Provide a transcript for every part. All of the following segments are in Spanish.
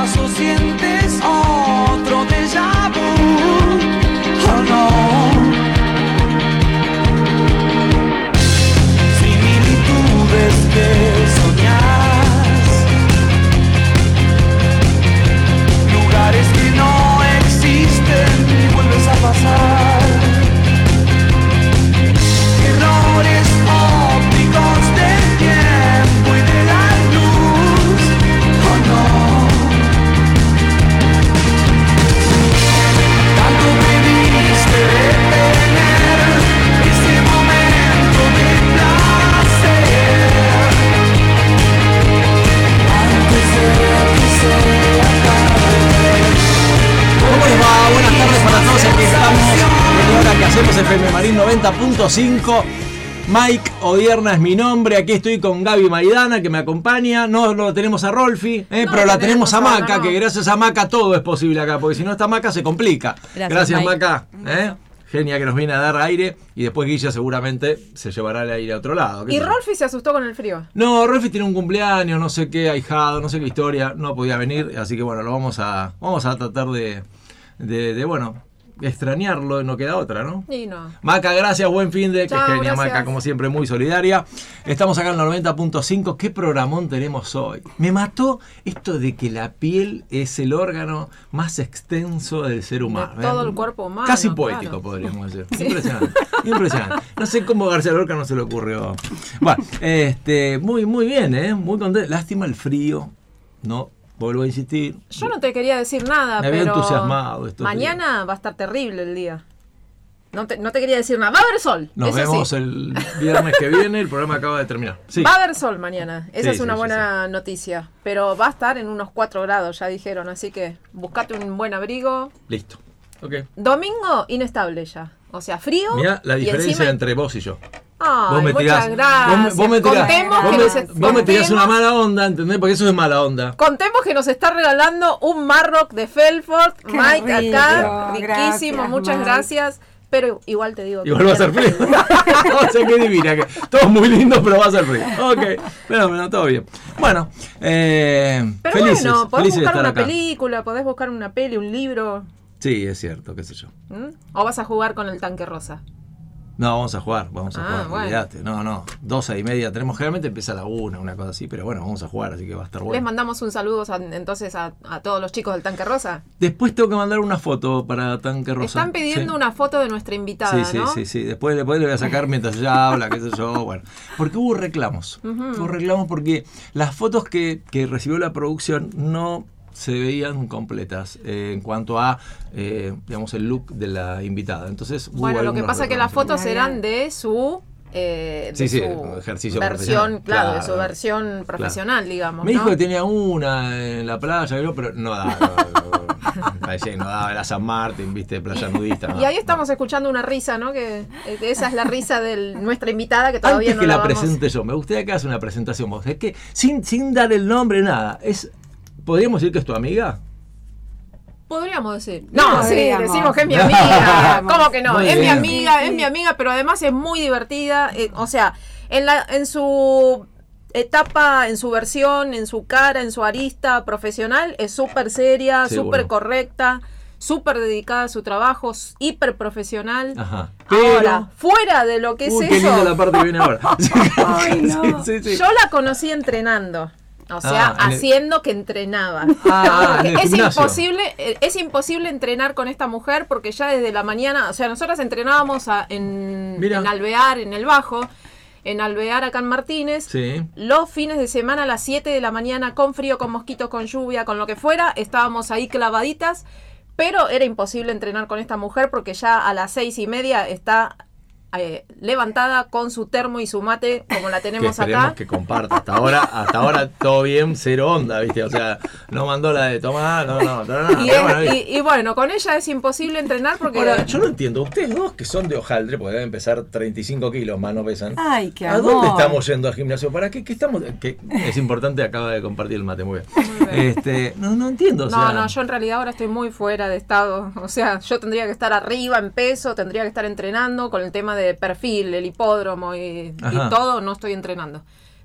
acaso sientes 90.5. Mike Odierna es mi nombre. Aquí estoy con Gaby Maidana que me acompaña. No lo tenemos a Rolfi, eh, No pero la tenemos a Maca, que gracias a Maca todo es posible acá, porque si no está Maca se complica. Gracias. Maca. ¿eh? Genia que nos viene a dar aire y después Guilla seguramente se llevará el aire a otro lado. Y. Rolfi se asustó con el frío. No, Rolfi tiene un cumpleaños, no sé qué, ahijado, no sé qué historia, no podía venir, así que bueno, lo vamos a, vamos a tratar de, de, de, bueno, extrañarlo, no queda otra, ¿no? Y no. Maca, gracias, buen fin de, que genia gracias. Maca, como siempre, muy solidaria. Estamos acá en el 90.5, ¿qué programón tenemos hoy? Me mató esto de que la piel es el órgano más extenso del ser humano. De todo ¿eh? el cuerpo humano, Casi poético, claro. podríamos decir. Impresionante, impresionante. No sé cómo García Lorca no se le ocurrió. Bueno, este, muy, muy bien, ¿eh? Muy contento. Lástima el frío, ¿no? Vuelvo a insistir. Yo no te quería decir nada, Me había pero entusiasmado mañana va a estar terrible el día. No te, no te quería decir nada. Va a haber sol. Nos eso vemos sí. el viernes que viene, el programa acaba de terminar. Sí. Va a haber sol mañana. Esa Sí, es una buena noticia. Pero va a estar en unos 4 grados, ya dijeron. Así que buscate un buen abrigo. Listo. Ok. Domingo, inestable ya. O sea, frío. Mira la y diferencia encima- entre vos y yo. Ay, vos me muchas tirás, gracias. vos me, vos me tirás, contemos vos que me- nos, vos me tirás una mala onda, ¿entendés? Porque eso es mala onda. Contemos que nos está regalando un Marrock de Felford. Qué Mike acá, rico, riquísimo, gracias, muchas Mike. gracias. Pero igual te digo. que Igual va a ser frío. o sea, qué divina. Que todo muy lindo, pero va a ser frío. Ok, pero bueno, todo bien. Bueno, eh, Pero felices, bueno, podés felices buscar una acá. película, podés buscar una peli, un libro. Sí, es cierto, qué sé yo. ¿m? O vas a jugar con el tanque rosa. No, vamos a jugar, vamos a Ah, jugar, bueno. No, no, doce y media tenemos, generalmente empieza a la una, una cosa así, pero bueno, vamos a jugar, así que va a estar Les bueno. mandamos un saludo a- entonces a, a todos los chicos del tanque rosa. Después tengo que mandar una foto para Tanque Rosa. Están pidiendo Sí. una foto de nuestra invitada, Sí, sí, ¿no? sí, sí. Después, después le voy a sacar mientras ella habla, qué sé yo. Bueno, porque hubo reclamos. Hubo reclamos porque las fotos que, que recibió la producción no se veían completas eh, en cuanto a, eh, digamos, el look de la invitada. Entonces, Bueno, lo que pasa es que las fotos eran de su... eh, de Sí, ejercicio versión, claro, de su versión profesional, digamos. Me ¿no? dijo que tenía una en la playa, pero no daba. No, no, daba la San Martín, viste, playa nudista. no. Y ahí estamos escuchando una risa, ¿no? Que esa es la risa de nuestra invitada que todavía Antes no que la, la vamos- presente yo, me gustaría que hagas una presentación vos. Es que sin, sin dar el nombre, nada. Es, ¿Podríamos decir que es tu amiga? Podríamos decir. No, sí, decimos que es mi amiga. ¿Cómo que no? Muy es mi amiga, es mi amiga, pero además es muy divertida. eh, o sea, en, la, en su etapa, en su versión, en su cara, en su arista profesional, es súper seria, súper correcta, súper dedicada a su trabajo, hiper profesional. Ajá. Ahora, fuera de lo que es qué eso, linda la parte que viene ahora. Ay, no. Sí, sí. yo la conocí entrenando. O sea, Ah, el- haciendo que entrenaba. Ah, en es imposible, eh, es imposible entrenar con esta mujer porque ya desde la mañana, o sea, nosotras entrenábamos a- en, Alvear, en el Bajo, en Alvear acá en Martínez. Sí. Los fines de semana a las 7 de la mañana, con frío, con mosquitos, con lluvia, con lo que fuera, estábamos ahí clavaditas, pero era imposible entrenar con esta mujer porque ya a las seis y media está eh, levantada con su termo y su mate, como la Que tenemos esperemos acá. que comparta. Hasta ahora, hasta ahora todo bien, cero onda, ¿viste? O sea, no mandó la de tomar, no, no, no, no. Y, es- bueno, y- y bueno, con ella es imposible entrenar porque... Ahora, yo no entiendo, ustedes dos que son de hojaldre, porque deben pesar 35 kilos más, no pesan. Ay, qué ¿A amor. dónde estamos yendo al gimnasio? ¿Para qué? ¿Qué estamos? Que es importante, acaba de compartir el mate, muy bien. Este, no, no entiendo. o No, sea, no, yo en realidad ahora estoy muy fuera de estado. O sea, yo tendría que estar arriba en peso, tendría que estar entrenando con el tema de perfil, el hipódromo y, todo, no estoy entrenando.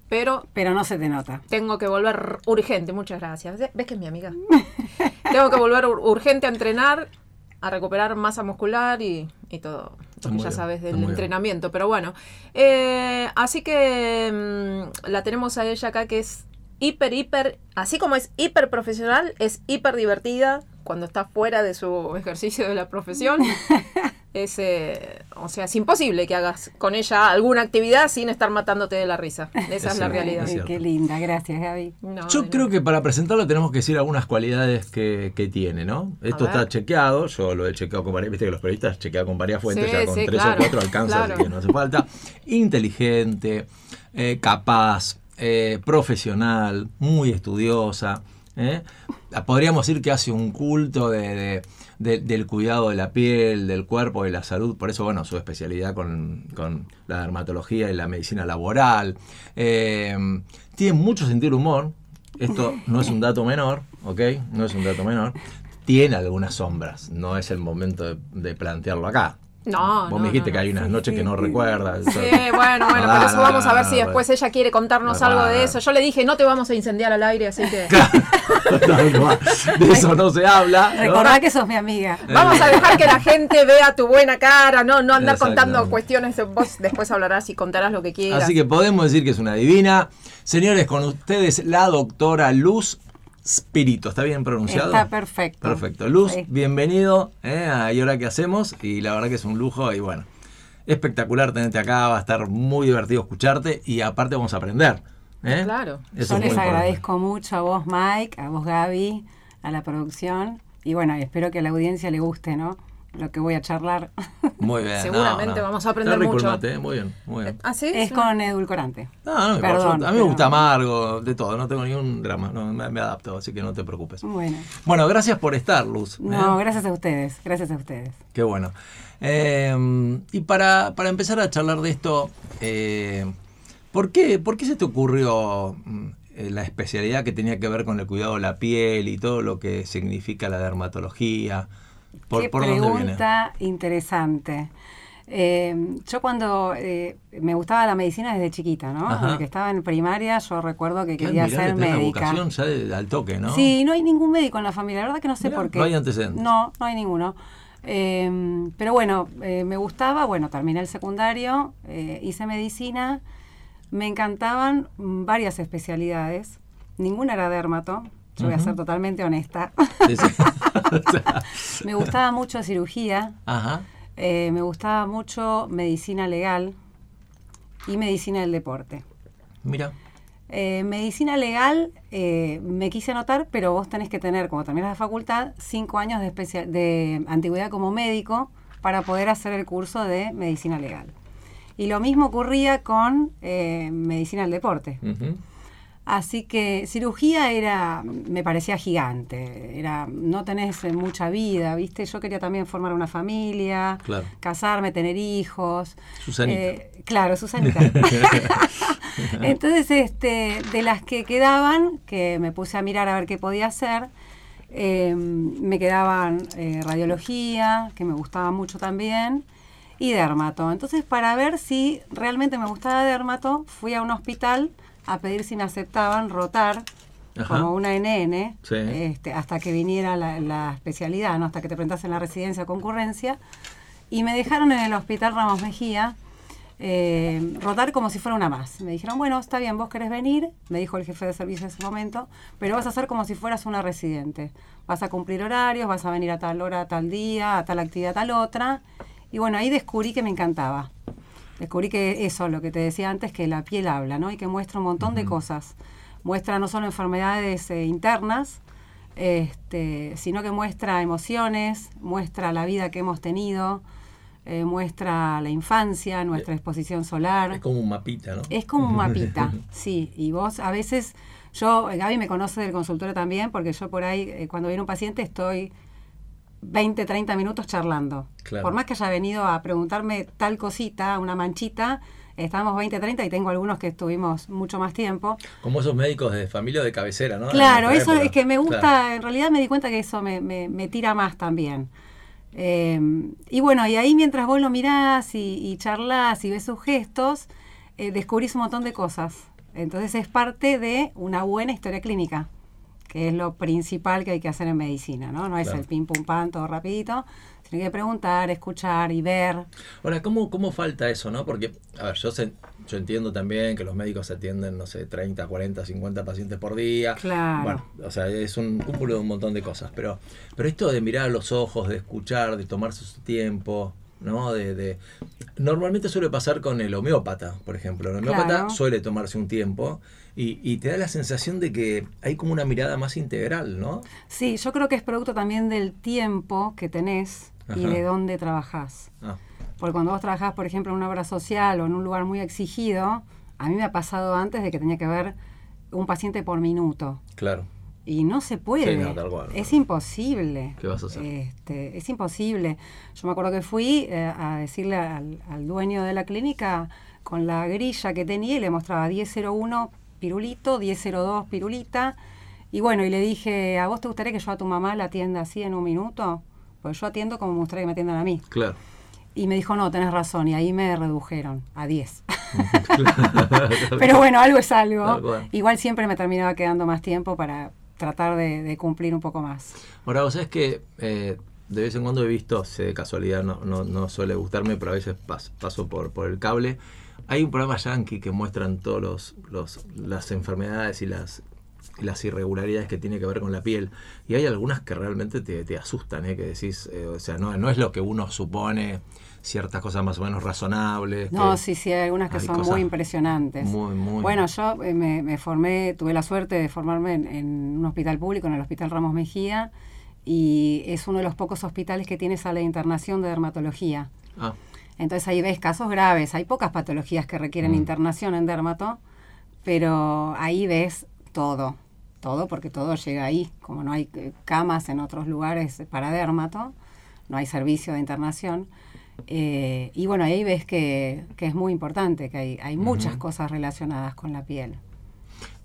pero Pero no se te nota. tengo que volver urgente. Muchas gracias. ¿Ves que es mi amiga? tengo que volver ur- urgente a entrenar, a recuperar masa muscular y, y todo lo que ya bien, sabes del bien. entrenamiento. Pero bueno, eh, así que mm, la tenemos a ella acá que es hiper, hiper, así como es hiper profesional, es hiper divertida cuando está fuera de su ejercicio de la profesión. Es, eh, o sea, es imposible que hagas con ella alguna actividad sin estar matándote de la risa. Esa es, la cierto, realidad. es Ay, cierto. qué linda, gracias Gaby. No, Yo creo que para presentarlo tenemos que decir algunas cualidades que, que tiene, ¿no? Esto está chequeado, yo lo he chequeado con varias, viste que los periodistas chequean con varias fuentes, Sí, ya con sí, tres claro, o cuatro alcanza, claro. así que no hace falta. Inteligente, eh, capaz, eh, profesional, muy estudiosa. ¿Eh? Podríamos decir que hace un culto de, de- de- del cuidado de la piel, del cuerpo, de la salud. Por eso, bueno, su especialidad con, con la dermatología y la medicina laboral. Eh, tiene mucho sentido humor. Esto no es un dato menor, ¿ok? No es un dato menor. Tiene algunas sombras. No es el momento de plantearlo acá. No, Vos no, me dijiste no, que hay unas Sí, noches sí. que no recuerdas. Sí, bueno, bueno, No, pero eso no, vamos a ver no, si no, después ella quiere contarnos No, algo no, de eso. Yo le dije, no te vamos a incendiar al aire, así que No, no, de eso no se habla. ¿no? Recordá que sos mi amiga. vamos a dejar que la gente vea tu buena cara, no, no andar contando cuestiones. de- Vos después hablarás y contarás lo que quieras. Así que podemos decir que es una divina. Señores, con ustedes la doctora Luz Spirito. ¿Está bien pronunciado? Está perfecto. Perfecto. Luz, Sí. bienvenido ¿eh? a ¿Y ahora qué hacemos? Y la verdad que es un lujo y bueno, espectacular tenerte acá, va a estar muy divertido escucharte y aparte vamos a aprender. ¿eh? Claro. Eso Yo les importante. agradezco mucho a vos, Mike, a vos, Gaby, a la producción. Y bueno, espero que a la audiencia le guste, ¿no? Lo que voy a charlar. Muy bien. Seguramente vamos a aprender Está rico el mucho. mate, ¿eh? Muy bien, muy bien. ¿Ah, sí? es con edulcorante. No, no, me Perdón, a mí me gusta amargo, de todo, no tengo ningún drama, no, me, me adapto, así que no te preocupes. Bueno. Bueno, gracias por estar, Luz. No, ¿eh? gracias a ustedes, gracias a ustedes. Qué bueno. Eh, y para, para empezar a charlar de esto, eh, ¿por, qué, ¿por qué se te ocurrió mm, la especialidad que tenía que ver con el cuidado de la piel y todo lo que significa la dermatología? ¿Por, Qué por dónde viene? pregunta interesante. Eh, yo cuando eh, me gustaba la medicina desde chiquita, ¿no? Ajá. Desde que estaba en primaria, yo recuerdo que Qué quería ser la médica. vocación ya al toque, ¿no? Sí, no hay ningún médico en la familia, la verdad que no sé Mirá, por qué. no hay antecedentes. No, no hay ninguno. Eh, pero bueno, me gustaba, bueno, terminé el secundario, hice medicina, me encantaban varias especialidades, ninguna era dermato, yo voy a ser totalmente honesta. Sí, sí. Me gustaba mucho cirugía, Ajá. eh, me gustaba mucho medicina legal y medicina del deporte. Mira. Eh, medicina legal eh, me quise anotar, pero vos tenés que tener, como terminas la facultad, cinco años de, especia- de antigüedad como médico para poder hacer el curso de medicina legal. Y lo mismo ocurría con medicina del deporte. Ujú. Así que cirugía era, me parecía gigante, era, no tenés mucha vida, ¿viste? Yo quería también formar una familia, Claro. casarme, tener hijos. Susanita. Eh, claro, Susanita. Entonces, este, de las que quedaban, que me puse a mirar a ver qué podía hacer, eh, me quedaban eh, radiología, que me gustaba mucho también, y dermato. Entonces, para ver si realmente me gustaba dermato, fui a un hospital a pedir si me aceptaban rotar Ajá. como una NN, Sí. este, hasta que viniera la, la especialidad, ¿no? hasta que te presentas en la residencia concurrencia. Y me dejaron en el hospital Ramos Mejía eh, rotar como si fuera una más. Me dijeron, bueno, está bien, vos querés venir, me dijo el jefe de servicio en ese momento, pero vas a hacer como si fueras una residente. Vas a cumplir horarios, vas a venir a tal hora, a tal día, a tal actividad, a tal otra. Y bueno, ahí descubrí que me encantaba. Descubrí que eso, lo que te decía antes, que la piel habla, ¿no? Y que muestra un montón de cosas. Muestra no solo enfermedades eh, internas, este, sino que muestra emociones, muestra la vida que hemos tenido, eh, muestra la infancia, nuestra exposición solar. Es como un mapita, ¿no? Es como un mapita, sí. Y vos a veces, yo, eh, Gaby me conoce del consultorio también, porque yo por ahí, eh, cuando viene un paciente, estoy 20, 30 minutos charlando. Claro. Por más que haya venido a preguntarme tal cosita, una manchita, estábamos 20, 30 y tengo algunos que estuvimos mucho más tiempo. Como esos médicos de familia o de cabecera, ¿no? Claro, eso es que me gusta, Claro. en realidad me di cuenta que eso me, me- me tira más también. Eh, y bueno, y ahí mientras vos lo mirás y, y charlas y ves sus gestos, eh, descubrís un montón de cosas. Entonces es parte de una buena historia clínica, que es lo principal que hay que hacer en medicina, ¿no? No es Claro. el pim pum pam todo rapidito, tiene que preguntar, escuchar y ver. Ahora, ¿cómo, ¿cómo falta eso, no? Porque, a ver, yo, sé- yo entiendo también que los médicos atienden, no sé, 30, 40, 50 pacientes por día. Claro. Bueno, o sea, es un cúmulo de un montón de cosas. Pero, pero esto de mirar a los ojos, de escuchar, de tomarse su tiempo, ¿no? De, de- Normalmente suele pasar con el homeópata, por ejemplo. El homeópata Claro. suele tomarse un tiempo y, y te da la sensación de que hay como una mirada más integral, ¿no? Sí, yo creo que es producto también del tiempo que tenés y de dónde trabajás. Ah, Porque cuando vos trabajás, por ejemplo, en una obra social o en un lugar muy exigido, a mí me ha pasado antes de que tenía que ver un paciente por minuto. claro. Y no se puede. Sí, no, tal cual. Es imposible. ¿Qué vas a hacer? Este, es imposible. Yo me acuerdo que fui eh, a decirle al, al dueño de la clínica con la grilla que tenía y le mostraba 1001 pirulito, 1002 pirulita. Y bueno, y le dije, ¿a vos te gustaría que yo a tu mamá la atienda así en un minuto? Pues yo atiendo como me gustaría que me atiendan a mí. Claro. Y me dijo, no, tenés razón. Y ahí me redujeron a 10. Pero bueno, algo es algo. Igual siempre me terminaba quedando más tiempo para tratar de, de cumplir un poco más. Ahora, vos sabés que eh, de vez en cuando he visto, sé de casualidad, no, no, no suele gustarme, pero a veces pas- paso por, por el cable. Hay un programa yankee que muestran todos los, los- las enfermedades y las, y las irregularidades que tiene que ver con la piel. Y hay algunas que realmente te, te asustan, ¿eh? que decís, eh, o sea, no, no es lo que uno supone, ciertas cosas más o menos razonables. No, sí, sí, hay algunas que hay son muy impresionantes. muy, muy- Bueno, yo eh, me, me formé, tuve la suerte de formarme en, en un hospital público, en el Hospital Ramos Mejía, y es uno de los pocos hospitales que tiene sala de internación de dermatología. Ah, Entonces ahí ves casos graves, hay pocas patologías que requieren Mm. internación en dermato, pero ahí ves todo, todo porque todo llega ahí, como no hay eh, camas en otros lugares para dermato, no hay servicio de internación. eh, y bueno, ahí ves que, que es muy importante, que hay, hay muchas cosas relacionadas con la piel.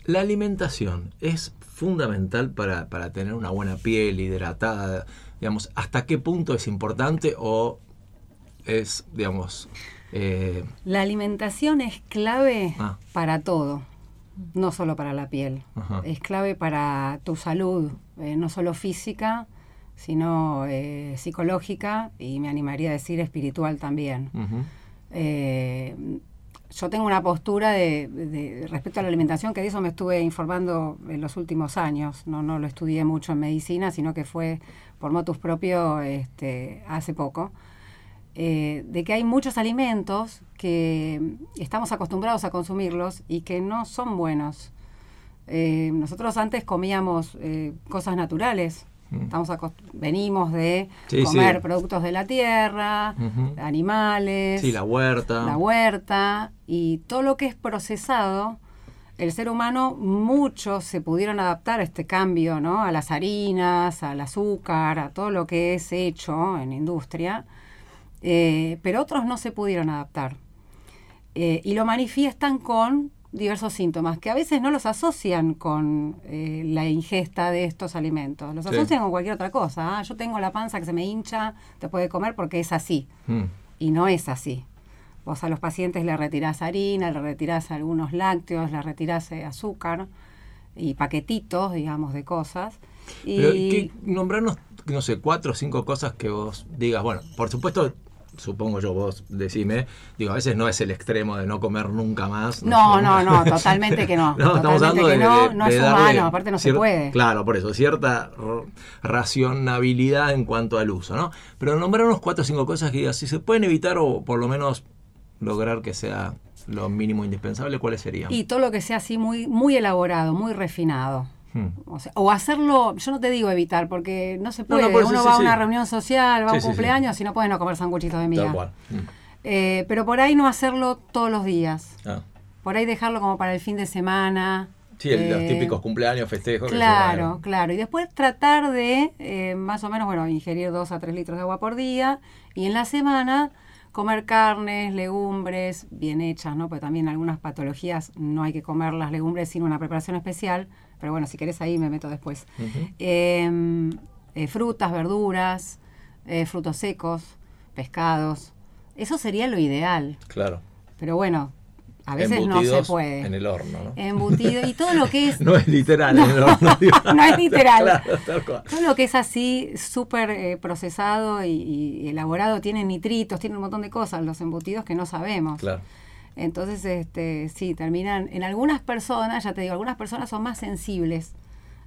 La alimentación es fundamental para, para tener una buena piel hidratada. Digamos, ¿hasta qué punto es importante o es, digamos, eh, La alimentación es clave Ah. para todo, no solo para la piel. Ajá. Es clave para tu salud, eh, no solo física, sino eh, psicológica y me animaría a decir espiritual también. Eh, yo tengo una postura de, de- respecto a la alimentación, que de eso me estuve informando en los últimos años. No, no lo estudié mucho en medicina, sino que fue por motus propio este, hace poco. Eh, de que hay muchos alimentos que estamos acostumbrados a consumirlos y que no son buenos. Eh, nosotros antes comíamos eh, cosas naturales. Mm. Estamos venimos de Sí, comer sí. productos de la tierra, animales, sí, la huerta. la huerta y todo lo que es procesado, el ser humano muchos se pudieron adaptar a este cambio, ¿no? A las harinas, al azúcar, a todo lo que es hecho en industria, eh, pero otros no se pudieron adaptar. Eh, y lo manifiestan con diversos síntomas que a veces no los asocian con eh, la ingesta de estos alimentos, los Sí. asocian con cualquier otra cosa. Ah, yo tengo la panza que se me hincha después de comer porque es así Mm, y no es así. Vos a los pacientes le retirás harina, le retirás algunos lácteos, le retirás eh, azúcar y paquetitos, digamos, de cosas. Y Pero, ¿qué- nombrarnos, no sé, cuatro o cinco cosas que vos digas, bueno, por supuesto, supongo yo, vos decime, digo, a veces no es el extremo de no comer nunca más. No, no, no, totalmente que no. No, estamos hablando de, no, de- no es darle humano, aparte no se puede. Claro, por eso, cierta racionabilidad en cuanto al uso, ¿no? Pero nombrarnos cuatro o cinco cosas que digas, si se pueden evitar o por lo menos lograr que sea lo mínimo indispensable, ¿cuáles serían? Y todo lo que sea así muy, muy elaborado, muy refinado. Hmm. O, sea, o hacerlo, yo no te digo evitar, porque no se puede. no, eso Uno sí, va a sí. una reunión social, va a un cumpleaños y no puede no comer sanguchitos de miga. Tal cual. Mm. Eh, pero por ahí no hacerlo todos los días. Ah. Por ahí dejarlo como para el fin de semana. Sí, el- los Eh, típicos cumpleaños, festejos. que Claro, van. claro. Y después tratar de, eh, más o menos, bueno, ingerir dos a tres litros de agua por día. Y en la semana comer carnes, legumbres bien hechas, ¿no? Porque también algunas patologías no hay que comer las legumbres sin una preparación especial. Pero bueno, si querés ahí me meto después. Ujú. Eh, eh, frutas, verduras, eh, frutos secos, pescados. Eso sería lo ideal. Claro. Pero bueno, A veces no se puede. En el horno, ¿no? Embutido y todo lo que es No es literal en el horno. digo. no es literal. Claro, tal cual. Todo lo que es así súper eh, procesado y, y elaborado tiene nitritos, tiene un montón de cosas, los embutidos que no sabemos. Claro. Entonces, este, sí, terminan. En algunas personas, ya te digo, algunas personas son más sensibles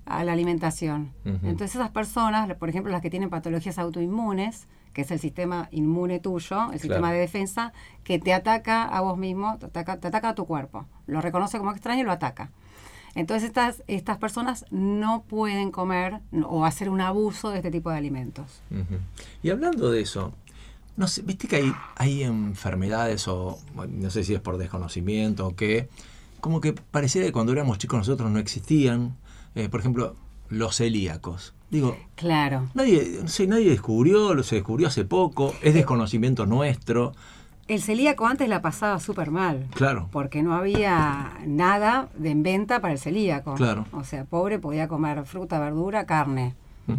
a la alimentación. Entonces, esas personas, por ejemplo, las que tienen patologías autoinmunes, que es el sistema inmune tuyo, el sistema de defensa, que te ataca a vos mismo, te ataca, te ataca a tu cuerpo. Lo reconoce como extraño y lo ataca. Entonces, estas, estas personas no pueden comer no- o hacer un abuso de este tipo de alimentos. Y hablando de eso, no sé, viste que hay, hay enfermedades o no sé si es por desconocimiento o qué, como que pareciera que cuando éramos chicos nosotros no existían, eh, por ejemplo, los celíacos. Digo, Claro. nadie, no sé, nadie descubrió, lo se descubrió hace poco, es desconocimiento nuestro, El celíaco antes la pasaba súper mal. claro. Porque no había nada de en venta para el celíaco. Claro. O sea, pobre podía comer fruta, verdura, carne.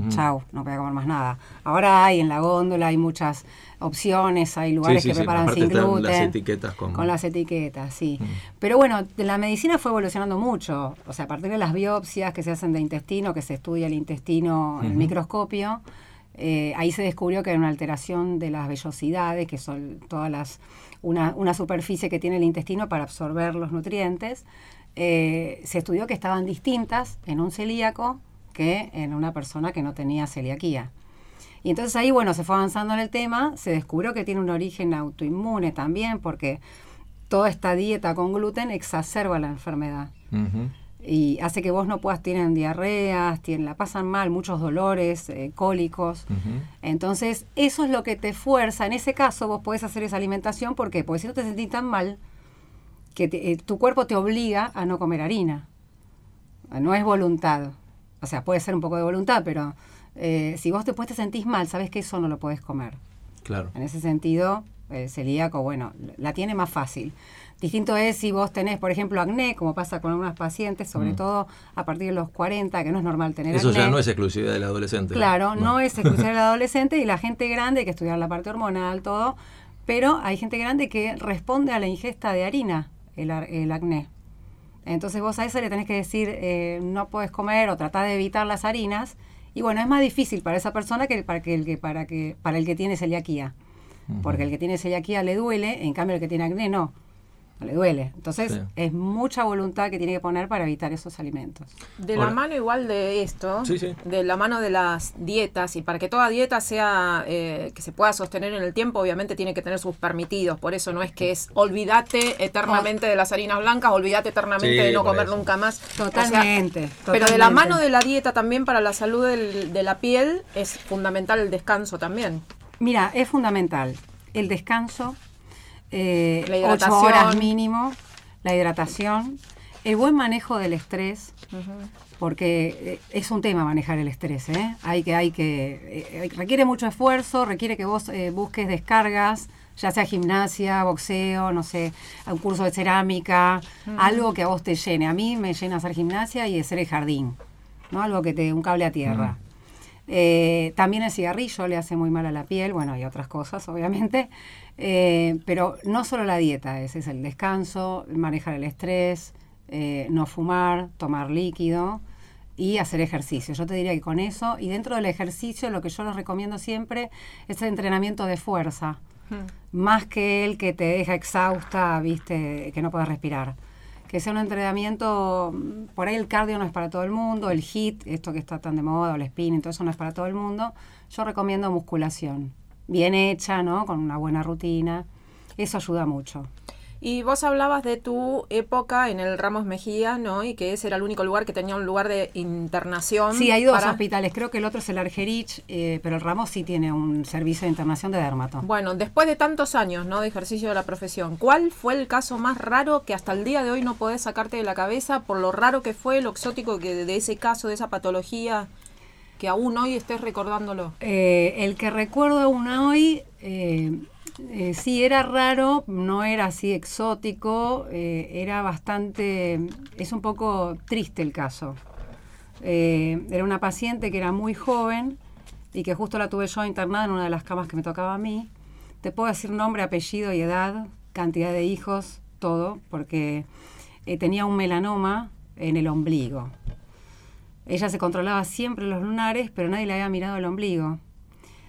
Chau, no podía comer más nada. Ahora hay en la góndola, hay muchas opciones, hay lugares Sí, sí, que sí, preparan aparte sin gluten. las etiquetas con- las etiquetas, sí. Pero bueno, la medicina fue evolucionando mucho. O sea, a partir de las biopsias que se hacen de intestino, que se estudia el intestino en el microscopio, eh, ahí se descubrió que era una alteración de las vellosidades, que son todas las una, una superficie que tiene el intestino para absorber los nutrientes. Eh, se estudió que estaban distintas en un celíaco que en una persona que no tenía celiaquía. Y entonces ahí, bueno, se fue avanzando en el tema, se descubrió que tiene un origen autoinmune también, porque toda esta dieta con gluten exacerba la enfermedad y hace que vos no puedas, tienen diarreas, tienen, la pasan mal, muchos dolores, eh, cólicos. Entonces, eso es lo que te fuerza. En ese caso, vos podés hacer esa alimentación. ¿Por qué? Porque si no te sentís tan mal, que te- eh, tu cuerpo te obliga a no comer harina. No es voluntad. O sea, puede ser un poco de voluntad, pero eh, si vos después te sentís mal, sabes que eso no lo podés comer. Claro. En ese sentido, el celíaco, bueno, la tiene más fácil. Distinto es si vos tenés, por ejemplo, acné, como pasa con algunas pacientes, sobre Mm. todo a partir de los 40, que no es normal tener Eso acné. ya no es exclusividad del adolescente. Claro, no, es exclusiva del adolescente y la gente grande hay que estudiar la parte hormonal, todo, pero hay gente grande que responde a la ingesta de harina, el, el acné. Entonces vos a eso le tenés que decir, eh, no puedes comer o tratar de evitar las harinas. Y bueno, es más difícil para esa persona que para, que el, que, para, que, para el que tiene celiaquía. Porque el que tiene celiaquía le duele, en cambio el que tiene acné no. No le duele. Entonces Sí. es mucha voluntad que tiene que poner para evitar esos alimentos. De la mano igual de esto, Sí, sí. de la mano de las dietas, y para que toda dieta sea, eh, que se pueda sostener en el tiempo, obviamente tiene que tener sus permitidos, por eso no es que es olvídate eternamente de las harinas blancas, olvídate eternamente Sí, de no comer eso. nunca más. O sea, Totalmente. pero de la mano de la dieta también para la salud del- de la piel es fundamental el descanso también. Mira, es fundamental el descanso, eh, La ocho hidratación. horas mínimo, la hidratación, el buen manejo del estrés, porque eh, es un tema manejar el estrés, ¿eh? Hay que, hay que, eh, requiere mucho esfuerzo, requiere que vos eh, busques descargas, ya sea gimnasia, boxeo, no sé, un curso de cerámica, algo que a vos te llene. A mí me llena hacer gimnasia y hacer el jardín, ¿no? Algo que te, un cable a tierra. Eh, también el cigarrillo le hace muy mal a la piel, bueno, y otras cosas, obviamente. Eh, pero no solo la dieta, ese es el descanso, manejar el estrés, eh, no fumar, tomar líquido y hacer ejercicio. Yo te diría que con eso, y dentro del ejercicio, lo que yo les recomiendo siempre es el entrenamiento de fuerza, más que el que te deja exhausta, viste, que no puedes respirar. Que sea un entrenamiento, por ahí el cardio no es para todo el mundo, el HIIT, esto que está tan de moda, el spinning, todo eso no es para todo el mundo. Yo recomiendo musculación, bien hecha, ¿no? Con una buena rutina. Eso ayuda mucho. Y vos hablabas de tu época en el Ramos Mejía, ¿no? Y que ese era el único lugar que tenía un lugar de internación. Sí, hay dos para- hospitales, creo que el otro es el Argerich, eh, pero el Ramos sí tiene un servicio de internación de dermato. Bueno, después de tantos años, ¿no? De ejercicio de la profesión, ¿cuál fue el caso más raro que hasta el día de hoy no podés sacarte de la cabeza por lo raro que fue, lo exótico que de ese caso, de esa patología, que aún hoy estés recordándolo? Eh, el que recuerdo aún hoy, eh, eh, sí era raro, no era así exótico, eh, era bastante, es un poco triste el caso. Eh, era una paciente que era muy joven y que justo la tuve yo internada en una de las camas que me tocaba a mí. Te puedo decir nombre, apellido y edad, cantidad de hijos, todo porque tenía un melanoma en el ombligo. Ella se controlaba siempre los lunares, pero nadie le había mirado el ombligo.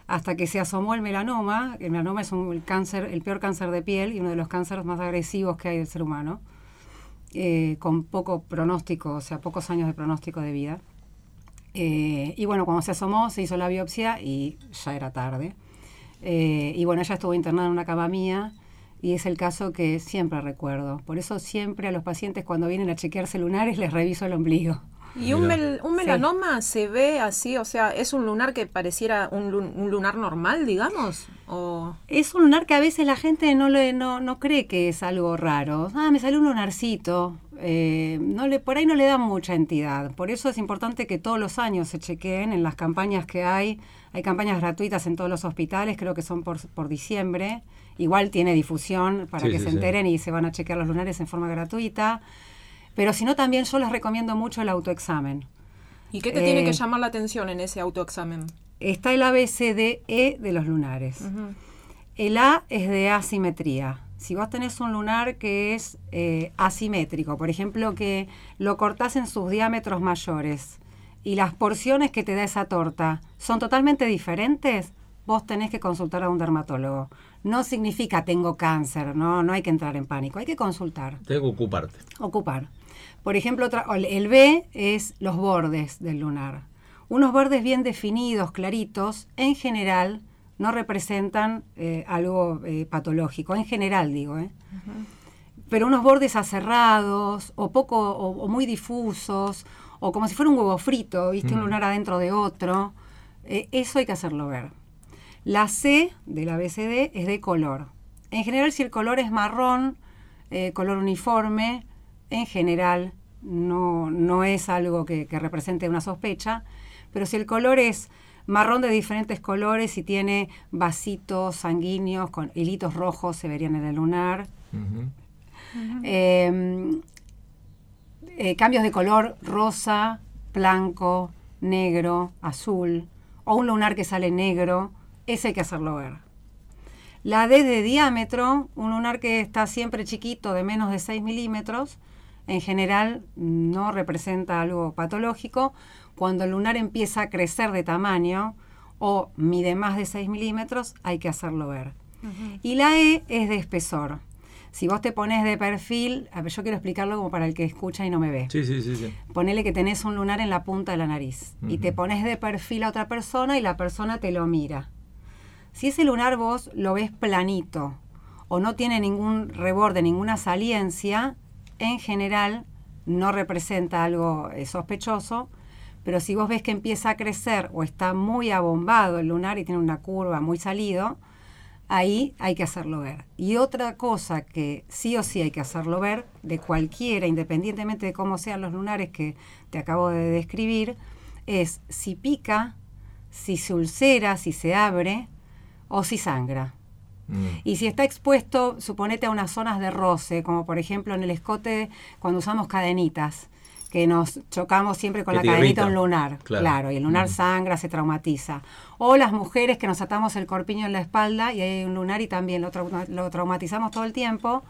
Hasta que se asomó el melanoma. El melanoma es un el cáncer, el peor cáncer de piel y uno de los cánceres más agresivos que hay del ser humano, eh, con poco pronóstico, o sea, pocos años de pronóstico de vida. Eh, y bueno, cuando se asomó, se hizo la biopsia y ya era tarde. Eh, y bueno, ella estuvo internada en una cama mía y es el caso que siempre recuerdo. Por eso siempre a los pacientes cuando vienen a chequearse lunares les reviso el ombligo. ¿Y un, mel- un melanoma se ve así? O sea, ¿es un lunar que pareciera un, lun- un lunar normal, digamos? ¿O Es un lunar que a veces la gente no, le, no, no cree que es algo raro. Ah, me salió un lunarcito. Eh, no le, por ahí no le dan mucha entidad. Por eso es importante que todos los años se chequeen en las campañas que hay. Hay campañas gratuitas en todos los hospitales, creo que son por, por diciembre. Igual tiene difusión para Sí, que sí, se sí. enteren y se van a chequear los lunares en forma gratuita. Pero si no, también yo les recomiendo mucho el autoexamen. ¿Y qué te tiene Eh, que llamar la atención en ese autoexamen? Está el ABCDE de los lunares. El A es de asimetría. Si vos tenés un lunar que es eh, asimétrico, por ejemplo, que lo cortás en sus diámetros mayores y las porciones que te da esa torta son totalmente diferentes, vos tenés que consultar a un dermatólogo. No significa tengo cáncer, no, no hay que entrar en pánico, hay que consultar, Tengo que ocuparte. ocupar. Por ejemplo, otra- el- B es los bordes del lunar. Unos bordes bien definidos, claritos, en general no representan eh, algo eh, patológico, en general digo, ¿eh? pero unos bordes aserrados o poco o, o muy difusos o como si fuera un huevo frito, viste un lunar adentro de otro, eh, eso hay que hacerlo ver. La C del ABCD es de color. En general, si el color es marrón, color uniforme, en general no, no es algo que, que represente una sospecha, pero si el color es marrón de diferentes colores y tiene vasitos sanguíneos con hilitos rojos, se verían en el lunar. Eh, eh, cambios de color rosa, blanco, negro, azul, o un lunar que sale negro, ese hay que hacerlo ver. La D de diámetro, un lunar que está siempre chiquito, de menos de 6 milímetros, en general no representa algo patológico. Cuando el lunar empieza a crecer de tamaño o mide más de 6 milímetros, hay que hacerlo ver. Y la E es de espesor. Si vos te pones de perfil, a ver, yo quiero explicarlo como para el que escucha y no me ve. Sí, sí, sí, sí. Ponele que tenés un lunar en la punta de la nariz y te pones de perfil a otra persona y la persona te lo mira. Si ese lunar vos lo ves planito o no tiene ningún reborde, ninguna saliencia, en general no representa algo eh, sospechoso, pero si vos ves que empieza a crecer o está muy abombado el lunar y tiene una curva muy salido, ahí hay que hacerlo ver. Y otra cosa que sí o sí hay que hacerlo ver, de cualquiera, independientemente de cómo sean los lunares que te acabo de describir, es si pica, si se ulcera, si se abre o si sangra. Mm. Y si está expuesto, suponete a unas zonas de roce, como por ejemplo en el escote cuando usamos cadenitas, que nos chocamos siempre con Que la cadenita irrita. un lunar. Claro. Claro. y el lunar Mm. sangra, se traumatiza. O las mujeres que nos atamos el corpiño en la espalda y hay un lunar y también lo, trauma- lo traumatizamos todo el tiempo.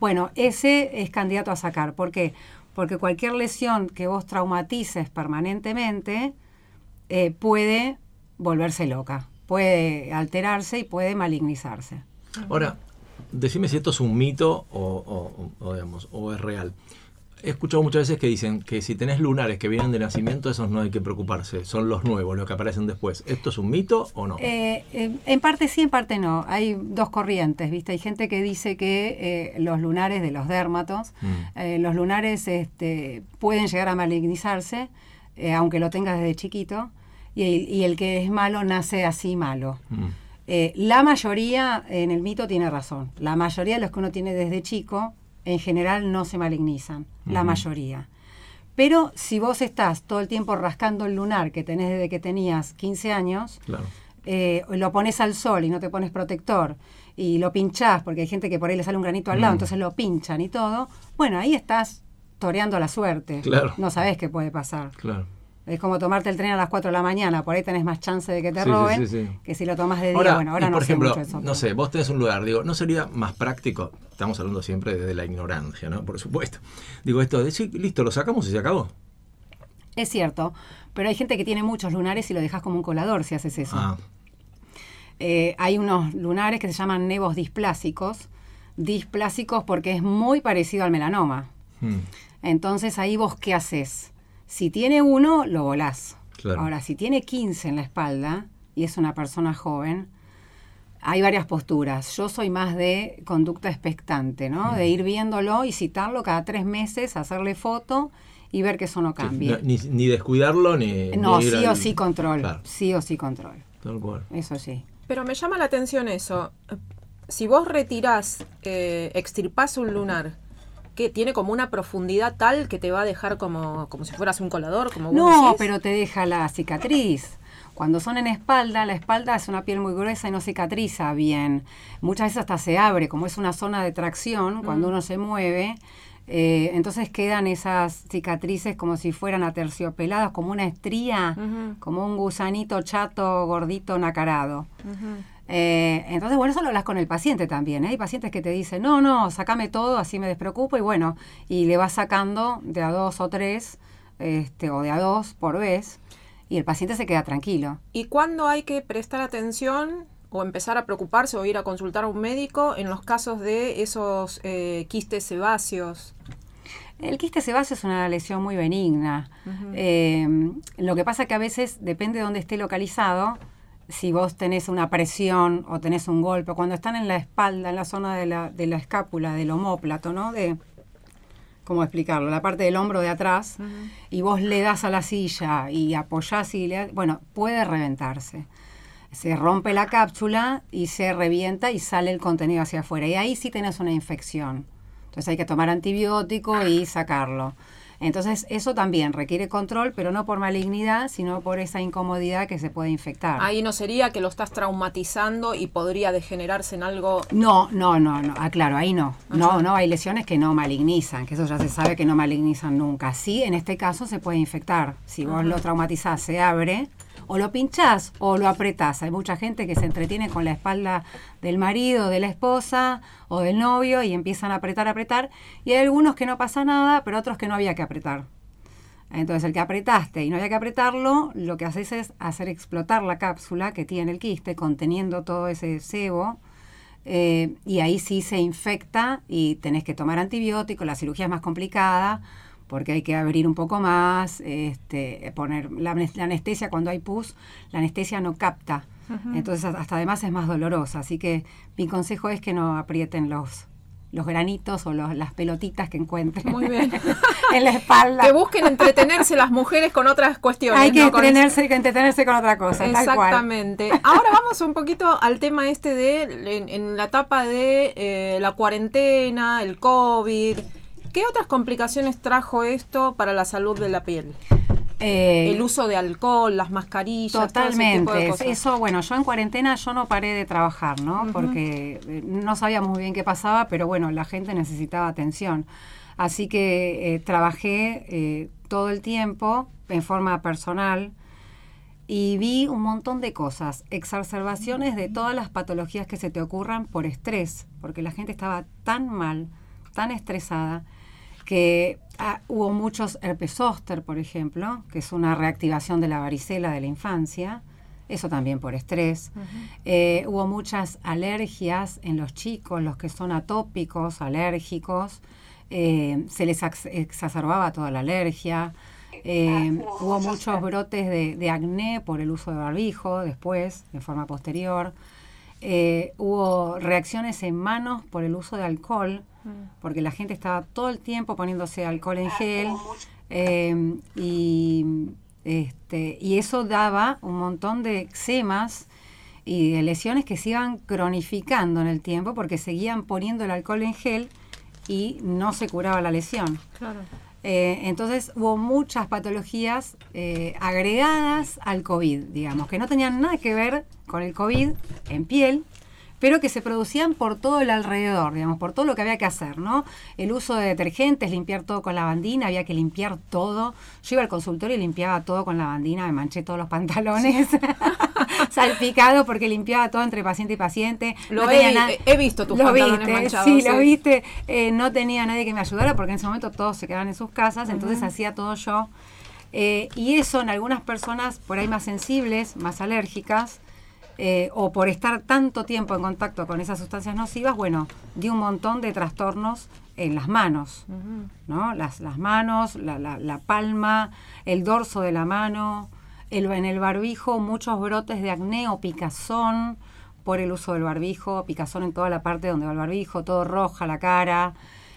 Bueno, ese es candidato a sacar. ¿Por qué? Porque cualquier lesión que vos traumatices permanentemente eh, puede volverse loca, puede alterarse y puede malignizarse. Ahora, decime si esto es un mito o, o- o, digamos, o es real. He escuchado muchas veces que dicen que si tenés lunares que vienen de nacimiento, esos no hay que preocuparse, son los nuevos, los que aparecen después. ¿Esto es un mito o no? Eh, eh, en parte sí, en parte no. Hay dos corrientes, ¿viste? Hay gente que dice que eh, los lunares de los dérmatos, Mm. los lunares este, pueden llegar a malignizarse, aunque lo tengas desde chiquito, y, y el que es malo nace así malo. Mm. Eh, la mayoría en el mito tiene razón. La mayoría de los que uno tiene desde chico, en general no se malignizan. La mayoría. Pero si vos estás todo el tiempo rascando el lunar que tenés desde que tenías 15 años, Claro. eh, lo pones al sol y no te pones protector y lo pinchás, porque hay gente que por ahí le sale un granito al lado, Mm. entonces lo pinchan y todo, bueno, ahí estás toreando la suerte. Claro. No sabés qué puede pasar. Claro. Es como tomarte el tren a las 4 de la mañana, por ahí tenés más chance de que te Sí, roben sí, sí. que si lo tomas de día. Ahora, bueno, ahora no por sé ejemplo, mucho eso, no sé, vos tenés un lugar, digo, ¿no sería más práctico? Estamos hablando siempre desde la ignorancia, ¿no? Por supuesto. Digo, esto de listo, lo sacamos y se acabó. Es cierto, pero hay gente que tiene muchos lunares y lo dejas como un colador si haces eso. Ah, Eh, hay unos lunares que se llaman nevos displásicos. Displásicos porque es muy parecido al melanoma. hmm, Entonces ahí vos qué haces. Si tiene uno, lo volás. Claro. Ahora, si tiene 15 en la espalda y es una persona joven, hay varias posturas. Yo soy más de conducta expectante, ¿no? De ir viéndolo y citarlo cada tres meses, hacerle foto y ver que eso no cambie. no- ni, ni descuidarlo ni. No, ni sí o al- sí control. Claro, Sí o sí control. tal cual. Eso sí. Pero me llama la atención eso. Si vos retirás, eh, extirpás un lunar que tiene como una profundidad tal que te va a dejar como, como si fueras un colador, como vos No, decís. pero te deja la cicatriz. Cuando son en espalda, la espalda es una piel muy gruesa y no cicatriza bien. Muchas veces hasta se abre, como es una zona de tracción, cuando uno se mueve. eh, entonces quedan esas cicatrices como si fueran aterciopeladas, como una estría, como un gusanito chato, gordito, nacarado. Eh, entonces, bueno, eso lo hablas con el paciente también. ¿eh? Hay pacientes que te dicen, no, no, sacame todo, así me despreocupo, y bueno, y le vas sacando de a dos o tres, este, o de a dos por vez, y el paciente se queda tranquilo. ¿Y cuándo hay que prestar atención o empezar a preocuparse o ir a consultar a un médico en los casos de esos eh, quistes sebáceos? El quiste sebáceo es una lesión muy benigna. Lo que pasa que a veces, depende de dónde esté localizado, si vos tenés una presión o tenés un golpe, cuando están en la espalda, en la zona de la, de la escápula, del homóplato, ¿no? De, ¿Cómo explicarlo? La parte del hombro de atrás, y vos le das a la silla y apoyás y le bueno, puede reventarse. Se rompe la cápsula y se revienta y sale el contenido hacia afuera. Y ahí sí tenés una infección. Entonces hay que tomar antibiótico y sacarlo. Entonces eso también requiere control, pero no por malignidad, sino por esa incomodidad que se puede infectar. Ahí no sería que lo estás traumatizando y podría degenerarse en algo. No, no, no, no. Ah, claro, ahí no. No, no, hay lesiones que no malignizan, que eso ya se sabe que no malignizan nunca. Sí, en este caso se puede infectar. Si vos lo traumatizás, se abre, o lo pinchás o lo apretás. Hay mucha gente que se entretiene con la espalda del marido, de la esposa o del novio y empiezan a apretar, apretar. Y hay algunos que no pasa nada, pero otros que no había que apretar. Entonces, el que apretaste y no había que apretarlo, lo que haces es hacer explotar la cápsula que tiene el quiste, conteniendo todo ese sebo. eh, y ahí sí se infecta y tenés que tomar antibiótico. La cirugía es más complicada porque hay que abrir un poco más, este, poner la, anes- la anestesia cuando hay pus, la anestesia no capta. Entonces, hasta además es más dolorosa. Así que mi consejo es que no aprieten los, los granitos o los- las pelotitas que encuentren Muy bien. en la espalda. Que busquen entretenerse las mujeres con otras cuestiones. Hay que ¿no? Con- entretenerse, que entretenerse con otra cosa. tal cual. Exactamente. Ahora vamos un poquito al tema este de, en, en la etapa de eh, la cuarentena, el COVID. ¿Qué otras complicaciones trajo esto para la salud de la piel? Eh, El uso de alcohol, las mascarillas, todo ese tipo Totalmente. de cosas. Eso, bueno, yo en cuarentena yo no paré de trabajar, ¿no? Porque eh, no sabíamos muy bien qué pasaba, pero bueno, la gente necesitaba atención. Así que eh, trabajé eh, todo el tiempo en forma personal y vi un montón de cosas, exacerbaciones de todas las patologías que se te ocurran por estrés, porque la gente estaba tan mal, tan estresada, que ah, hubo muchos herpes zóster, por ejemplo, que es una reactivación de la varicela de la infancia, eso también por estrés. Eh, hubo muchas alergias en los chicos, los que son atópicos, alérgicos, eh, se les ex- exacerbaba toda la alergia. Eh, hubo muchos brotes de, de acné por el uso de barbijo después, en forma posterior. Hubo reacciones en manos por el uso de alcohol, porque la gente estaba todo el tiempo poniéndose alcohol en gel. eh, y, este, y eso daba un montón de eczemas y de lesiones que se iban cronificando en el tiempo porque seguían poniendo el alcohol en gel y no se curaba la lesión. Claro. Eh, entonces hubo muchas patologías eh, agregadas al COVID, digamos, que no tenían nada que ver con el COVID en piel, pero que se producían por todo el alrededor, digamos, por todo lo que había que hacer, ¿no? El uso de detergentes, limpiar todo con lavandina, había que limpiar todo. Yo iba al consultorio y limpiaba todo con lavandina, me manché todos los pantalones salpicado porque limpiaba todo entre paciente y paciente. Lo No he nada- visto tus Lo pantalones viste, manchados, Sí, sí. lo viste. Eh, no tenía nadie que me ayudara porque en ese momento todos se quedaban en sus casas, entonces hacía todo yo. Eh, y eso en algunas personas por ahí más sensibles, más alérgicas, eh, o por estar tanto tiempo en contacto con esas sustancias nocivas, bueno, dio un montón de trastornos en las manos, ¿no? Las, las manos, la, la- la palma, el dorso de la mano, el, en el barbijo, muchos brotes de acné o picazón por el uso del barbijo, picazón en toda la parte donde va el barbijo, todo roja la cara.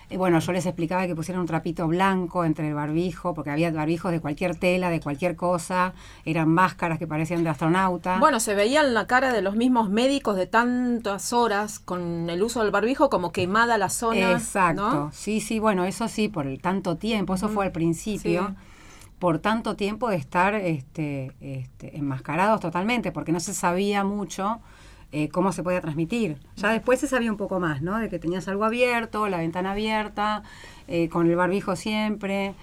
Eh, bueno, yo les explicaba que pusieran un trapito blanco entre el barbijo, porque había barbijos de cualquier tela, de cualquier cosa, eran máscaras que parecían de astronauta. Bueno, se veía en la cara de los mismos médicos de tantas horas con el uso del barbijo como quemada la zona. Exacto, ¿no? sí, sí, bueno, eso sí, por el tanto tiempo, eso fue al principio, Sí. por tanto tiempo de estar este, este, enmascarados totalmente, porque no se sabía mucho eh, cómo se podía transmitir. Ya después se sabía un poco más, ¿no? De que tenías algo abierto, la ventana abierta, eh, con el barbijo siempre,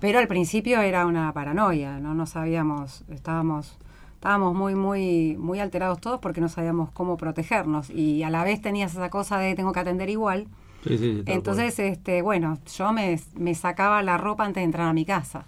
pero al principio era una paranoia, ¿no? No sabíamos, estábamos... Estábamos muy, muy, muy alterados todos porque no sabíamos cómo protegernos y a la vez tenías esa cosa de tengo que atender igual, Sí, sí, entonces, este, bueno, yo me, me sacaba la ropa antes de entrar a mi casa.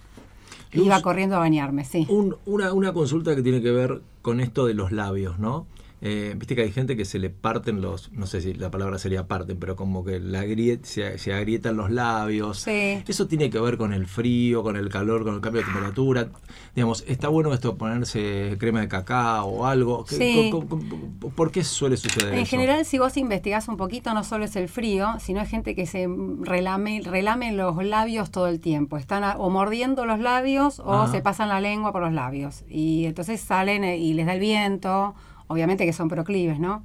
Luz. Iba corriendo a bañarme, sí. Un- una, una consulta que tiene que ver con esto de los labios, ¿no? Eh, Viste que hay gente que se le parten los, no sé si la palabra sería parten, pero como que la se, se agrietan los labios. Sí. Eso tiene que ver con el frío, con el calor, con el cambio de temperatura. Digamos, ¿está bueno esto ponerse crema de cacao o algo? ¿Qué- Sí. ¿Por qué suele suceder En eso? general, si vos investigás un poquito, no solo es el frío, sino hay gente que se relame, relame los labios todo el tiempo. Están a- o mordiendo los labios o Ah. se pasan la lengua por los labios. Y entonces salen eh, y les da el viento. Obviamente que son proclives, ¿no?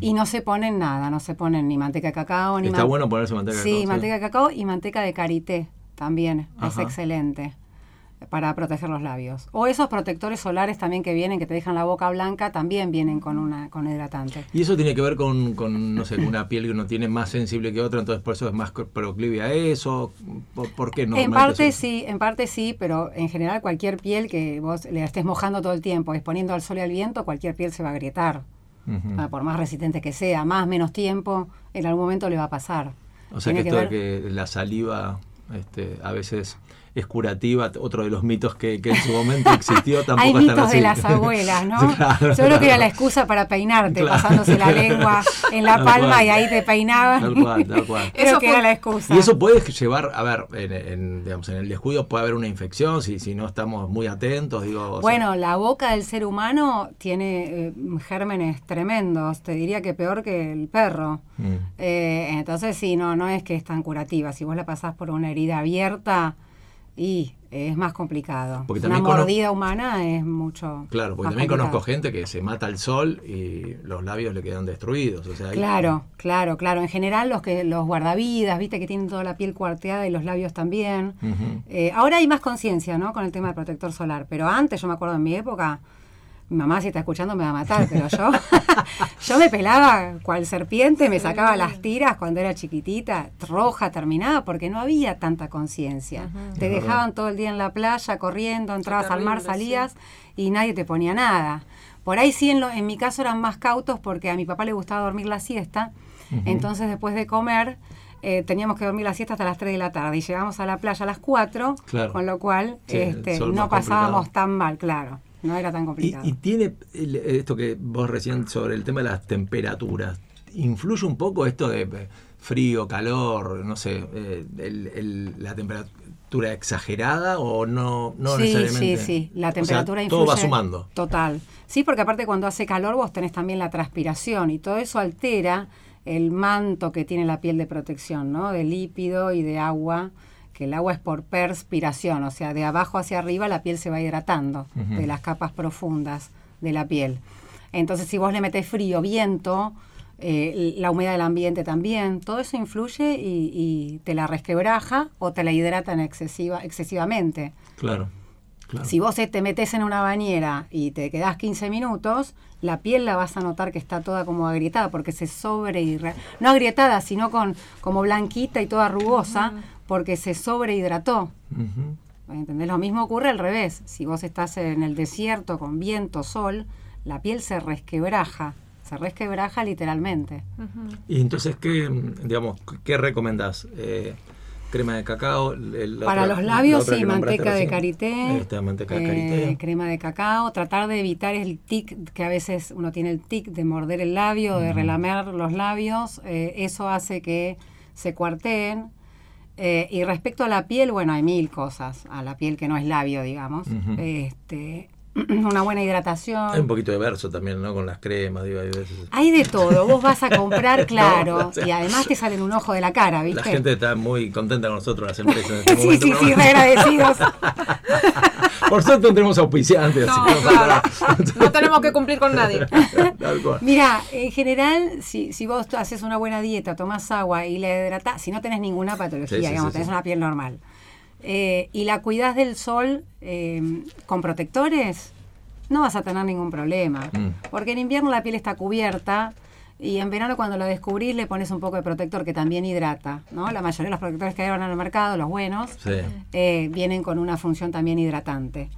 Y no se ponen nada, no se ponen ni manteca de cacao, ni Está bueno ponerse manteca de Sí, cacao, sí. manteca de cacao y manteca de karité también. Es excelente para proteger los labios. O esos protectores solares también que vienen, que te dejan la boca blanca, también vienen con una con hidratante. Y eso tiene que ver con, con, no sé, una piel que uno tiene más sensible que otra, entonces por eso es más proclive a eso. ¿Por, por qué no? en parte sí, en parte sí, pero en general cualquier piel que vos le estés mojando todo el tiempo, exponiendo al sol y al viento, cualquier piel se va a agrietar. Ah, Por más resistente que sea, más, menos tiempo, en algún momento le va a pasar. O sea que esto de que la saliva este, a veces es curativa, otro de los mitos que, que en su momento existió tampoco Hay mitos así. de las abuelas, ¿no? Claro, Yo creo que era la excusa para peinarte, Claro. pasándose la lengua en la Tal palma cual. y ahí te peinaban. Tal cual, tal cual. Creo Eso que fue- era la excusa. Y eso puede llevar, a ver, en, en, digamos, en el descuido puede haber una infección si, si no estamos muy atentos, digo. o sea, Bueno, la boca del ser humano tiene eh, gérmenes tremendos, te diría que peor que el perro. mm. Eh, entonces sí, no, no es que es tan curativa. Si vos la pasás por una herida abierta, y es más complicado. Porque una mordida humana es mucho. Claro, porque más también complicado. conozco gente que se mata al sol y los labios le quedan destruidos. O sea, hay- Claro, claro, claro. En general los que los guardavidas, viste que tienen toda la piel cuarteada y los labios también. Eh, ahora hay más conciencia, ¿no? Con el tema del protector solar. Pero antes, yo me acuerdo en mi época, mi mamá si está escuchando me va a matar, pero yo, yo me pelaba cual serpiente, me sacaba las tiras cuando era chiquitita, roja, terminada, porque no había tanta conciencia. Te dejaban todo el día en la playa, corriendo, entrabas al mar, salías y nadie te ponía nada. Por ahí sí, en, lo- en mi caso eran más cautos porque a mi papá le gustaba dormir la siesta. Entonces, después de comer, eh, teníamos que dormir la siesta hasta las 3 de la tarde y llegamos a la playa a las 4, Claro. con lo cual Sí, este, no pasábamos complicado. tan mal, claro. No era tan complicado. y tiene el- esto que vos recién sobre el tema de las temperaturas, ¿influye un poco esto de eh, frío, calor, no sé, eh, el- el- la temperatura exagerada o no, no sí, necesariamente? sí, sí. La O sea, temperatura Todo va influye- sumando. Total. Sí, porque aparte cuando hace calor vos tenés también la transpiración y todo eso altera el manto que tiene la piel de protección, ¿no? De lípido y de agua, que el agua es por perspiración, o sea, de abajo hacia arriba la piel se va hidratando de las capas profundas de la piel. Entonces, si vos le metés frío, viento, eh, la humedad del ambiente también, todo eso influye y, y te la resquebraja o te la hidratan excesiva, excesivamente. Claro. Claro. Si vos te metes en una bañera y te quedás 15 minutos, la piel la vas a notar que está toda como agrietada porque se sobre no agrietada, sino con como blanquita y toda rugosa porque se sobrehidrató. Lo mismo ocurre al revés. Si vos estás en el desierto con viento, sol, la piel se resquebraja. Se resquebraja literalmente. Y entonces, ¿qué, digamos, qué recomendás? Eh, crema de cacao. el- Para otra- los la labios, sí, manteca de karité. Manteca de eh, karité. crema de cacao. Tratar de evitar el tic, que a veces uno tiene el tic de morder el labio, de relamer los labios. eh, eso hace que se cuarteen. Eh, y respecto a la piel, bueno, hay mil cosas. A la piel que no es labio, digamos. Este, una buena hidratación. Hay un poquito de verso también, ¿no? Con las cremas, digo, hay veces. Hay de todo, vos vas a comprar, claro, No, o sea, y además te salen un ojo de la cara, ¿viste? La gente está muy contenta con nosotros, las empresas. En este sí, momento, sí, sí, agradecidos. Por suerte no tenemos auspiciantes. No, así claro. No tenemos que cumplir con nadie. Mira, en general, si, si vos haces una buena dieta, tomás agua y la hidratás, si no tenés ninguna patología, Sí, sí, digamos, tenés una piel normal, eh, y la cuidás del sol eh, con protectores, no vas a tener ningún problema. Mm. Porque en invierno la piel está cubierta y en verano cuando la descubrís le pones un poco de protector que también hidrata, ¿no? La mayoría de los protectores que hay ahora en el mercado, los buenos, Sí. eh, vienen con una función también hidratante.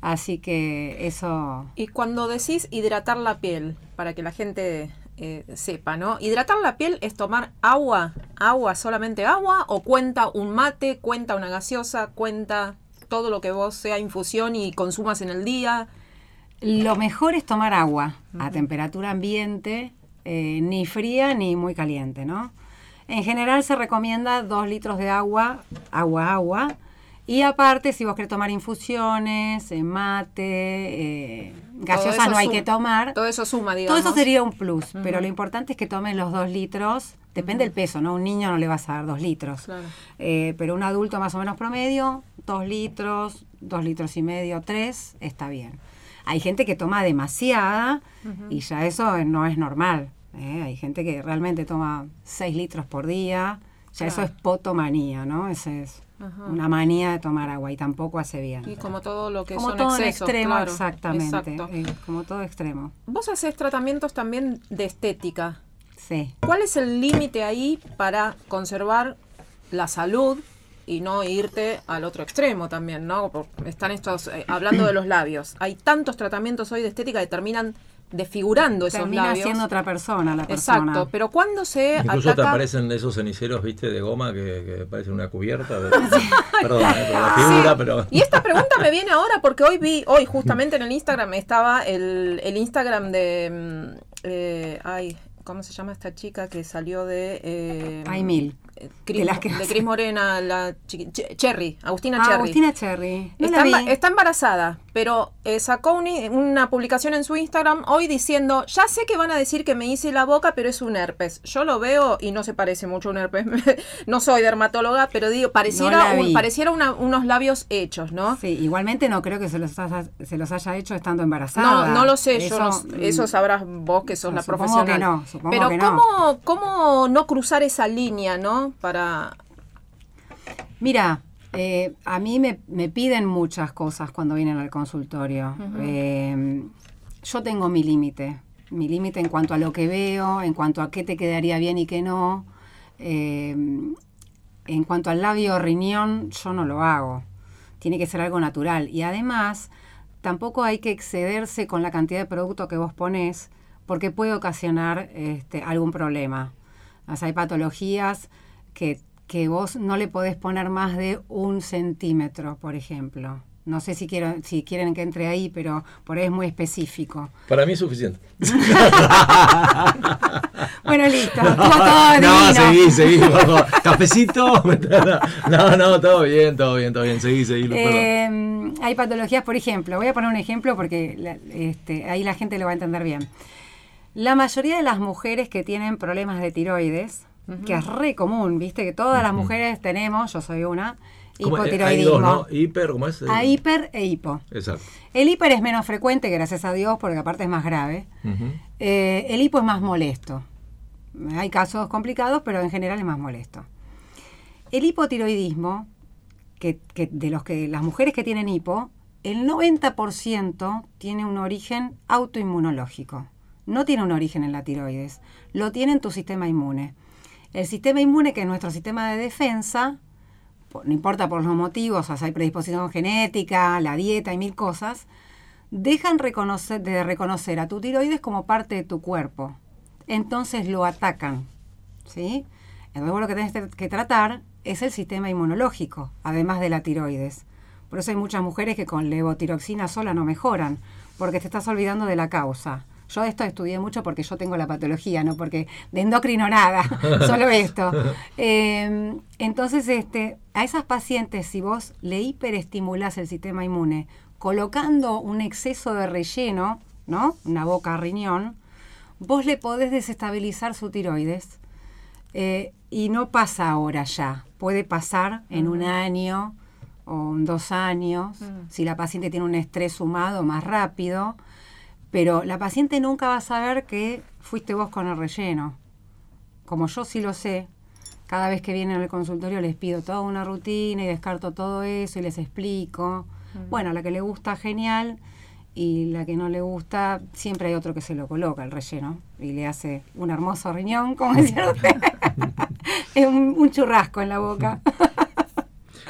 Así que eso... Y cuando decís hidratar la piel, para que la gente eh, sepa, ¿no? Hidratar la piel es tomar agua, agua, solamente agua, o cuenta un mate, cuenta una gaseosa, cuenta todo lo que vos sea infusión y consumas en el día. Lo mejor es tomar agua a temperatura ambiente, eh, ni fría ni muy caliente, ¿no? En general se recomienda dos litros de agua, agua, agua. Y aparte, si vos querés tomar infusiones, eh, mate, eh, gaseosas no hay suma- que tomar. Todo eso suma, Todo digamos. eso sería un plus, pero lo importante es que tomen los dos litros. Depende del peso, ¿no? Un niño no le vas a dar dos litros. Claro. Eh, pero un adulto más o menos promedio, dos litros, dos litros y medio, tres, está bien. Hay gente que toma demasiada y ya eso no es normal. ¿eh? Hay gente que realmente toma seis litros por día. Ya eso es potomanía, ¿no? Esa es Ajá. una manía de tomar agua y tampoco hace bien. Y como todo lo que como son todo excesos, extremo, claro. exactamente. Eh, como todo extremo. Vos haces tratamientos también de estética. Sí. ¿Cuál es el límite ahí para conservar la salud y no irte al otro extremo también, ¿no? Están estos, eh, hablando de los labios. Hay tantos tratamientos hoy de estética que terminan desfigurando esos Termina labios. siendo otra persona la persona. Exacto, pero cuando se Incluso te aparecen esos ceniceros, viste, de goma que, que parecen una cubierta. de- Perdón, eh, por la figura, Sí. pero. Y esta pregunta me viene ahora porque hoy vi, hoy justamente en el Instagram estaba el, el Instagram de... mm, eh, ay, ¿cómo se llama esta chica que salió de... eh, Hay De las que de hacen. Cris Morena, la chiqui- Ch- Cherry, Agustina Ah, Cherry. Agustina Cherry. No Está, emba- embarazada, pero eh, sacó un- una publicación en su Instagram hoy diciendo, ya sé que van a decir que me hice la boca, pero es un herpes. Yo lo veo y no se parece mucho a un herpes. no soy dermatóloga, pero digo, pareciera, un- pareciera una- unos labios hechos, ¿no? Sí, igualmente no creo que se los haya, se los haya hecho estando embarazada. No, no lo sé, Eso, yo no mm, eso sabrás vos que sos no, la supongo profesional. que no, Pero que. ¿cómo, ¿cómo no cruzar esa línea, no? Para... Mira, eh, a mí me, me piden muchas cosas cuando vienen al consultorio. Eh, yo tengo mi límite, mi límite en cuanto a lo que veo, en cuanto a qué te quedaría bien y qué no. Eh, en cuanto al labio riñón, yo no lo hago. Tiene que ser algo natural. Y además, tampoco hay que excederse con la cantidad de producto que vos pones, porque puede ocasionar este, algún problema. O sea, hay patologías que, que vos no le podés poner más de un centímetro, por ejemplo. No sé si, quiero, si quieren que entre ahí, pero por ahí es muy específico. Para mí es suficiente. Bueno, listo. todo no, seguí, seguí. Cafecito. No, no, todo bien, todo bien, todo bien. Seguí, seguí. Eh, hay patologías, por ejemplo, voy a poner un ejemplo porque la- este, ahí la gente lo va a entender bien. La mayoría de las mujeres que tienen problemas de tiroides, que es re común, viste que todas las mujeres tenemos, yo soy una, hipotiroidismo. dos, ¿no? Hiper, ¿cómo es? A hiper e hipo. Exacto. El hiper es menos frecuente, gracias a Dios, porque aparte es más grave. Eh, el hipo es más molesto. Hay casos complicados, pero en general es más molesto. El hipotiroidismo, que, que de los que las mujeres que tienen hipo, el 90% tiene un origen autoinmunológico. No tiene un origen en la tiroides, lo tiene en tu sistema inmune. El sistema inmune, que es nuestro sistema de defensa, no importa por los motivos, o sea, hay predisposición genética, la dieta y mil cosas, dejan de reconocer a tu tiroides como parte de tu cuerpo. Entonces lo atacan. ¿sí? Entonces lo que tenés que tratar es el sistema inmunológico, además de la tiroides. Por eso hay muchas mujeres que con levotiroxina sola no mejoran, porque te estás olvidando de la causa. Yo esto estudié mucho porque yo tengo la patología, no porque de endocrino nada, solo esto. Eh, entonces, este, a esas pacientes, si vos le hiperestimulás el sistema inmune, colocando un exceso de relleno, ¿no? Una boca riñón, vos le podés desestabilizar su tiroides. Eh, y no pasa ahora ya, puede pasar en un año o en dos años, si la paciente tiene un estrés sumado más rápido, pero la paciente nunca va a saber que fuiste vos con el relleno. Como yo sí lo sé, cada vez que vienen al consultorio les pido toda una rutina y descarto todo eso y les explico. Bueno, a la que le gusta, genial. Y la que no le gusta, siempre hay otro que se lo coloca, el relleno, y le hace un hermoso riñón, como decía usted. es un, un churrasco en la boca.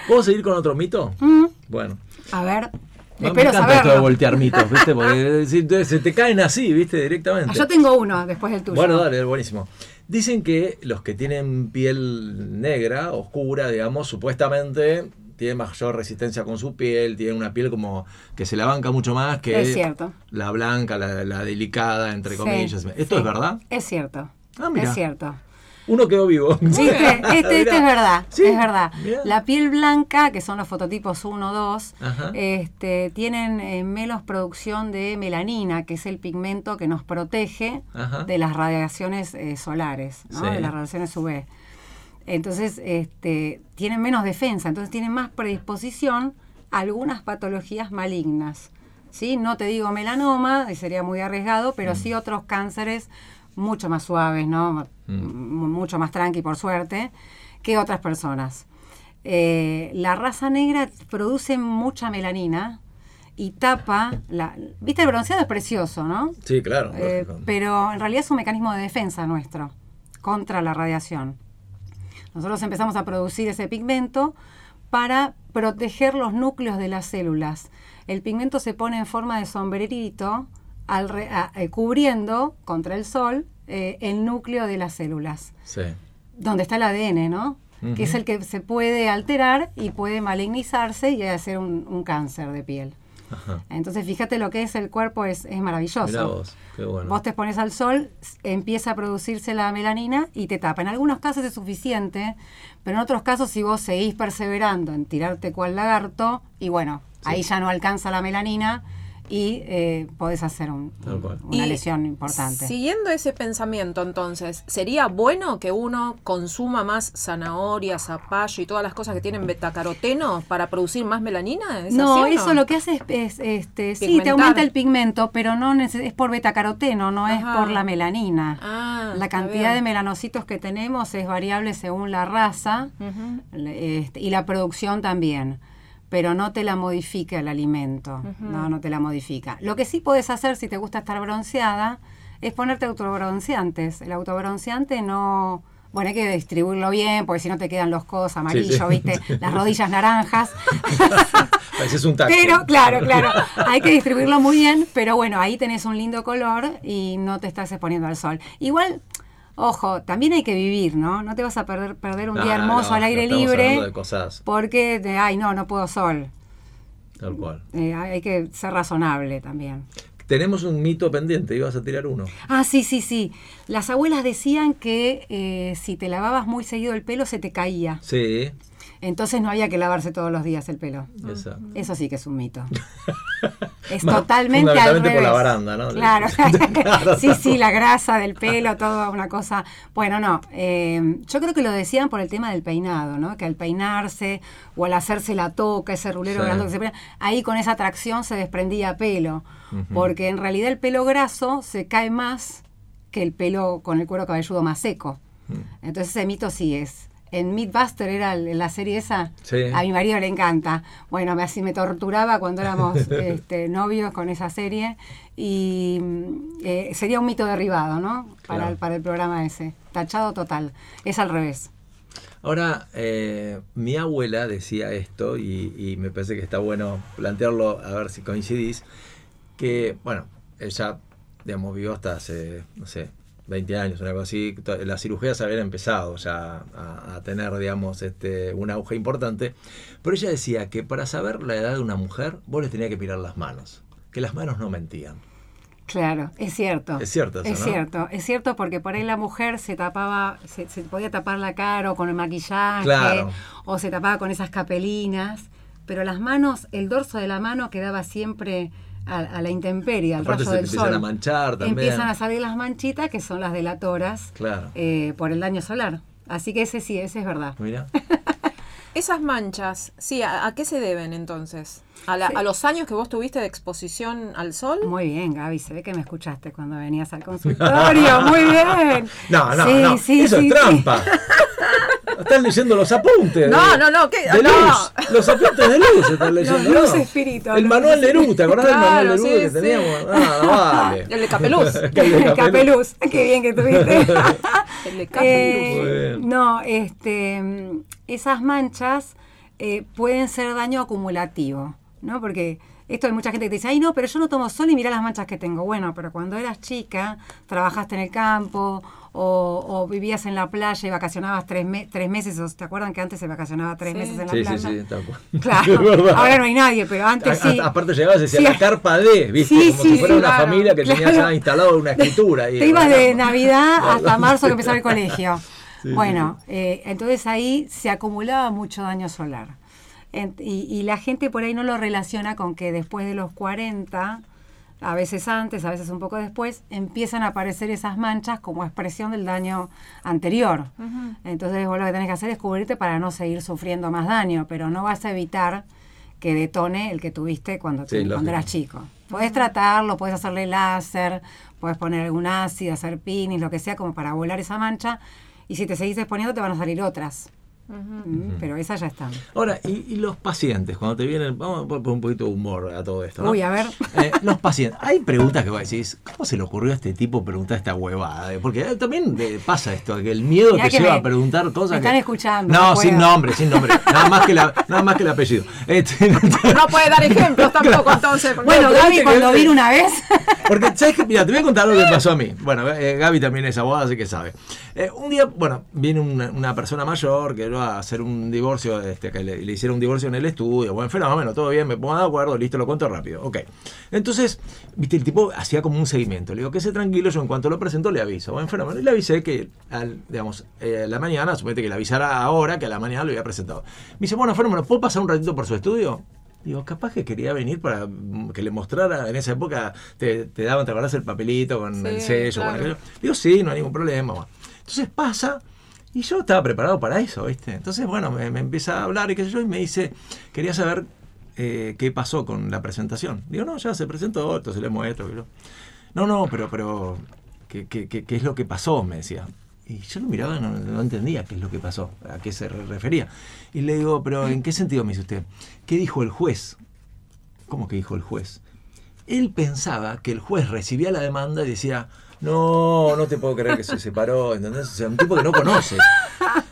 ¿Puedo seguir con otro mito? Mm, Bueno. a ver, Me espero encanta esto de voltear mitos, ¿viste? Porque te- se te caen así, ¿viste? Directamente. Ah, Yo tengo uno después del tuyo. Bueno, dale, buenísimo. Dicen que los que tienen piel negra, oscura, digamos, supuestamente tienen mayor resistencia con su piel, tienen una piel como que se la banca mucho más que Es cierto. la blanca, la, la delicada, entre Sí, comillas. ¿Esto sí. es verdad? Es cierto. Ah, mira. es cierto. Uno quedó vivo. Este, este Mirá. es verdad, Sí, es verdad. mirá. La piel blanca, que son los fototipos 1, 2, Ajá. este, tienen eh, menos producción de melanina, que es el pigmento que nos protege Ajá. de las radiaciones eh, solares, ¿no? Sí. de las radiaciones UV. Entonces, este, tienen menos defensa, entonces tienen más predisposición a algunas patologías malignas. ¿sí? No te digo melanoma, y sería muy arriesgado, pero sí otros cánceres mucho más suaves, ¿no? Mm. Mucho más tranqui, por suerte, que otras personas. Eh, la raza negra produce mucha melanina y tapa la... Viste, el bronceado es precioso, ¿no? Sí, claro. Eh, pero en realidad es un mecanismo de defensa nuestro contra la radiación. Nosotros empezamos a producir ese pigmento para proteger los núcleos de las células. El pigmento se pone en forma de sombrerito a- eh, cubriendo contra el sol eh, el núcleo de las células, Sí. donde está el ADN, ¿no? Que es el que se puede alterar y puede malignizarse y hacer un, un cáncer de piel. Ajá. Entonces, fíjate lo que es el cuerpo, es, es maravilloso. Mirá vos, qué bueno. Vos te pones al sol, empieza a producirse la melanina y te tapa. En algunos casos es suficiente, pero en otros casos si vos seguís perseverando en tirarte cual lagarto, y bueno, ahí ya no alcanza la melanina y eh, podés hacer un- una Y lesión importante. Siguiendo ese pensamiento, entonces, ¿sería bueno que uno consuma más zanahoria, zapallo y todas las cosas que tienen betacaroteno para producir más melanina? ¿Es No, así eso lo que hace es, es, este, sí, te aumenta el pigmento, pero no neces- es por betacaroteno, no es por la melanina. Ah, la cantidad de melanocitos que tenemos es variable según la raza este, y la producción también, pero no te la modifica el alimento, no, no te la modifica. Lo que sí puedes hacer si te gusta estar bronceada es ponerte autobronceantes. El autobronceante no... Bueno, hay que distribuirlo bien, porque si no te quedan los codos amarillos, sí. ¿viste? Las rodillas naranjas. Pareces un. Pero, claro, claro, hay que distribuirlo muy bien, pero bueno, ahí tenés un lindo color y no te estás exponiendo al sol. Igual, ojo, también hay que vivir, ¿no? No te vas a perder, perder un día hermoso no, al aire libre de cosas, porque, de, ay, no, no puedo sol. tal cual. Eh, hay que ser razonable también. Tenemos un mito pendiente, ibas a tirar uno. Ah, sí, sí, sí. Las abuelas decían que eh, si te lavabas muy seguido el pelo se te caía. Sí, Entonces no había que lavarse todos los días el pelo. esa. Eso sí que es un mito. es Más totalmente al revés. por la baranda, ¿no? Claro, sí, sí, la grasa del pelo, toda una cosa. Bueno, no, eh, yo creo que lo decían por el tema del peinado, ¿no? Que al peinarse o al hacerse la toca, ese rulero Sí. grande que se pone, ahí con esa tracción se desprendía pelo, porque en realidad el pelo graso se cae más que el pelo con el cuero cabelludo más seco. Mm. Entonces ese mito sí es, en Mythbuster era la serie esa. Sí. A mi marido le encanta. Bueno, me, así me torturaba cuando éramos este, novios con esa serie. Y mm, eh, sería un mito derribado, ¿no? Para, el, para el programa ese. Tachado total. Es al revés. Ahora, eh, mi abuela decía esto y, y me parece que está bueno plantearlo, a ver si coincidís, que, bueno, ella, digamos, vivió hasta hace, no sé, 20 años, o algo así, las cirugías habían empezado ya a, a tener, digamos, este, un auge importante, pero ella decía que para saber la edad de una mujer, vos le tenías que mirar las manos, que las manos no mentían. Claro, es cierto. Es cierto eso, Es ¿no? cierto, es cierto porque por ahí la mujer se tapaba, se, se podía tapar la cara o con el maquillaje, Claro. o se tapaba con esas capelinas, pero las manos, el dorso de la mano quedaba siempre a, a la intemperie, al Aparte rayo se del empiezan sol. a manchar también. Empiezan a salir las manchitas que son las delatoras Claro. eh, por el daño solar. Así que ese sí, ese es verdad. Mira. Esas manchas, sí, ¿a, a qué se deben entonces? ¿A, la- Sí. a los años que vos tuviste de exposición al sol? Muy bien, Gaby, se ve que me escuchaste cuando venías al consultorio. Muy bien. No, no, Sí, no. sí, Eso sí, es sí. trampa. Están leyendo los apuntes. No, de- no, no, ¿qué? De No. luz. Los apuntes de luz están leyendo. Luz ¿no? espíritu, El manual de luz, ¿te acordás del manual de luz sí, que sí. teníamos? Ah, vale. El de Capeluz. El de Capeluz. Qué bien que tuviste. El de Capeluz. Eh, no, este, esas manchas eh, pueden ser daño acumulativo, ¿no? Porque esto hay mucha gente que te dice, ay no, pero yo no tomo sol y mira las manchas que tengo. Bueno, pero cuando eras chica, trabajaste en el campo o, o vivías en la playa y vacacionabas tres, me- tres meses, o- ¿te acuerdan que antes se vacacionaba tres Sí. meses en la Sí, sí, playa? sí, tal cual. Claro, ahora no hay nadie, pero antes A- a- sí. aparte llegabas y decía Sí. la carpa de, ¿viste? Sí, Como sí, si fuera sí, una claro. familia que tenía Claro. ya instalado una escritura. ahí. Te ibas de. Navidad hasta marzo que empezaba el colegio. Sí, bueno, eh, entonces ahí se acumulaba mucho daño solar. En- y, y la gente por ahí no lo relaciona con que después de los 40, a veces antes, a veces un poco después, empiezan a aparecer esas manchas como expresión del daño anterior. Entonces vos lo que tenés que hacer es cubrirte para no seguir sufriendo más daño, pero no vas a evitar que detone el que tuviste cuando, Sí, te- cuando eras chico. Podés tratarlo, podés hacerle láser, podés poner algún ácido, hacer pinis, lo que sea, como para volar esa mancha. Y si te seguís exponiendo, te van a salir otras. Mm, Pero esas ya están. Ahora, y, y los pacientes, cuando te vienen, vamos a poner un poquito de humor a todo esto. ¿no? Uy, a ver. Eh, los pacientes, hay preguntas que vos decís, ¿cómo se le ocurrió a este tipo preguntar esta huevada? Porque eh, también eh, pasa esto, que el miedo Mirá te que lleva me- a preguntar cosas me que... están escuchando, No, no sin nombre, sin nombre. Nada más que, la, nada más que el apellido. Este, No puede dar ejemplos tampoco entonces. Bueno, Gaby, cuando vino una vez. Porque, ¿sabes qué? Mira, te voy a contar algo que pasó a mí. Bueno, eh, Gaby también es abogada, así que sabe. Eh, un día, bueno, viene una, una persona mayor que va a hacer un divorcio, este, que le, le hicieron un divorcio en el estudio. Buen fenómeno, todo bien, me pongo de acuerdo, listo, lo cuento rápido. Ok. Entonces, viste, el tipo hacía como un seguimiento. Le digo, que se tranquilo, yo en cuanto lo presento le aviso. Buen fenómeno. Y le avisé que, al, digamos, eh, a la mañana, suponete que le avisara ahora, que a la mañana lo había presentado. Me dice, bueno, fenómeno, ¿puedo pasar un ratito por su estudio? Digo, capaz que quería venir para mm, que le mostrara, en esa época te, te daban, te acordás el papelito con Sí, el sello. claro. con aquello. Digo, sí, no hay ningún problema. bueno. Entonces pasa, y yo estaba preparado para eso, ¿viste? Entonces, bueno, me, me empieza a hablar y qué sé yo, y me dice, quería saber eh, qué pasó con la presentación. Digo, no, ya se presentó, entonces le muestro. yo- No, no, pero, pero, ¿qué, qué, qué- qué es lo que pasó? Me decía. Y yo lo miraba no, no entendía qué es lo que pasó, a qué se re- refería. Y le digo, pero ¿en qué sentido me dice usted? ¿Qué dijo el juez? ¿Cómo que dijo el juez? Él pensaba que el juez recibía la demanda y decía, no, no te puedo creer que se separó, ¿entendés? O sea, un tipo que no conoce.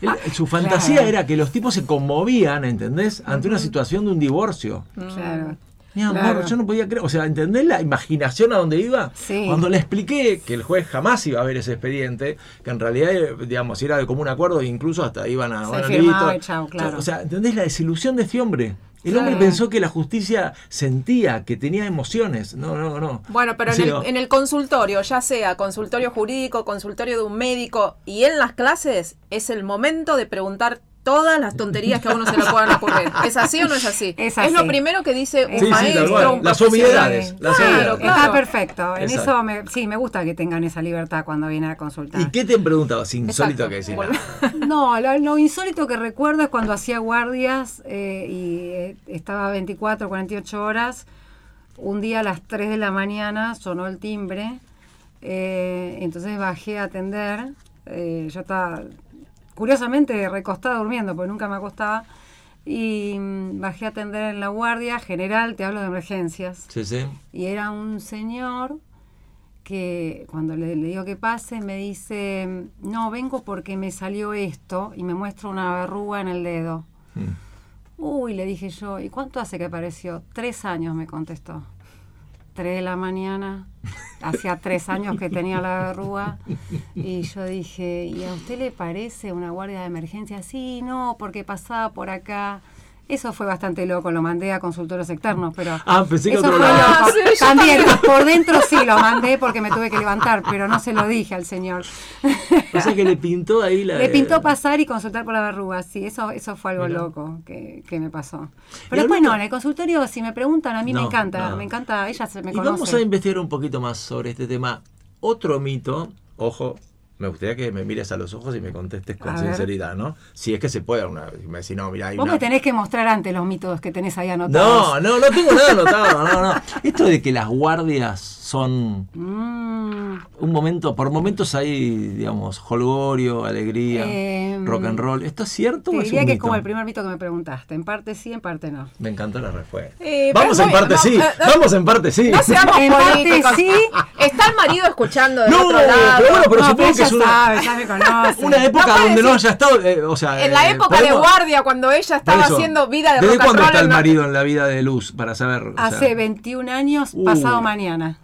Él- su fantasía Claro. era que los tipos se conmovían, ¿entendés? Ante una situación de un divorcio. Claro. Mi amor, Claro. yo no podía creer. O sea, ¿entendés la imaginación a dónde iba? Sí. Cuando le expliqué que el juez jamás iba a ver ese expediente, que en realidad, eh, digamos, era de común acuerdo e incluso hasta iban a. Se bueno, firmaba chau, claro. O sea, ¿entendés la desilusión de este hombre? El Claro. hombre pensó que la justicia sentía, que tenía emociones. No, no, no. Bueno, pero en el, en el consultorio, ya sea consultorio jurídico, consultorio de un médico y en las clases, es el momento de preguntar todas las tonterías que a uno se le puedan ocurrir. ¿Es así o no es así? Es así. lo primero que dice un Sí, sí, tal maestro, un Las obviedades, las Claro, obviedades. claro. Está perfecto. En Exacto. eso me, sí, me gusta que tengan esa libertad cuando vienen a consultar. ¿Y qué te han preguntado? Es insólito Exacto. que decir. No, lo, lo insólito que recuerdo es cuando hacía guardias eh, y eh, estaba 24, 48 horas. Un día a las 3 de la mañana sonó el timbre. eh, entonces bajé a atender. eh, yo estaba curiosamente recostada durmiendo, porque nunca me acostaba. Y mm, bajé a atender en la guardia general, te hablo de emergencias. Sí, sí. Y era un señor que cuando le, le digo que pase me dice, no, vengo porque me salió esto y me muestra una verruga en el dedo. Mm. Uy, le dije yo, ¿y cuánto hace que apareció? Tres años, me contestó. Tres de la mañana, hacía tres años que tenía la verruga. Y yo dije, ¿y a usted le parece una guardia de emergencia? Sí, no, porque pasaba por acá. Eso fue bastante loco, lo mandé a consultorios externos, pero... Ah, pensé que otro lado. loco. Ah, sí, También, por dentro sí lo mandé porque me tuve que levantar, pero no se lo dije al señor. O sea que le pintó ahí la. Le pintó pasar y consultar por la verruga, sí, eso, eso fue algo loco que, que me pasó. Y Pero después no, en el consultorio, si me preguntan, a mí me encanta, no. me encanta, ella se me y conoce. vamos a investigar un poquito más sobre este tema. Otro mito, ojo, me gustaría que me mires a los ojos y me contestes con A ver. sinceridad, ¿no? Si es que se puede, una, me decís, no, mira, hay Vos una- me tenés que mostrar antes los mitos que tenés ahí anotados. No, no, no tengo nada anotado, no, no. Esto de que las guardias son Mm, un momento, por momentos hay, digamos, holgorio, alegría, Em, rock and roll. ¿Esto es cierto te o es diría un que es mito? como el primer mito que me preguntaste. En parte sí, en parte no. Me encantó la respuesta. Eh, vamos en muy- parte no, sí, eh, eh, vamos en parte sí. No seamos En parte sí. Está el marido escuchando del No, otro lado. pero bueno, pero no, supongo que es una, sabe, ya me conoce. una época No donde no decir- haya estado, eh, o sea... En la eh, época de guardia, cuando ella estaba eso, haciendo vida de ¿Desde rock and cuándo roll está el la- marido en la vida de Luz? Para saber... o sea, Hace 21 años, Uh. pasado mañana.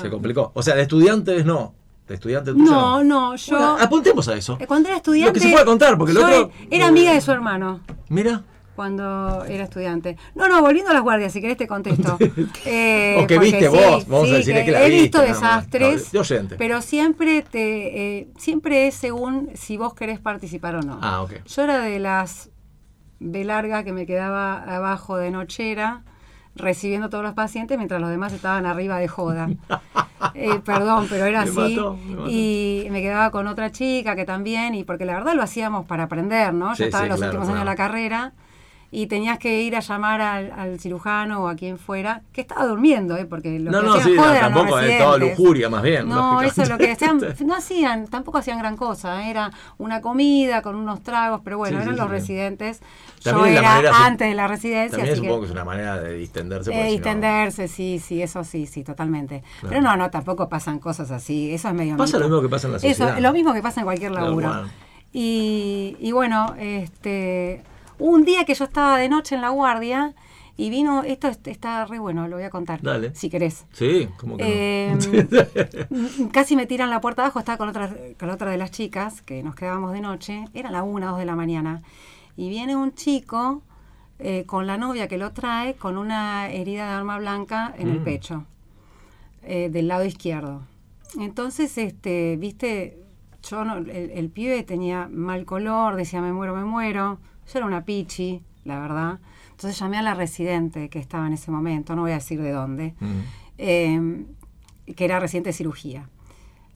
Se complicó. O sea, de estudiantes no. De estudiantes tuyo No, no, yo... Bueno, apuntemos a eso. Eh, Cuando era estudiante. Lo que se pueda contar, porque el yo otro- Era amiga de su hermano Mira. cuando era estudiante. No, no, volviendo a las guardias, si querés te contesto. Eh, O que porque viste vos, vamos a decirle que la He visto más. desastres, No, de pero siempre te eh, siempre es según si vos querés participar o no. Ah, ok. Yo era de las de larga que me quedaba abajo de nochera recibiendo todos los pacientes mientras los demás estaban arriba de joda. Eh, perdón, pero era Me así. mató, me mató. Y me quedaba con otra chica que también, y porque la verdad lo hacíamos para aprender, ¿no? Yo Sí, estaba sí, en los claro, últimos años de la carrera y tenías que ir a llamar al, al cirujano o a quien fuera, que estaba durmiendo, ¿eh? Porque lo No, que no, hacían sí, tampoco es todo residentes. lujuria, más bien. No, eso es lo que hacían, no hacían, tampoco hacían gran cosa, ¿eh? era una comida con unos tragos, pero bueno, Sí, eran sí, los sí. residentes. También Yo era manera, antes de la residencia, También así supongo que es una manera de distenderse. Eh, si no- distenderse, sí, sí, eso sí, sí, totalmente. Claro. Pero no, no, tampoco pasan cosas así, eso es medio Pasa mito. lo mismo que pasa en la sociedad. Eso, lo mismo que pasa en cualquier laburo. y bueno, este, un día que yo estaba de noche en la guardia y vino, esto es- está re bueno, lo voy a contar, Dale. si querés. Sí, como que Eh, no. casi me tiran la puerta abajo, estaba con otra, con otra de las chicas, que nos quedábamos de noche, era la una, dos de la mañana, y viene un chico eh, con la novia que lo trae con una herida de arma blanca en el Mm. pecho, eh, del lado izquierdo. Entonces, este, viste, yo no- el, el pibe tenía mal color, decía me muero, me muero, yo era una pichi, la verdad. Entonces llamé a la residente que estaba en ese momento, no voy a decir de dónde, eh, que era residente de cirugía.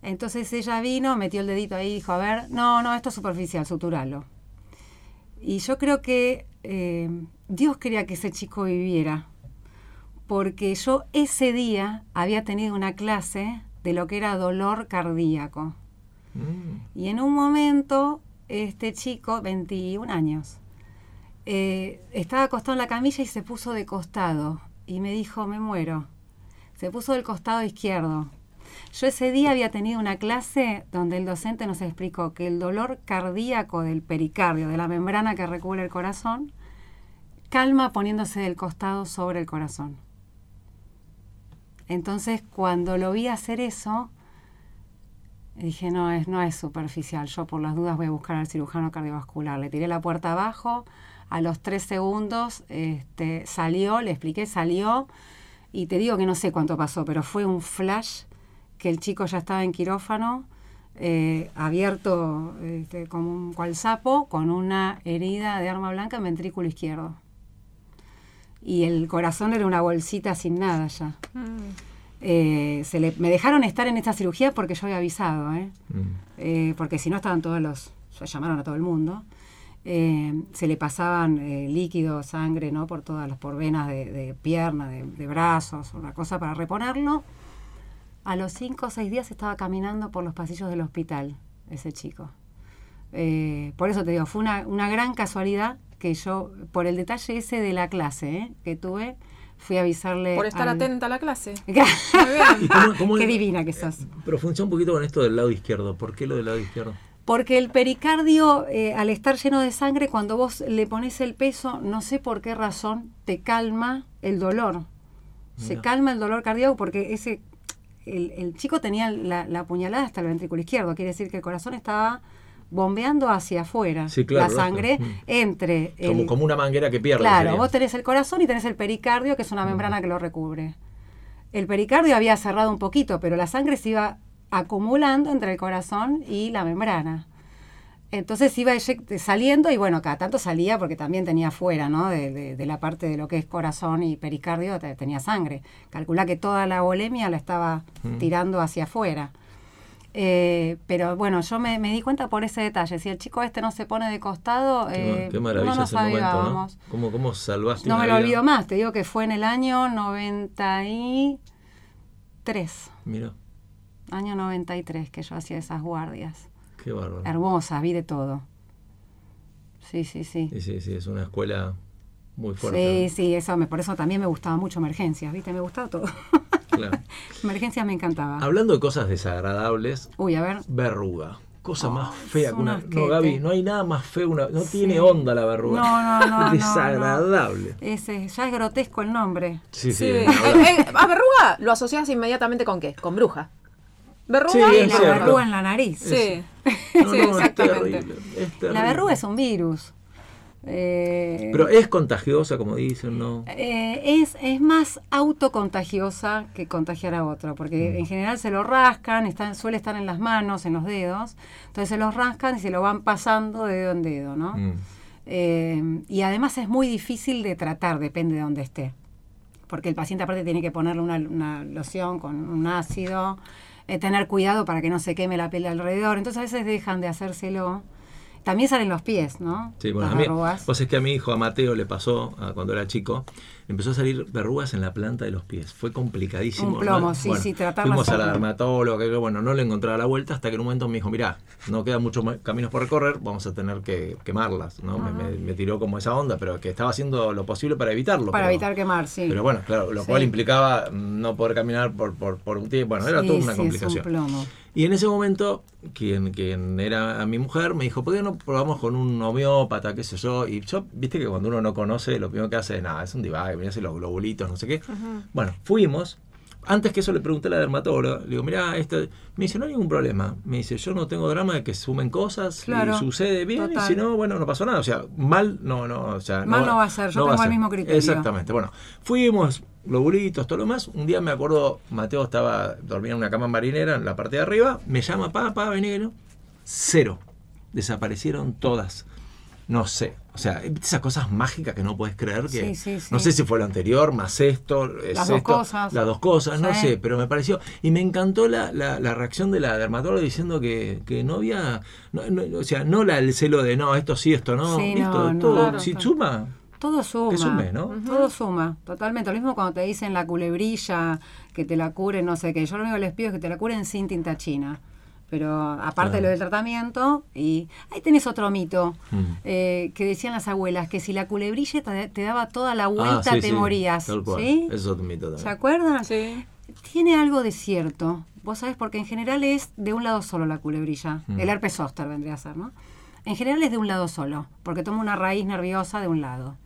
Entonces ella vino, metió el dedito ahí y dijo, a ver, no, no, esto es superficial, suturalo. Y yo creo que eh, Dios quería que ese chico viviera, porque yo ese día había tenido una clase de lo que era dolor cardíaco. Mm. Y en un momento, este chico, 21 años, eh, estaba acostado en la camilla y se puso de costado. Y me dijo, me muero. Se puso del costado izquierdo. Yo ese día había tenido una clase donde el docente nos explicó que el dolor cardíaco del pericardio, de la membrana que recubre el corazón, calma poniéndose del costado sobre el corazón. Entonces, cuando lo vi hacer eso, dije, no es, no es superficial. Yo por las dudas voy a buscar al cirujano cardiovascular. Le tiré la puerta abajo, a los tres segundos este, salió, le expliqué, salió, y te digo que no sé cuánto pasó, pero fue un flash que el chico ya estaba en quirófano, eh, abierto este, como un cual sapo, con una herida de arma blanca en ventrículo izquierdo. Y el corazón era una bolsita sin nada ya. Eh, se le, me dejaron estar en esta cirugía porque yo había avisado, ¿eh? Mm. Eh, porque si no estaban todos los, llamaron a todo el mundo, Eh, se le pasaban eh, líquido, sangre, ¿no? Por todas las, por venas de, de pierna, de, de brazos, una cosa para reponerlo. A los cinco o seis días estaba caminando por los pasillos del hospital, ese chico. Eh, por eso te digo, fue una, una gran casualidad que yo, por el detalle ese de la clase ¿eh? que tuve, fui a avisarle. Por estar al- atenta a la clase. ¿Y Muy bien. cómo- cómo- Qué divina que sos. Profundiza un poquito con esto del lado izquierdo. ¿Por qué lo del lado izquierdo? Porque el pericardio, eh, al estar lleno de sangre, cuando vos le pones el peso, no sé por qué razón, te calma el dolor. Se calma el dolor cardíaco porque ese el, el chico tenía la, la puñalada hasta el ventrículo izquierdo. Quiere decir que el corazón estaba bombeando hacia afuera. Sí, claro, la sangre. Mm. entre el, Como, una manguera que pierde. Claro, sería. vos tenés el corazón y tenés el pericardio, que es una membrana que lo recubre. El pericardio había cerrado un poquito, pero la sangre se iba acumulando entre el corazón y la membrana. Entonces iba saliendo y bueno, cada tanto salía porque también tenía fuera, ¿no? De, de- de la parte de lo que es corazón y pericardio te- tenía sangre. Calcula que toda la bolemia la estaba Mm. tirando hacia afuera. Eh, pero bueno, yo me, me di cuenta por ese detalle. Si el chico este no se pone de costado, Qué, eh, qué maravilla no nos ese momento. ¿Cómo, cómo salvaste No una me lo olvido más, te digo que fue en el año 93, Mira, año 93 que yo hacía esas guardias. qué bárbaro. Hermosas, vi de todo. Sí, sí, sí. Sí, sí, sí, es una escuela muy fuerte. Sí, ¿no? sí, eso me, por eso también me gustaba mucho emergencias, ¿viste? Me gustaba todo. Claro. emergencias me encantaba. Hablando de cosas desagradables, Uy, a ver. verruga. Cosa más es fea que un una. No. Gaby, no hay nada más feo. Una, no Sí. tiene onda la verruga. No, no, no, no, Desagradable. Ese, ya es grotesco el nombre. Sí, sí. Sí. Eh, eh, a verruga lo asocias inmediatamente con qué? Con bruja. Verruga Sí, y es la cierto. verruga en la nariz. Sí. No, sí, no, es terrible, es terrible. La verruga es un virus. Eh, Pero es contagiosa, como dicen, ¿no? Eh, es, es más autocontagiosa que contagiar a otro, porque Mm. en general se lo rascan, están, suele estar en las manos, en los dedos, entonces se los rascan y se lo van pasando de dedo en dedo, ¿no? Mm. Eh, y además es muy difícil de tratar, depende de dónde esté, porque el paciente aparte tiene que ponerle una, una loción con un ácido, eh, tener cuidado para que no se queme la piel de alrededor, entonces a veces dejan de hacérselo. También salen los pies, ¿no? Sí, bueno, Las a mí, pues es que a mi hijo, a Mateo, le pasó a cuando era chico, empezó a salir verrugas en la planta de los pies. Fue complicadísimo. Un plomo, ¿no? sí, Bueno, sí, tratarlas Fuimos a la son- dermatóloga, que bueno, no le encontraba la vuelta hasta que en un momento me dijo, mirá, no quedan muchos caminos por recorrer, vamos a tener que quemarlas, ¿no? Me, me- me tiró como esa onda, pero que estaba haciendo lo posible para evitarlo. para pero- evitar quemar, sí. Pero bueno, claro, lo Sí. cual implicaba no poder caminar por, por, por un tiempo. Bueno, era Sí, toda una sí, complicación. Es un plomo. Y en ese momento, quien, quien era a mi mujer me dijo, ¿por qué no probamos con un homeópata, qué sé yo? Y yo, viste que cuando uno no conoce, lo primero que hace es, nada, es un divague, hace los globulitos, no sé qué. Bueno, fuimos. Antes que eso le pregunté a la dermatóloga, le digo, mirá, esto... me dice, no hay ningún problema. Me dice, yo no tengo drama de que sumen cosas, Claro, y sucede bien, total. y si no, bueno, no pasó nada. O sea, mal no, no, o sea, Mal no va a ser, yo no tengo el mismo criterio. Exactamente, bueno, fuimos, globulitos, todo lo más. Un día me acuerdo, Mateo estaba, dormía en una cama marinera en la parte de arriba, me llama, papá, vení, ¿no? Cero. Desaparecieron todas. No sé, o sea, esas cosas mágicas que no puedes creer que... Sí, sí, sí. No sé si fue lo anterior, más esto, es Las dos esto, cosas. Las dos cosas, no sé, pero me pareció... Y me encantó la, la, la reacción de la dermatóloga diciendo que, que no había... no- no- o sea, no la, el celo de, no, esto sí, esto no. Sí, listo, no, no, todo, claro. si suma, Todo suma. Que sume, ¿no? Todo suma, totalmente. Lo mismo cuando te dicen la culebrilla, que te la curen, no sé qué. Yo lo único que les pido es que te la curen sin tinta china. Pero aparte Claro. lo del tratamiento, y ahí tenés otro mito Mm. eh, que decían las abuelas, que si la culebrilla te, te daba toda la Ah, vuelta sí, te sí, morías. Tal cual. ¿sí? Eso es otro mito ¿Se también. acuerdan? Sí. Tiene algo de cierto. Vos sabés, porque en general es de un lado solo la culebrilla. Mm. El herpes zóster vendría a ser, ¿no? En general es de un lado solo, porque toma una raíz nerviosa de un lado.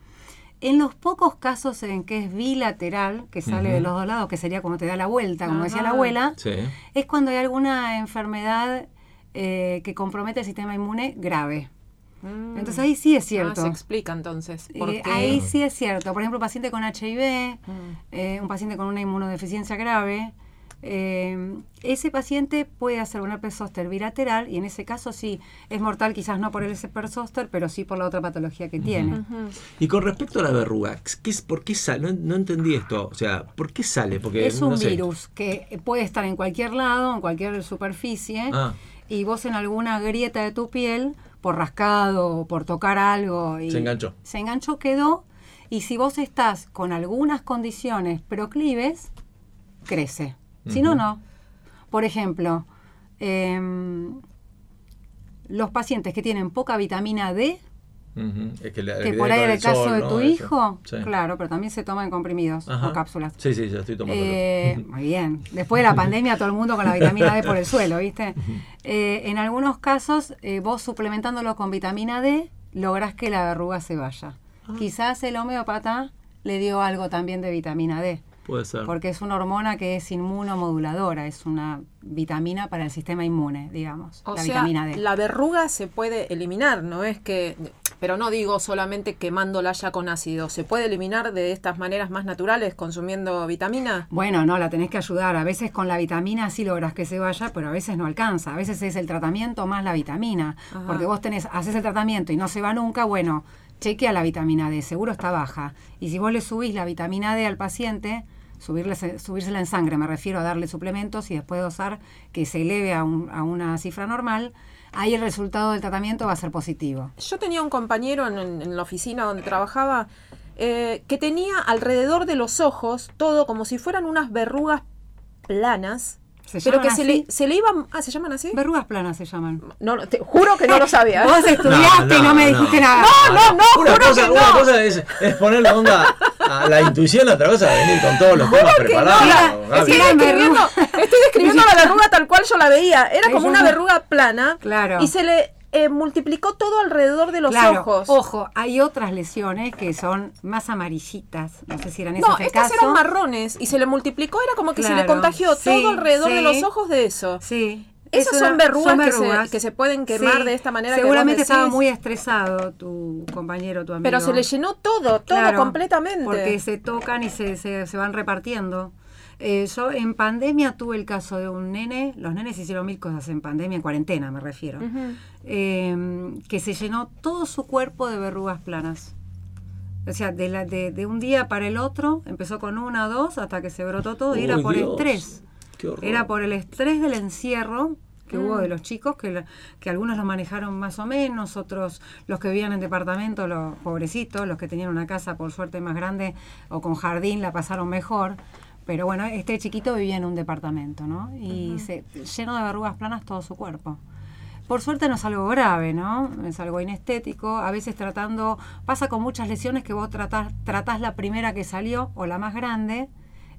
En los pocos casos en que es bilateral, que sale de los dos lados, que sería como te da la vuelta, como decía la abuela, Sí. es cuando hay alguna enfermedad eh, que compromete el sistema inmune grave. Mm. Entonces ahí sí es Ah, cierto. se explica entonces. ¿por Eh, ahí sí es cierto. Por ejemplo, un paciente con HIV, Mm. eh, un paciente con una inmunodeficiencia grave, eh, ese paciente puede hacer un herpes zóster bilateral y en ese caso sí es mortal, quizás no por el herpes zóster, pero sí por la otra patología que tiene. Y con respecto a la verruga, ¿qué es, ¿por qué sale? No, no entendí esto. O sea, ¿por qué sale? Porque, Es un no sé. virus que puede estar en cualquier lado, en cualquier superficie, Ah. y vos en alguna grieta de tu piel, por rascado por tocar algo, y Se enganchó. Se enganchó, quedó, y si vos estás con algunas condiciones proclives, crece. Si no, no. Por ejemplo, em, los pacientes que tienen poca vitamina D, es que, la- que por ahí era el caso sol, de tu hijo, Sí. claro, pero también se toman comprimidos Ajá. o cápsulas. Sí, sí, ya estoy tomando. Eh, muy bien. Después de la pandemia, todo el mundo con la vitamina D por el suelo, ¿viste? Eh, en algunos casos, eh, vos suplementándolo con vitamina D, lográs que la verruga se vaya. Ah. Quizás el homeópata le dio algo también de vitamina D, Puede ser. porque es una hormona que es inmunomoduladora, es una vitamina para el sistema inmune, digamos, O la sea, vitamina D. la verruga se puede eliminar, no es que, pero no digo solamente quemándola ya con ácido, se puede eliminar de estas maneras más naturales consumiendo vitamina. Bueno, no, la tenés que ayudar. A veces con la vitamina sí logras que se vaya, pero a veces no alcanza. A veces es el tratamiento más la vitamina. Ajá. Porque vos tenés, haces el tratamiento y no se va nunca, bueno, chequea la vitamina D, seguro está baja. Y si vos le subís la vitamina D al paciente, subirle, subírsela en sangre, me refiero a darle suplementos y después dosar que se eleve a, un- a una cifra normal, ahí el resultado del tratamiento va a ser positivo. Yo tenía un compañero en la oficina donde trabajaba eh, que tenía alrededor de los ojos todo como si fueran unas verrugas planas, ¿Se pero que se le, se le iban... Ah, ¿se llaman así? Verrugas planas se llaman. No, no, te juro que no lo sabía. ¿eh? Vos estudiaste y no me dijiste nada. No, no, no, una juro cosa, que una cosa es, es ponerle onda a la intuición, otra cosa es venir con todos los temas preparados. Gaby. Estoy describiendo, estoy describiendo la verruga tal cual yo la veía. Era como una verruga plana. Claro. Y se le eh, multiplicó todo alrededor de los Claro, ojos. Ojo, hay otras lesiones que son más amarillitas. No sé si eran esas No, estas caso. eran marrones y se le multiplicó, era como que se le contagió sí, todo alrededor de los ojos de eso. Sí. Esas Eso son verrugas son que se- que pueden quemar de esta manera que Seguramente decís. estaba muy estresado tu compañero, tu amigo. Pero se le llenó todo, todo Claro, completamente. Porque se tocan y se, se, se van repartiendo. Eh, yo en pandemia tuve el caso de un nene, los nenes hicieron mil cosas en pandemia, en cuarentena me refiero, eh, que se llenó todo su cuerpo de verrugas planas. O sea, de, la, de, de un día para el otro, empezó con una o dos hasta que se brotó todo y era por Dios, estrés. Era por el estrés del encierro que hubo Mm. de los chicos, que, la- que algunos lo manejaron más o menos, otros los que vivían en departamento, los pobrecitos, los que tenían una casa por suerte más grande o con jardín la pasaron mejor. Pero bueno, este chiquito vivía en un departamento, ¿no? Y se, lleno de verrugas planas todo su cuerpo. Por suerte no es algo grave, ¿no? Es algo inestético. A veces tratando, pasa con muchas lesiones que vos tratás, tratás la primera que salió o la más grande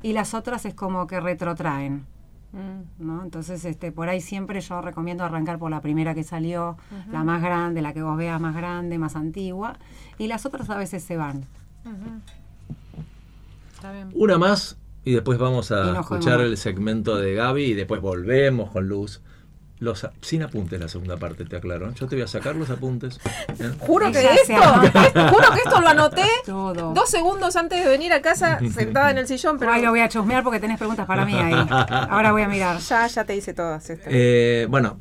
y las otras es como que retrotraen. Mm. ¿no? Entonces, este, por ahí siempre yo recomiendo arrancar por la primera que salió, la más grande, la que vos veas más grande, más antigua, y las otras a veces se van. Está bien. Una más y después vamos a escuchar el segmento de Gaby y después volvemos con Luz. Los, sin apuntes la segunda parte, te aclaro. Yo te voy a sacar los apuntes. ¿eh? Juro que esto, juro que esto lo anoté Todo. dos segundos antes de venir a casa, sentada en el sillón, pero Ahí lo voy a chusmear porque tenés preguntas para mí ahí. Ahora voy a mirar. ya, ya te hice todas estas. Eh, bueno,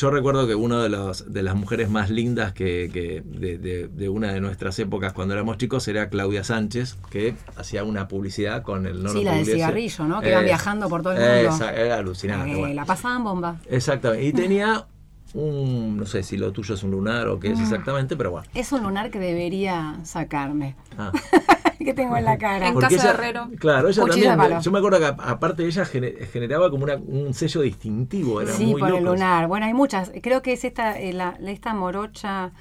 yo recuerdo que una de, los, de las mujeres más lindas que, que de, de- de una de nuestras épocas cuando éramos chicos era Claudia Sánchez, que hacía una publicidad con el nono Sí, la del cigarrillo, ¿no? Que iban viajando por todo el mundo. esa- era alucinante. Eh, bueno. La pasaban bomba. Exactamente. Y tenía un, no sé si lo tuyo es un lunar o qué es exactamente, pero bueno. Es un lunar que debería sacarme. Ah. que tengo en la cara. En Porque casa de ella- Herrero. Claro, ella Cuchillo de también. palo. Yo me acuerdo que aparte ella gene- generaba como una- un sello distintivo. Era Sí, muy por el lunar. Bueno, hay muchas. Creo que es esta, eh, la, esta morocha,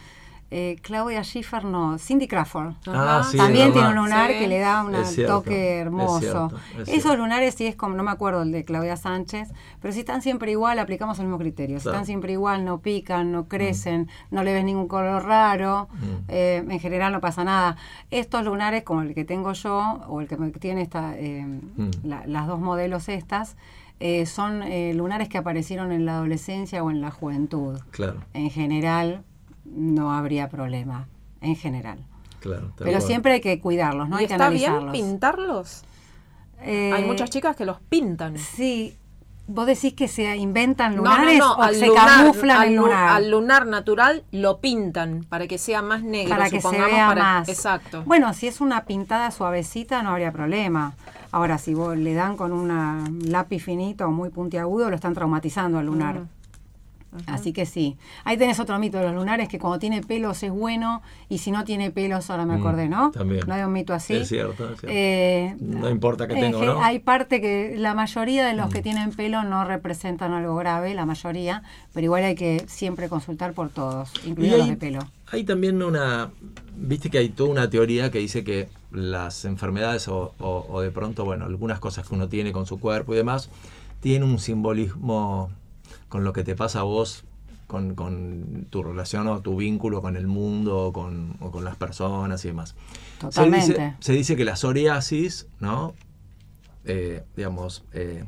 eh, Claudia Schiffer, no, Cindy Crawford. Ah, sí, También tiene un lunar Sí. que le da un Es cierto, toque es hermoso. cierto, es Esos lunares sí es como, no me acuerdo el de Claudia Sánchez, pero si están siempre igual, aplicamos el mismo criterio. Si Claro. están siempre igual, no pican, no crecen, no le ves ningún color raro, Mm. eh, en general no pasa nada. Estos lunares, como el que tengo yo, o el que me tiene esta, eh, Mm. la- las dos modelos estas, eh, son eh, lunares que aparecieron en la adolescencia o en la juventud. Claro, En general, no habría problema. En general. claro. Pero cual. siempre hay que cuidarlos, ¿no? ¿Y hay que está bien analizarlos. pintarlos? Eh, Hay muchas chicas que los pintan. Sí. ¿Vos decís que se inventan No, no, lunares no, o al se lunar, camuflan al el lunar? al lunar natural lo pintan para que sea más negro, para que se vea para- más. Exacto. Bueno, si es una pintada suavecita no habría problema. Ahora, si vos le dan con una lápiz finito o muy puntiagudo, lo están traumatizando al lunar. Mm. Así que sí. Ahí tenés otro mito de los lunares, que cuando tiene pelos es bueno, y si no tiene pelos, ahora me Mm, acordé, ¿no? también. No hay un mito así. Es cierto, es cierto. Eh, No importa que tenga no. Hay parte que la mayoría de los Mm. que tienen pelo no representan algo grave, la mayoría, pero igual hay que siempre consultar por todos, incluidos los de pelo. hay también una, viste que hay toda una teoría que dice que las enfermedades o, o- o de pronto, bueno, algunas cosas que uno tiene con su cuerpo y demás, tienen un simbolismo con lo que te pasa a vos, con, con tu relación o tu vínculo con el mundo o con, o con las personas y demás. Se Totalmente. dice, se dice que la psoriasis, ¿no? Eh, digamos, eh,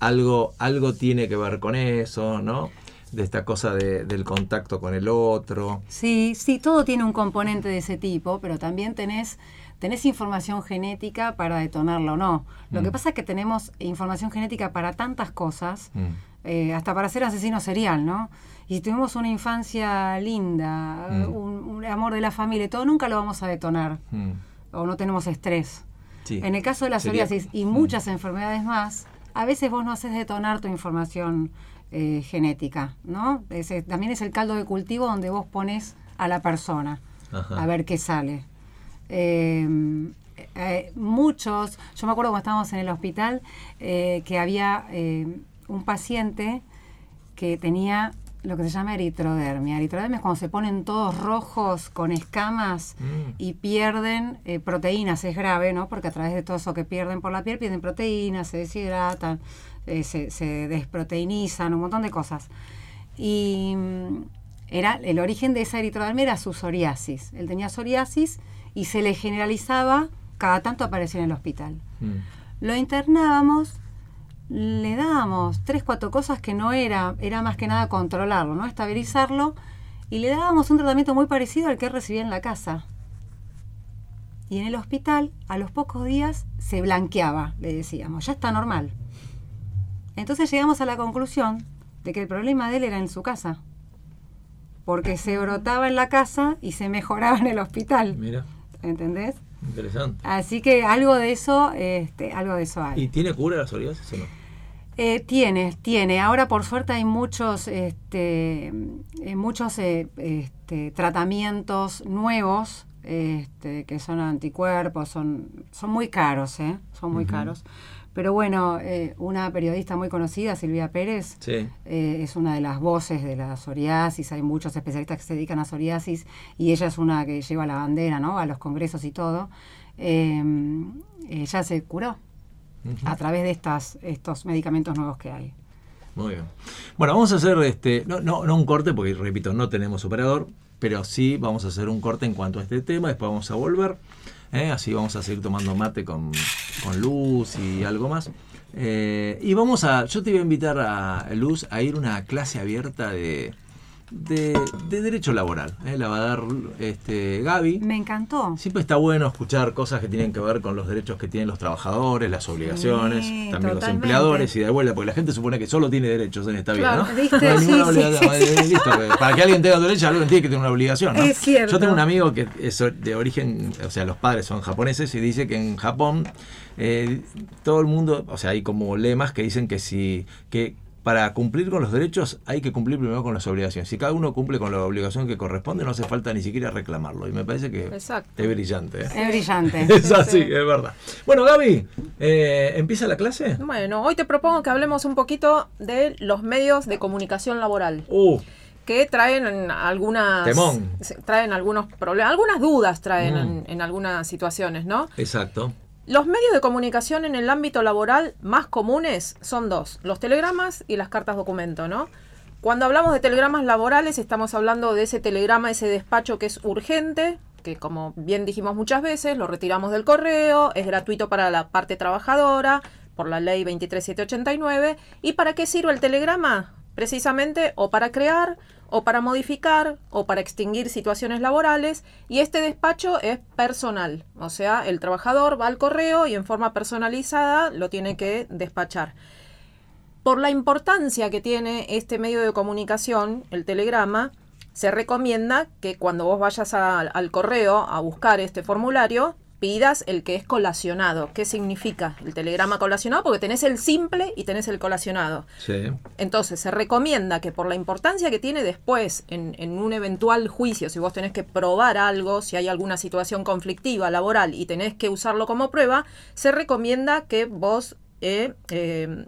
algo, algo tiene que ver con eso, ¿no? De esta cosa de- del contacto con el otro. Sí, sí, todo tiene un componente de ese tipo, pero también tenés, tenés información genética para detonarlo o no. Lo que Mm. pasa es que tenemos información genética para tantas cosas, Mm. Eh, hasta para ser asesino serial, ¿no? Y tuvimos una infancia linda, Mm. un, un amor de la familia, todo nunca lo vamos a detonar, Mm. o no tenemos estrés. Sí. En el caso de la psoriasis y Mm. muchas enfermedades más, a veces vos no haces detonar tu información eh, genética, ¿no? Ese- también es el caldo de cultivo donde vos pones a la persona Ajá. a ver qué sale. Eh, eh, muchos, yo me acuerdo cuando estábamos en el hospital, que había eh, un paciente que tenía lo que se llama eritrodermia. Eritrodermia es cuando se ponen todos rojos con escamas Mm. y pierden eh, proteínas, es grave, ¿no? Porque a través de todo eso que pierden por la piel, pierden proteínas, se deshidratan, eh, se, se desproteinizan, un montón de cosas. Y mm, era el origen de esa eritrodermia era su psoriasis. Él tenía psoriasis y se le generalizaba, cada tanto aparecía en el hospital. Mm. Lo internábamos, le dábamos tres, cuatro cosas que no era, era más que nada controlarlo, ¿no? Estabilizarlo, y le dábamos un tratamiento muy parecido al que él recibía en la casa. Y en el hospital, a los pocos días, se blanqueaba, le decíamos, ya está normal. Entonces llegamos a la conclusión de que el problema de él era en su casa. Porque se brotaba en la casa y se mejoraba en el hospital. Mira, ¿Entendés? interesante. Así que algo de eso, este, algo de eso hay. ¿Y tiene cura la psoriasis o no? Eh, tiene, tiene. Ahora por suerte hay muchos, este, eh, muchos eh, este, tratamientos nuevos este, que son anticuerpos, son, son muy caros, ¿eh? Son muy caros. Pero bueno, eh, una periodista muy conocida, Silvia Pérez, Sí. eh, es una de las voces de la psoriasis, hay muchos especialistas que se dedican a psoriasis y ella es una que lleva la bandera, ¿no? A los congresos y todo. Ella se curó A través de estas, estos medicamentos nuevos que hay. Muy bien. Bueno, vamos a hacer este, no, no, no un corte, porque repito, no tenemos operador, pero sí vamos a hacer un corte en cuanto a este tema, después vamos a volver. ¿eh? Así vamos a seguir tomando mate con, con Luz y algo más. Eh, y vamos a, yo te voy a invitar a Luz a ir a una clase abierta de, de, de derecho laboral. ¿eh? La va a dar este, Gaby. Me encantó. Siempre está bueno escuchar cosas que tienen que ver con los derechos que tienen los trabajadores, las obligaciones, Sí, también los empleadores y de vuelta, porque la gente supone que solo tiene derechos en esta vida, Claro, ¿no? ¿viste? No hay Sí, ninguna sí, obligación. sí, listo, que para que alguien tenga derecho, alguien tiene que tener una obligación, ¿no? Es cierto. Yo tengo un amigo que es de origen, o sea, los padres son japoneses y dice que en Japón eh, todo el mundo, o sea, hay como lemas que dicen que si que para cumplir con los derechos hay que cumplir primero con las obligaciones. Si cada uno cumple con la obligación que corresponde, no hace falta ni siquiera reclamarlo. Y me parece que Exacto. es brillante. ¿eh? Es brillante. Es así, sí. es verdad. Bueno, Gaby, eh, ¿empieza la clase? Bueno, hoy te propongo que hablemos un poquito de los medios de comunicación laboral. Uh, que traen algunas Temón. traen algunos problemas, algunas dudas traen Mm. en, en algunas situaciones, ¿no? exacto. Los medios de comunicación en el ámbito laboral más comunes son dos, los telegramas y las cartas documento, ¿no? Cuando hablamos de telegramas laborales estamos hablando de ese telegrama, ese despacho que es urgente, que como bien dijimos muchas veces, lo retiramos del correo, es gratuito para la parte trabajadora, por la ley 23789. ¿Y para qué sirve el telegrama? Precisamente o para crear, o para modificar, o para extinguir situaciones laborales. Y este despacho es personal, o sea, el trabajador va al correo y en forma personalizada lo tiene que despachar. Por la importancia que tiene este medio de comunicación, el telegrama, se recomienda que cuando vos vayas al correo a buscar este formulario, pidas el que es colacionado. ¿Qué significa el telegrama colacionado? Porque tenés el simple y tenés el colacionado. Sí. Entonces, se recomienda que por la importancia que tiene después en, en un eventual juicio, si vos tenés que probar algo, si hay alguna situación conflictiva laboral y tenés que usarlo como prueba, se recomienda que vos eh, eh,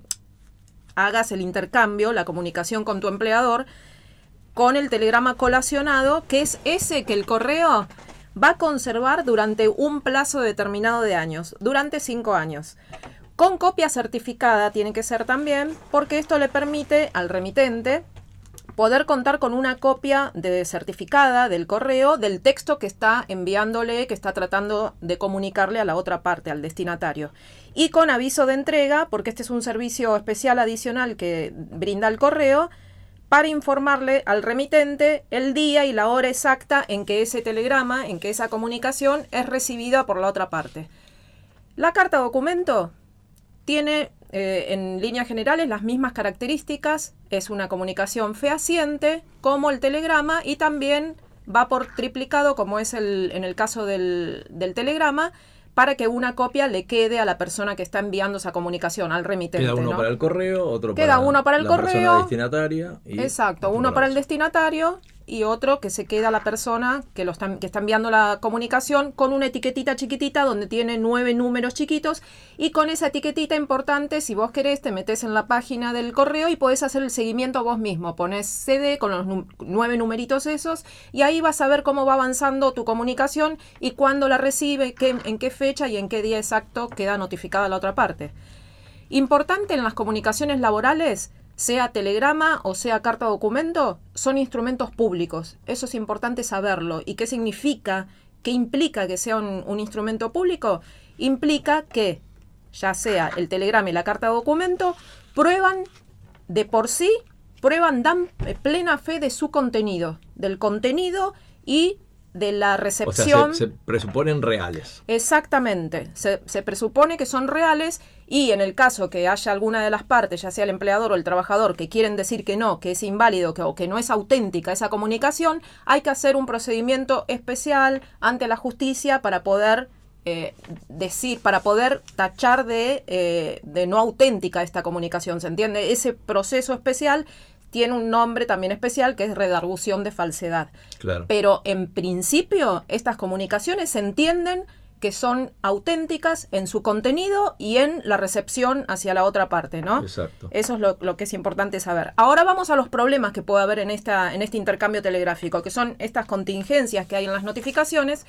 hagas el intercambio, la comunicación con tu empleador, con el telegrama colacionado, que es ese que el correo va a conservar durante un plazo determinado de años, durante cinco años. Con copia certificada tiene que ser también, porque esto le permite al remitente poder contar con una copia de certificada del correo del texto que está enviándole, que está tratando de comunicarle a la otra parte, al destinatario. Y con aviso de entrega, porque este es un servicio especial adicional que brinda el correo, para informarle al remitente el día y la hora exacta en que ese telegrama, en que esa comunicación es recibida por la otra parte. La carta documento tiene eh, en líneas generales las mismas características, es una comunicación fehaciente como el telegrama y también va por triplicado como es el, en el caso del, del telegrama para que una copia le quede a la persona que está enviando esa comunicación, al remitente. Queda uno ¿no? para el correo, otro Queda para uno para el la persona correo. destinataria. y Exacto, uno para el destinatario y otro que se queda la persona que, lo está, que enviando la comunicación con una etiquetita chiquitita donde tiene nueve números chiquitos y con esa etiquetita importante, si vos querés, te metes en la página del correo y podés hacer el seguimiento vos mismo. Pones CD con los nu- nueve numeritos esos y ahí vas a ver cómo va avanzando tu comunicación y cuándo la recibe, en qué fecha y en qué día exacto queda notificada la otra parte. Importante en las comunicaciones laborales, sea telegrama o sea carta documento, son instrumentos públicos. Eso es importante saberlo. ¿Y qué significa? ¿Qué implica que sea un, un instrumento público? Implica que, ya sea el telegrama y la carta documento, prueban de por sí, prueban, dan plena fe de su contenido, del contenido y de la O sea, recepción. se, se presuponen reales. Exactamente. Se, se presupone que son reales y en el caso que haya alguna de las partes, ya sea el empleador o el trabajador, que quieren decir que no, que es inválido que, o que no es auténtica esa comunicación, hay que hacer un procedimiento especial ante la justicia para poder eh, decir, para poder tachar de, eh, de no auténtica esta comunicación. ¿Se entiende? Ese proceso especial tiene un nombre también especial que es redargución de falsedad. Claro. Pero en principio estas comunicaciones se entienden que son auténticas en su contenido y en la recepción hacia la otra parte, ¿no? Exacto. Eso es lo, lo que es importante saber. Ahora vamos a los problemas que puede haber en, esta, en este intercambio telegráfico, que son estas contingencias que hay en las notificaciones.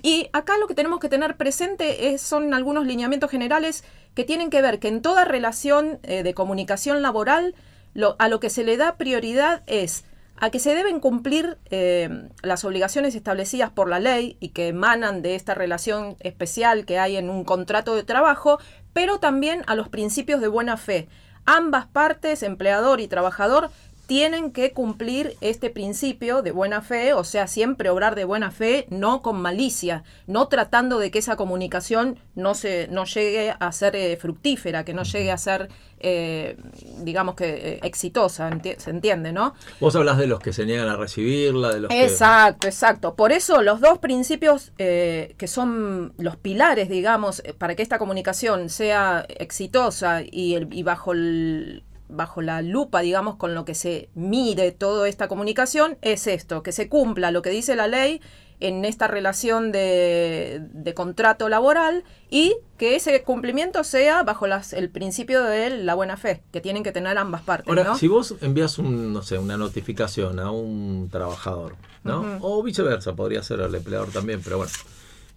Y acá lo que tenemos que tener presente es, son algunos lineamientos generales que tienen que ver que en toda relación eh, de comunicación laboral, lo- a lo que se le da prioridad es a que se deben cumplir eh, las obligaciones establecidas por la ley y que emanan de esta relación especial que hay en un contrato de trabajo, pero también a los principios de buena fe. Ambas partes, empleador y trabajador, tienen que cumplir este principio de buena fe, o sea, siempre obrar de buena fe, no con malicia, no tratando de que esa comunicación no se no llegue a ser eh, fructífera, que no llegue a ser, eh, digamos que eh, exitosa, enti- se entiende, ¿no? Vos hablas de los que se niegan a recibirla, de los que... Exacto, exacto. Por eso los dos principios que son los pilares, digamos, para que esta comunicación sea exitosa y, el- y bajo el- bajo la lupa, digamos, con lo que se mide toda esta comunicación, es esto, que se cumpla lo que dice la ley en esta relación de, de contrato laboral y que ese cumplimiento sea bajo las, el principio de la buena fe, que tienen que tener ambas partes. Ahora, ¿no? si vos envías un, no sé, una notificación a un trabajador, ¿no? O viceversa, podría ser al empleador también, pero bueno.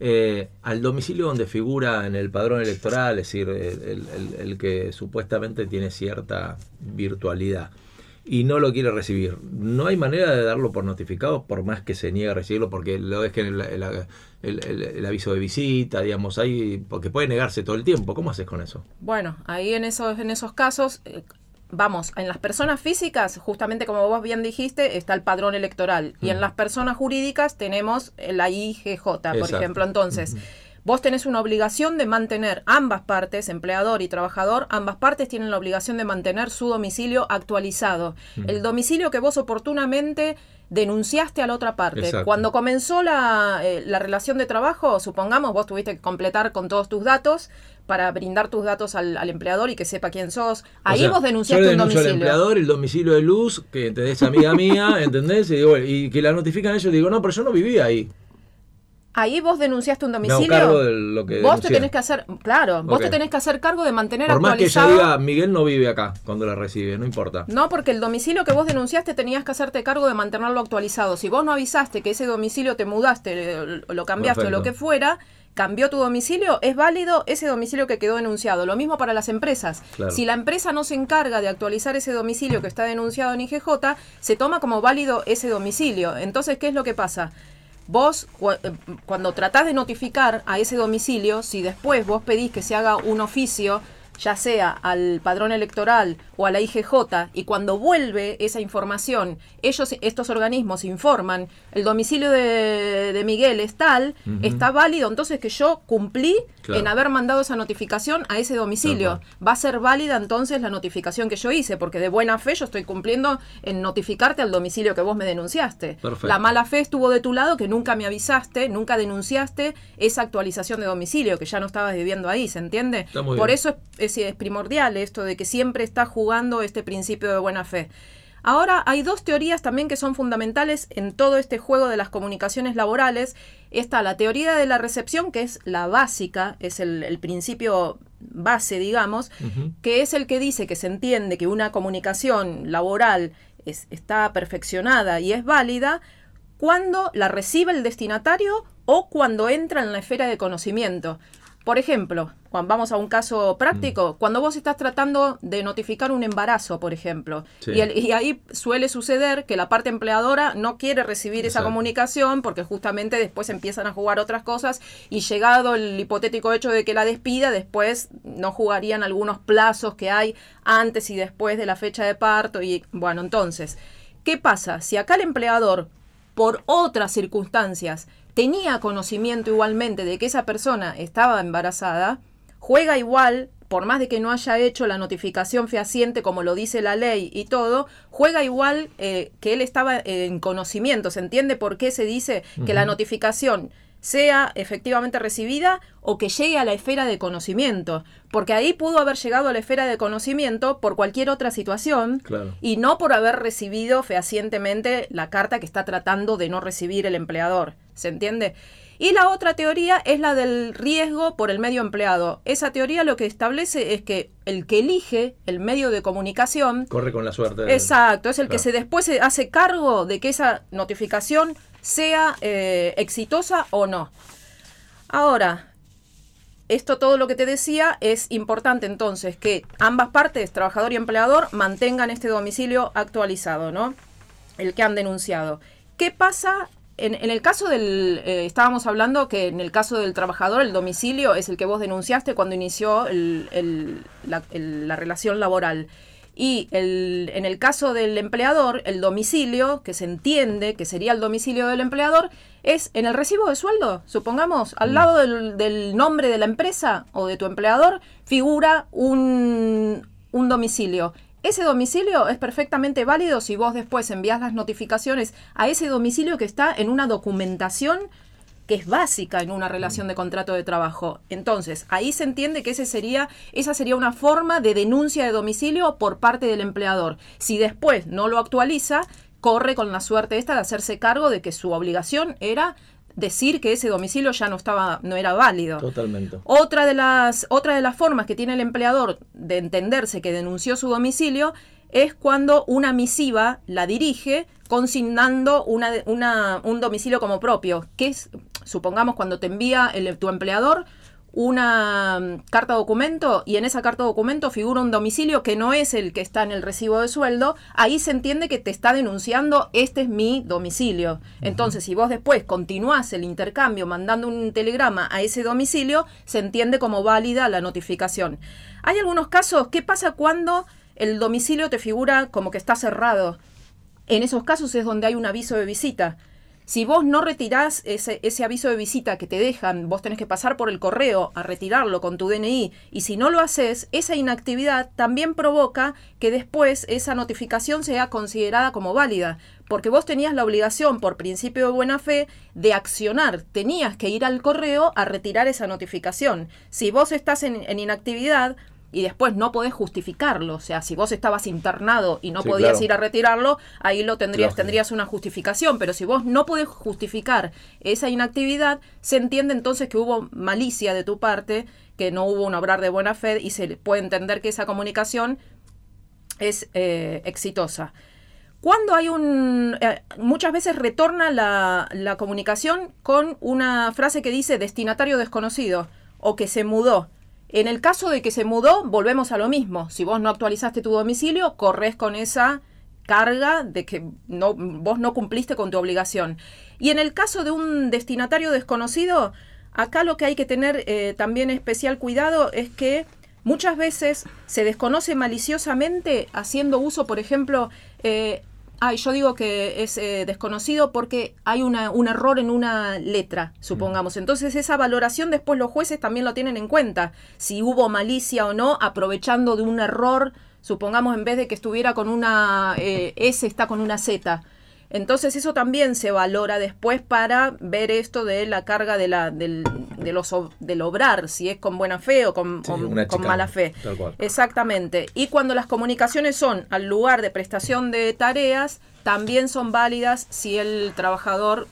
Eh, al domicilio donde figura en el padrón electoral, es decir, el, que supuestamente tiene cierta virtualidad y no lo quiere recibir, no hay manera de darlo por notificado, por más que se niegue a recibirlo, porque lo el- el- el- el aviso de visita, digamos, ahí, porque puede negarse todo el tiempo. ¿Cómo haces con eso? Bueno, ahí en esos, en esos casos, eh, vamos, en las personas físicas, justamente como vos bien dijiste, está el padrón electoral. Y en las personas jurídicas tenemos la IGJ, por Exacto. ejemplo. Entonces, Vos tenés una obligación de mantener ambas partes, empleador y trabajador, ambas partes tienen la obligación de mantener su domicilio actualizado. El domicilio que vos oportunamente denunciaste a la otra parte. Exacto. Cuando comenzó la, eh, la relación de trabajo, supongamos, vos tuviste que completar con todos tus datos para brindar tus datos al, al empleador y que sepa quién sos. Ahí O sea, vos denunciaste yo le un denuncio al domicilio. empleador el domicilio de luz, que te es amiga mía, ¿entendés? Y, digo, bueno, y que la notifican ellos, digo, no, pero yo no vivía ahí. Ahí vos denunciaste un domicilio. cargo de lo que Vos te tenés que hacer, claro, vos te tenés que hacer cargo de mantener Por más que ella actualizado. diga, Miguel no vive acá cuando la recibe, no importa. No, porque el domicilio que vos denunciaste tenías que hacerte cargo de mantenerlo actualizado. Si vos no avisaste que ese domicilio te mudaste, le- lo cambiaste o lo que fuera, cambió tu domicilio, es válido ese domicilio que quedó denunciado. Lo mismo para las empresas. Claro. Si la empresa no se encarga de actualizar ese domicilio que está denunciado en IGJ, se toma como válido ese domicilio. Entonces, ¿qué es lo que pasa? Vos, eh, cuando tratás de notificar a ese domicilio, si después vos pedís que se haga un oficio, ya sea al padrón electoral o a la IGJ, y cuando vuelve esa información, ellos, estos organismos informan, el domicilio de, de Miguel es tal, está válido, entonces que yo cumplí Claro. en haber mandado esa notificación a ese domicilio. Va a ser válida entonces la notificación que yo hice, porque de buena fe yo estoy cumpliendo en notificarte al domicilio que vos me denunciaste. Perfecto. La mala fe estuvo de tu lado que nunca me avisaste, nunca denunciaste esa actualización de domicilio, que ya no estabas viviendo ahí, ¿se entiende? Por bien. eso es, es- es primordial esto de que siempre está jugando este principio de buena fe. Ahora hay dos teorías también que son fundamentales en todo este juego de las comunicaciones laborales. Está la teoría de la recepción, que es la básica, es el, el principio base, digamos, que es el que dice que se entiende que una comunicación laboral es- está perfeccionada y es válida cuando la recibe el destinatario o cuando entra en la esfera de conocimiento. Por ejemplo, cuando vamos a un caso Mm. práctico, cuando vos estás tratando de notificar un embarazo, por ejemplo, Sí. y, el- y ahí suele suceder que la parte empleadora no quiere recibir esa comunicación porque justamente después empiezan a jugar otras cosas y llegado el hipotético hecho de que la despida, después no jugarían algunos plazos que hay antes y después de la fecha de parto y bueno, entonces, ¿qué pasa? Si acá el empleador por otras circunstancias tenía conocimiento igualmente de que esa persona estaba embarazada, juega igual, por más de que no haya hecho la notificación fehaciente como lo dice la ley y todo, juega igual eh, que él estaba en conocimiento. ¿Se entiende por qué se dice que la notificación sea efectivamente recibida o que llegue a la esfera de conocimiento? Porque ahí pudo haber llegado a la esfera de conocimiento por cualquier otra situación Claro. y no por haber recibido fehacientemente la carta que está tratando de no recibir el empleador. ¿Se entiende? Y la otra teoría es la del riesgo por el medio empleado. Esa teoría lo que establece es que el que elige el medio de comunicación, Corre con la suerte. exacto, es el que se después se hace cargo de que esa notificación sea eh, exitosa o no. Ahora, esto todo lo que te decía es importante entonces que ambas partes, trabajador y empleador, mantengan este domicilio actualizado, ¿no? El que han denunciado. ¿Qué pasa? En, en el caso del, eh, estábamos hablando que en el caso del trabajador el domicilio es el que vos denunciaste cuando inició el- el- la, el- la relación laboral. Y el- en el caso del empleador, el domicilio, que se entiende que sería el domicilio del empleador, es en el recibo de sueldo. Supongamos, al lado del, del nombre de la empresa o de tu empleador, figura un, un domicilio. Ese domicilio es perfectamente válido si vos después envías las notificaciones a ese domicilio que está en una documentación que es básica en una relación de contrato de trabajo. Entonces, ahí se entiende que ese sería, esa sería una forma de denuncia de domicilio por parte del empleador. Si después no lo actualiza, corre con la suerte esta de hacerse cargo de que su obligación era decir que ese domicilio ya no estaba, no era válido. Totalmente. Otra de las, otra de las formas que tiene el empleador de entenderse que denunció su domicilio es cuando una misiva la dirige consignando una, una- un domicilio como propio, que es, supongamos, cuando te envía el- tu empleador una mm, carta documento y en esa carta documento figura un domicilio que no es el que está en el recibo de sueldo, ahí se entiende que te está denunciando este es mi domicilio. Entonces, si vos después continuás el intercambio mandando un telegrama a ese domicilio, se entiende como válida la notificación. Hay algunos casos, ¿qué pasa cuando el domicilio te figura como que está cerrado? En esos casos es donde hay un aviso de visita. Si vos no retirás ese, aviso de visita que te dejan, vos tenés que pasar por el correo a retirarlo con tu DNI, y si no lo haces, esa inactividad también provoca que después esa notificación sea considerada como válida, porque vos tenías la obligación, por principio de buena fe, de accionar, tenías que ir al correo a retirar esa notificación. Si vos estás en inactividad, y después no podés justificarlo. O sea, si vos estabas internado y no Sí, podías claro. ir a retirarlo, ahí lo tendrías, Lógico. tendrías una justificación. Pero si vos no podés justificar esa inactividad, se entiende entonces que hubo malicia de tu parte, que no hubo un obrar de buena fe y se puede entender que esa comunicación es eh, exitosa. Cuando hay un... eh, muchas veces retorna la, la comunicación con una frase que dice destinatario desconocido o que se mudó. En el caso de que se mudó, volvemos a lo mismo. Si vos no actualizaste tu domicilio, corres con esa carga de que no, vos no cumpliste con tu obligación. Y en el caso de un destinatario desconocido, acá lo que hay que tener eh, también especial cuidado es que muchas veces se desconoce maliciosamente haciendo uso, por ejemplo, eh, Ay, yo digo que es eh, desconocido porque hay una, un error en una letra, supongamos. Entonces esa valoración después los jueces también lo tienen en cuenta. Si hubo malicia o no, aprovechando de un error, supongamos en vez de que estuviera con una eh, S, está con una Z. Entonces eso también se valora después para ver esto de la carga de la, del, de los, del obrar, si es con buena fe o con, Sí, con- mala fe. tal cual. Exactamente. Y cuando las comunicaciones son al lugar de prestación de tareas, también son válidas si el trabajador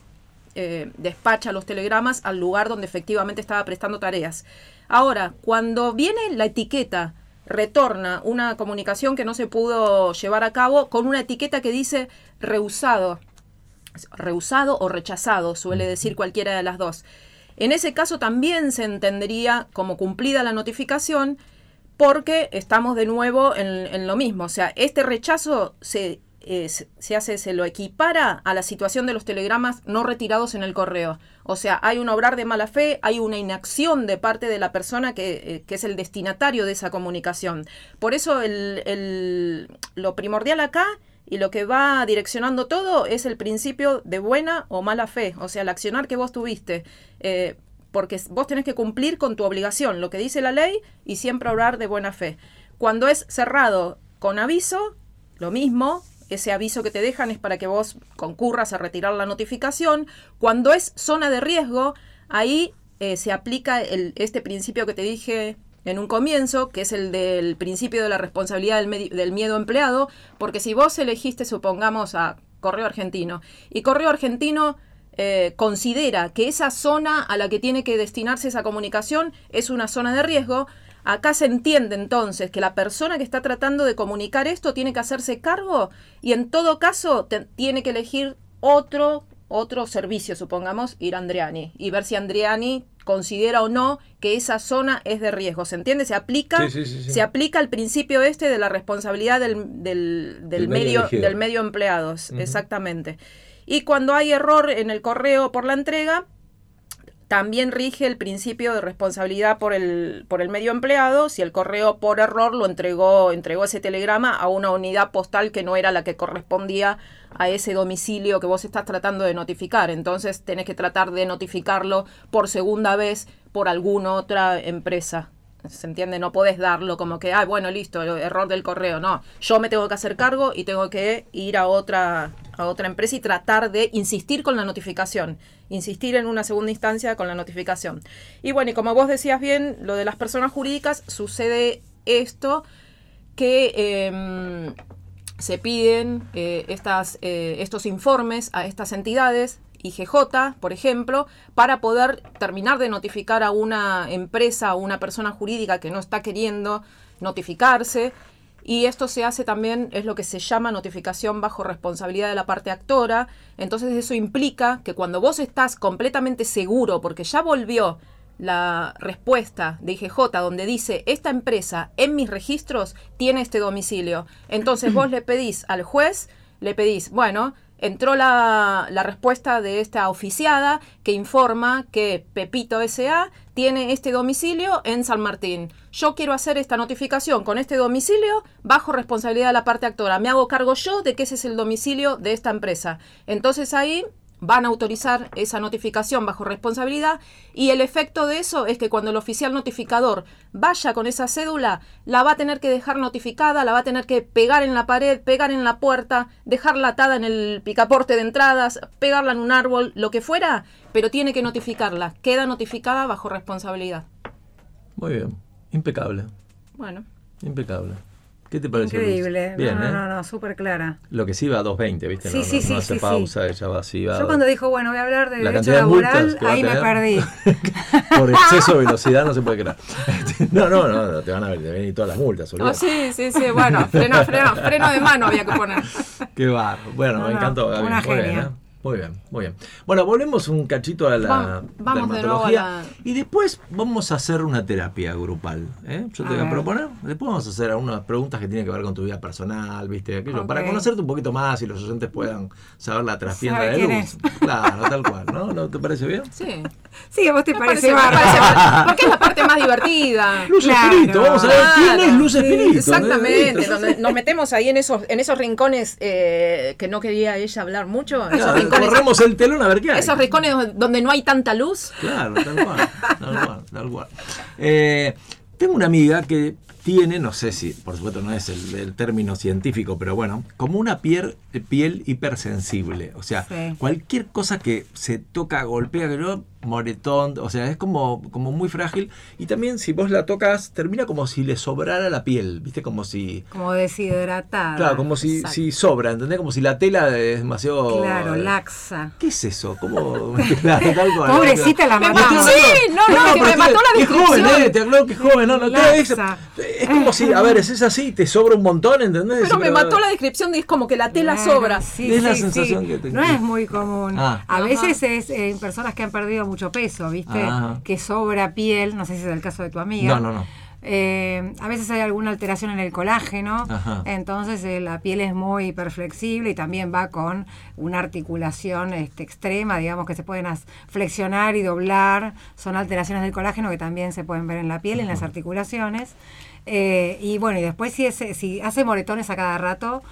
eh, despacha los telegramas al lugar donde efectivamente estaba prestando tareas. Ahora, cuando viene la etiqueta, retorna una comunicación que no se pudo llevar a cabo con una etiqueta que dice rehusado, rehusado o rechazado, suele decir cualquiera de las dos. En ese caso también se entendería como cumplida la notificación porque estamos de nuevo en, en lo mismo. O sea, este rechazo se, eh, se- hace, se lo equipara a la situación de los telegramas no retirados en el correo. O sea, hay un obrar de mala fe, hay una inacción de parte de la persona que, eh, es el destinatario de esa comunicación. Por eso el, el- lo primordial acá y lo que va direccionando todo es el principio de buena o mala fe, o sea, el accionar que vos tuviste. Eh, porque vos tenés que cumplir con tu obligación, lo que dice la ley, y siempre obrar de buena fe. Cuando es cerrado con aviso, lo mismo, ese aviso que te dejan es para que vos concurras a retirar la notificación. Cuando es zona de riesgo, ahí eh, se aplica este principio que te dije en un comienzo, que es el del principio de la responsabilidad del miedo empleado, porque si vos elegiste, supongamos, a Correo Argentino, y Correo Argentino eh, considera que esa zona a la que tiene que destinarse esa comunicación es una zona de riesgo, acá se entiende entonces que la persona que está tratando de comunicar esto tiene que hacerse cargo y en todo caso te- tiene que elegir otro otro servicio, supongamos, ir a Andriani y ver si Andriani considera o no que esa zona es de riesgo. ¿Se entiende? Se aplica, Sí, sí, se aplica el principio este de la responsabilidad del, del, medio medio, del medio empleados. Exactamente. Y cuando hay error en el correo por la entrega, también rige el principio de responsabilidad por el, por el medio empleado si el correo por error lo entregó, entregó ese telegrama a una unidad postal que no era la que correspondía a ese domicilio que vos estás tratando de notificar. Entonces tenés que tratar de notificarlo por segunda vez por alguna otra empresa. ¿Se entiende? No podés darlo como que, ah, bueno, listo, error del correo. No, yo me tengo que hacer cargo y tengo que ir a otra, a otra empresa y tratar de insistir con la notificación. Insistir en una segunda instancia con la notificación. Y bueno, y como vos decías bien, lo de las personas jurídicas, sucede esto que em, se piden eh, estas, eh, estos informes a estas entidades, IGJ, por ejemplo, para poder terminar de notificar a una empresa, a una persona jurídica que no está queriendo notificarse. Y esto se hace también, es lo que se llama notificación bajo responsabilidad de la parte actora. Entonces eso implica que cuando vos estás completamente seguro, porque ya volvió la respuesta de IGJ donde dice, esta empresa en mis registros tiene este domicilio. Entonces vos le pedís al juez, le pedís, bueno, entró la, la respuesta de esta oficiada que informa que Pepito S.A. tiene este domicilio en San Martín. Yo quiero hacer esta notificación con este domicilio bajo responsabilidad de la parte actora. Me hago cargo yo de que ese es el domicilio de esta empresa. Entonces ahí van a autorizar esa notificación bajo responsabilidad y el efecto de eso es que cuando el oficial notificador vaya con esa cédula, la va a tener que dejar notificada, la va a tener que pegar en la pared, pegar en la puerta, dejarla atada en el picaporte de entradas, pegarla en un árbol, lo que fuera, pero tiene que notificarla. Queda notificada bajo responsabilidad. Muy bien. Impecable. Bueno. Impecable. ¿Qué te parece? Luz? Increíble. Bien, no, ¿eh? no, no, súper clara. Lo que sí va a 2.20, ¿viste? Sí, no, sí, no, sí, no hace pausa, ella va así, va. Yo cuando dijo, bueno, voy a hablar de La derecho de laboral, a ahí me perdí. Por exceso de velocidad no se puede creer. No, no, no, no, te van a ver, te todas las multas, Oh, sí, sí, sí. Bueno, freno, freno, freno de mano había que poner. Qué barro. Bueno, No, me no, encantó, Gaby. una Muy bien, genia. ¿eh? Muy bien, muy bien. Bueno, volvemos un cachito a la Va- vamos de nuevo a dermatología la- y después vamos a hacer una terapia grupal. ¿eh? Yo te A voy a ver. proponer. Después vamos a hacer algunas preguntas que tienen que ver con tu vida personal, ¿viste? Aquello, Para Ok. conocerte un poquito más y los oyentes puedan saber la traspienda Sabe de luz. Claro, tal cual, ¿no? ¿No te parece bien? Sí. Sí, a vos te Me parece, parece, me bárbaro. parece- porque es la parte más divertida. Luz Claro. Espíritu, vamos a ver quién Claro. es Luz Sí, Espíritu. Exactamente, ¿no? donde nos metemos ahí en esos, en esos rincones eh, que no quería ella hablar mucho, esos Claro, rincones, corremos el telón a ver qué hay. esos rincones donde no hay tanta luz. Claro, tal cual, tal cual, tal cual. Eh, tengo una amiga que tiene, no sé si, por supuesto no es el, el término científico, pero bueno, como una piel, piel hipersensible. O sea, Sí. cualquier cosa que se toca, golpea, que no, moretón, o sea, es como, como muy frágil. Y también si vos la tocas, termina como si le sobrara la piel, ¿viste? Como si... Como deshidratada. Claro, como si, si sobra, ¿entendés? Como si la tela es demasiado... Claro, eh, laxa. ¿Qué es eso? ¿Cómo? Cual. Pobrecita la Me matamos. mató, sí, no, no, que pero me mató la qué joven, descripción. eh, te aclaro que es joven, no, no, Laxa. es, es como si, a ver, es, es así, te sobra un montón, ¿entendés? Pero me Pero- mató la descripción de es como que la tela Claro, sobra. sí, Es la sí, sensación sí. que te- No es muy común. Ah. A Ajá. veces es en personas que han perdido mucho peso, ¿viste? Ajá. Que sobra piel, no sé si es el caso de tu amiga. No, no, no. Eh, a veces hay alguna alteración en el colágeno, Ajá. entonces eh, la piel es muy hiperflexible y también va con una articulación este, extrema, digamos que se pueden flexionar y doblar, son alteraciones del colágeno que también se pueden ver en la piel, en las articulaciones. Eh, y bueno, y después si, es- si hace moretones a cada rato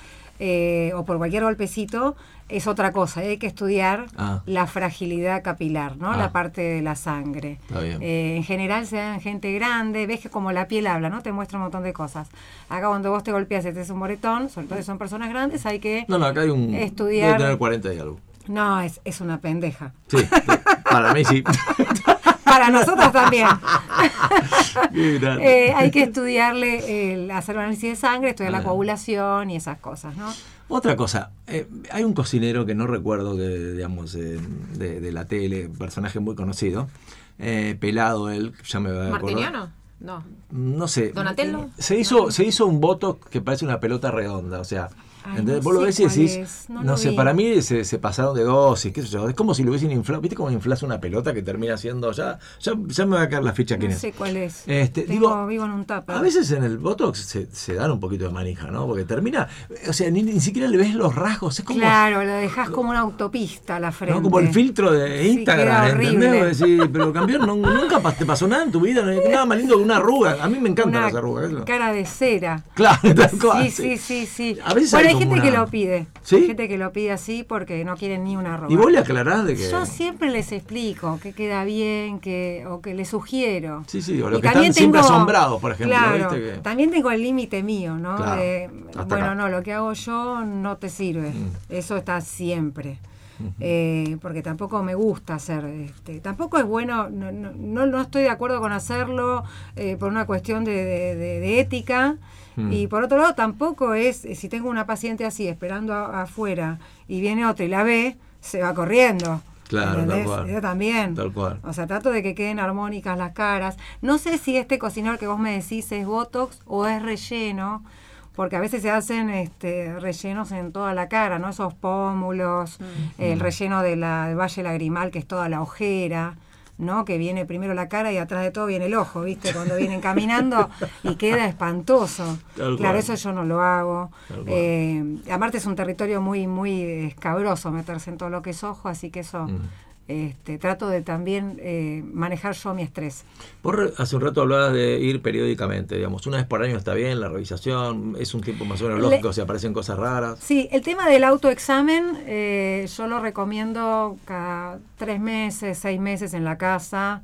o por cualquier golpecito, es otra cosa, hay que estudiar Ah. la fragilidad capilar, ¿no? Ah. La parte de la sangre. Está bien. Eh, en general se da en gente grande, ves que como la piel habla, ¿no? Te muestra un montón de cosas. Acá cuando vos te golpeas y te haces un moretón, sobre todo si son personas grandes, hay que... No, no, acá hay un... Estudiar- Debe tener 40 y algo. No, es, es una pendeja. Sí, para mí sí. Para nosotros también. Eh, hay que estudiarle, el, hacer un análisis de sangre, estudiar Ah. la coagulación y esas cosas, ¿no? Otra cosa, eh, hay un cocinero que no recuerdo que, digamos, eh, de, de la tele, personaje muy conocido, eh, pelado él, ya me va a acordar. ¿Martiniano? No. No sé. ¿Donatello? Se hizo, se hizo un voto que parece una pelota redonda, o sea. Ay, ¿entendés? no Vos lo ves y decís, no no, sé, vi. para mí se, se pasaron de dosis, qué sé yo. Es como si lo hubiesen inflado. ¿Viste cómo inflas una pelota que termina siendo ya? Ya, ya me va a caer la ficha quién No es. sé cuál es. Este, Tengo, digo, vivo en un tupper. A veces en el Botox se, se dan un poquito de manija, ¿no? Porque termina, o sea, ni, ni siquiera le ves los rasgos, es como, Claro, lo dejas como una autopista a la frente. ¿no? como el filtro de Sí, Instagram, queda ¿entendés? decís, pero campeón, no- nunca te pasó nada en tu vida, no nada más lindo que una arruga. A mí me encantan Una las arrugas. cara de cera. Claro, tal cual, Sí, sí, sí, sí. A veces bueno, hay gente que lo pide. ¿Sí? Hay gente que lo pide así porque no quieren ni una arruga. Y vos le aclarás de que... Yo siempre les explico que queda bien, que o que les sugiero. Sí, sí, o los Y que están también siempre tengo- asombrados, por ejemplo, Claro, ¿viste? Que- también tengo el límite mío, ¿no? Claro, De, bueno, acá. no, lo que hago yo no te sirve. Mm. Eso está siempre. Eh, porque tampoco me gusta hacer, este, tampoco es bueno, no, no, no, estoy de acuerdo con hacerlo eh, por una cuestión de, de- de- de ética Mm. y por otro lado tampoco es, eh, si tengo una paciente así esperando a- afuera y viene otra y la ve, se va corriendo. Claro, tal cual. Yo también. Tal cual. O sea, trato de que queden armónicas las caras. No sé si este cocinador que vos me decís es Botox o es relleno, porque a veces se hacen este, rellenos en toda la cara, ¿no? Esos pómulos, el relleno de la, del valle lagrimal, que es toda la ojera. ¿no? Que viene primero la cara y atrás de todo viene el ojo, ¿viste? Cuando vienen caminando y queda espantoso. Tal claro, cual. eso yo no lo hago. Eh, aparte es un territorio muy, muy escabroso meterse en todo lo que es ojo, así que eso Mm. Este, trato de también eh, manejar yo mi estrés. Re- hace un rato hablabas de ir periódicamente, digamos, una vez por año está bien, la revisación, es un tiempo más o menos Le- lógico si aparecen cosas raras. Sí, el tema del autoexamen eh, yo lo recomiendo cada tres meses, seis meses en la casa,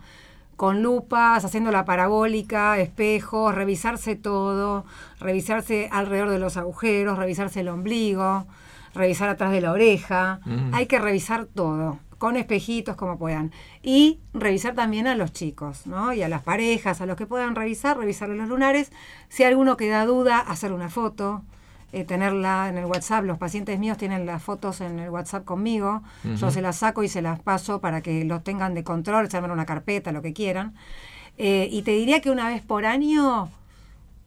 con lupas, haciendo la parabólica, espejos, revisarse todo, revisarse alrededor de los agujeros, revisarse el ombligo, revisar atrás de la oreja. Mm. Hay que revisar todo, con espejitos como puedan. Y revisar también a los chicos, ¿no? Y a las parejas, a los que puedan revisar, revisarle los lunares. Si alguno que da duda, hacer una foto eh, tenerla en el WhatsApp. Los pacientes míos tienen las fotos en el WhatsApp conmigo. Yo se las saco y se las paso para que los tengan de control, se armen una carpeta, lo que quieran. Eh, y te diría que una vez por año,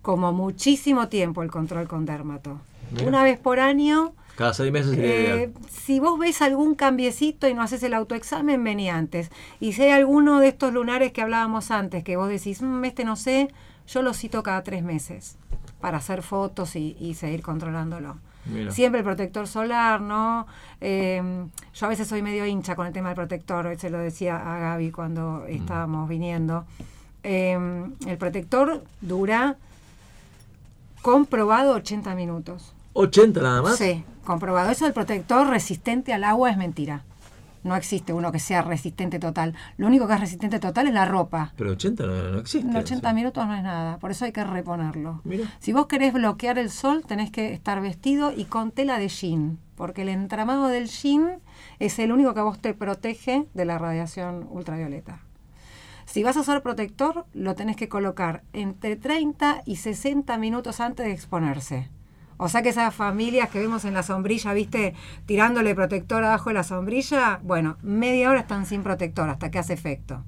como muchísimo tiempo, el control con dermato. Mira. Una vez por año. Cada seis meses Eh, si vos ves algún cambiecito y no haces el autoexamen, vení antes. Y si hay alguno de estos lunares que hablábamos antes, que vos decís, "Mm, este no sé, yo lo cito cada tres meses para hacer fotos y, y seguir controlándolo. Mira. Siempre el protector solar, ¿no? Eh, yo a veces soy medio hincha con el tema del protector, hoy se lo decía a Gaby cuando Mm. estábamos viniendo. Eh, el protector dura comprobado 80 minutos. 80 nada más. Sí, comprobado. Eso del protector resistente al agua es mentira. No existe uno que sea resistente total. Lo único que es resistente total es la ropa. Pero 80 no, no existe. En 80 eso. minutos no es nada, por eso hay que reponerlo. Mira. Si vos querés bloquear el sol, tenés que estar vestido y con tela de jean, porque el entramado del jean es el único que a vos te protege de la radiación ultravioleta. Si vas a usar protector, lo tenés que colocar entre 30 y 60 minutos antes de exponerse. O sea que esas familias que vemos en la sombrilla, viste, tirándole protector abajo de la sombrilla, bueno, media hora están sin protector hasta que hace efecto.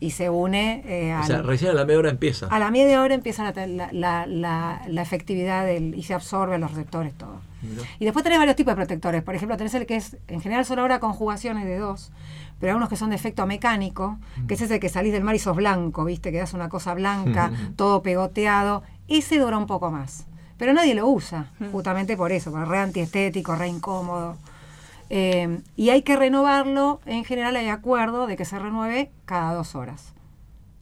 Y se une eh, O sea, recién a la media hora empieza. a la media hora empieza la, la- la- efectividad del, y se absorbe los receptores, todo. Y después tenés varios tipos de protectores. Por ejemplo, tenés el que es, en general son ahora conjugaciones de dos, pero hay unos que son de efecto mecánico, que es ese que salís del mar y sos blanco, ¿viste? Que das una cosa blanca, todo pegoteado. Ese dura un poco más. Pero nadie lo usa, justamente por eso, porque es re antiestético, re incómodo. Eh, y hay que renovarlo, en general hay acuerdo de que se renueve cada dos horas.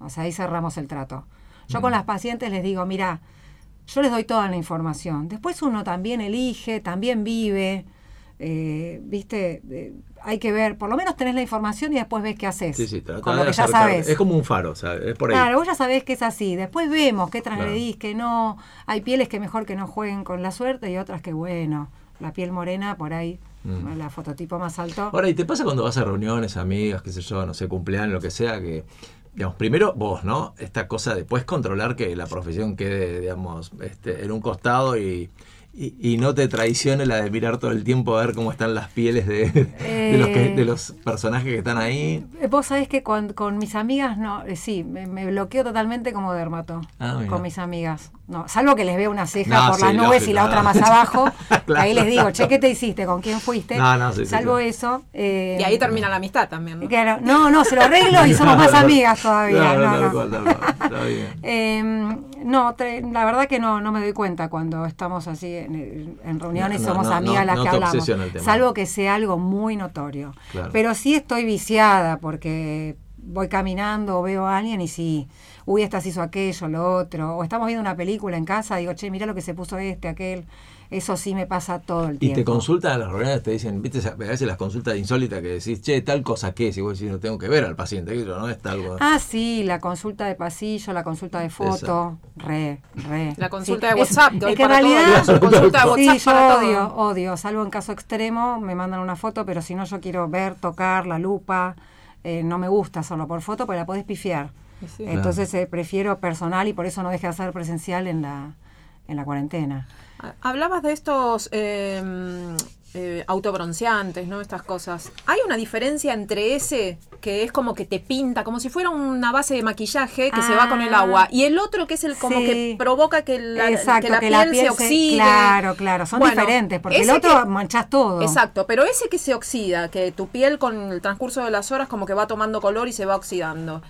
O sea, ahí cerramos el trato. Yo con las pacientes les digo, mira, yo les doy toda la información. Después uno también elige, también vive, eh, viste, Eh, hay que ver, por lo menos tenés la información y después ves qué haces. Sí, sí, trata con lo que ya sabes. Es como un faro, o sea, es por ahí. Claro, vos ya sabés que es así. Después vemos qué transgredís, qué no. Hay pieles que mejor que no jueguen con la suerte y otras que, bueno, la piel morena por ahí, Mm. la fototipo más alto. Ahora, ¿y te pasa cuando vas a reuniones, amigas, qué sé yo, no sé, cumpleaños, lo que sea, que, digamos, primero vos, ¿no? Esta cosa de después controlar que la profesión quede, digamos, este, en un costado y, y, y no te traicione la de mirar todo el tiempo a ver cómo están las pieles de, de los, que- Eh. de los personajes que están ahí. Eh, Vos sabés que con, con mis amigas, no, eh, sí, me, me bloqueo totalmente como dermato. Ah, con mis amigas. No, salvo que les veo una ceja No, por sí, las nubes y la otra más abajo. Claro. Ahí les digo, che, ¿qué te hiciste? ¿Con quién fuiste? No, no, sí, sí, salvo sí. eso. eh, Y ahí termina la amistad también, ¿no? claro, no, no, se lo arreglo y somos más amigas todavía. No. Eh, la verdad que no, no me doy cuenta cuando estamos así en, en reuniones, No, somos no, amigas no, las que hablamos. Salvo que sea algo muy notorio. Claro. Pero sí estoy viciada porque voy caminando o veo a alguien y sí, uy, esta se hizo aquello, lo otro. O estamos viendo una película en casa, digo, che, mira lo que se puso este, aquel. Eso sí me pasa todo el Y tiempo. te consultan a las reuniones, te dicen, viste, a veces las consultas insólitas que decís, che, tal cosa que es, y vos decís, no tengo que ver al paciente, que no es tal cosa. Ah, sí, la consulta de pasillo, la consulta de foto, re, re. La consulta Sí, de es- WhatsApp, es que en para todo, realidad, la consulta de WhatsApp sí, yo para todo. odio, odio, salvo en caso extremo, me mandan una foto, pero si no yo quiero ver, tocar, la lupa, eh, no me gusta solo por foto, porque la podés pifiar. Y sí. Entonces eh, prefiero personal y por eso no dejé de hacer presencial en la, en la cuarentena. Hablabas de estos eh, eh, autobronceantes, ¿no? Estas cosas. ¿Hay una diferencia entre ese que es como que te pinta, como si fuera una base de maquillaje que se va con el Ah. agua, y el otro que es el como Sí. que provoca que la, Exacto, que la piel se oxide? Claro, claro, son Bueno, diferentes, porque el otro que- manchás todo. Exacto, pero ese que se oxida, que tu piel con el transcurso de las horas como que va tomando color y se va oxidando,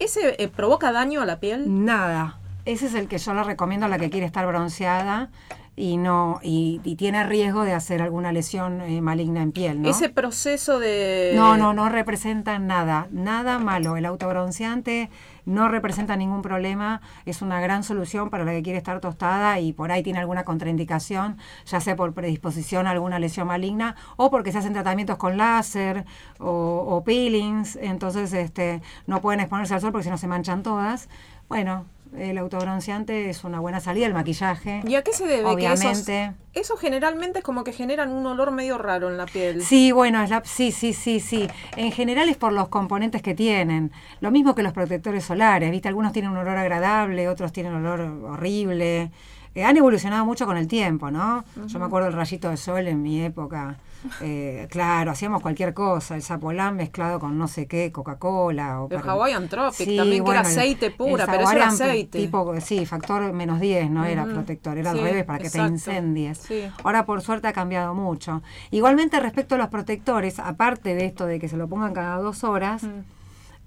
¿ese eh, provoca daño a la piel? Nada. Ese es el que yo le recomiendo a la que quiere estar bronceada. y no y, y tiene riesgo de hacer alguna lesión eh, maligna en piel. ¿no? Ese proceso de... No, no, no representa nada, nada malo. El autobronceante no representa ningún problema, es una gran solución para la que quiere estar tostada y por ahí tiene alguna contraindicación, ya sea por predisposición a alguna lesión maligna o porque se hacen tratamientos con láser o, o peelings, entonces este, no pueden exponerse al sol porque si no se manchan todas. Bueno, el autobronceante es una buena salida, el maquillaje. ¿Y a qué se debe? Que esos, Obviamente. esos generalmente es como que generan un olor medio raro en la piel. Sí, bueno, es la, sí, sí, sí, sí. En general es por los componentes que tienen. Lo mismo que los protectores solares, ¿viste? Algunos tienen un olor agradable, otros tienen un olor horrible. Eh, han evolucionado mucho con el tiempo, ¿no? Yo me acuerdo del rayito de sol en mi época. Eh, claro, hacíamos cualquier cosa, el zapolán mezclado con no sé qué, Coca-Cola. o El para- Hawaiian Tropic también, que era aceite pura, pero eso era aceite. Tipo, sí, factor menos 10, no era protector, era al revés para que exacto. te incendies. Sí. Ahora por suerte ha cambiado mucho. Igualmente respecto a los protectores, aparte de esto de que se lo pongan cada dos horas, Mm.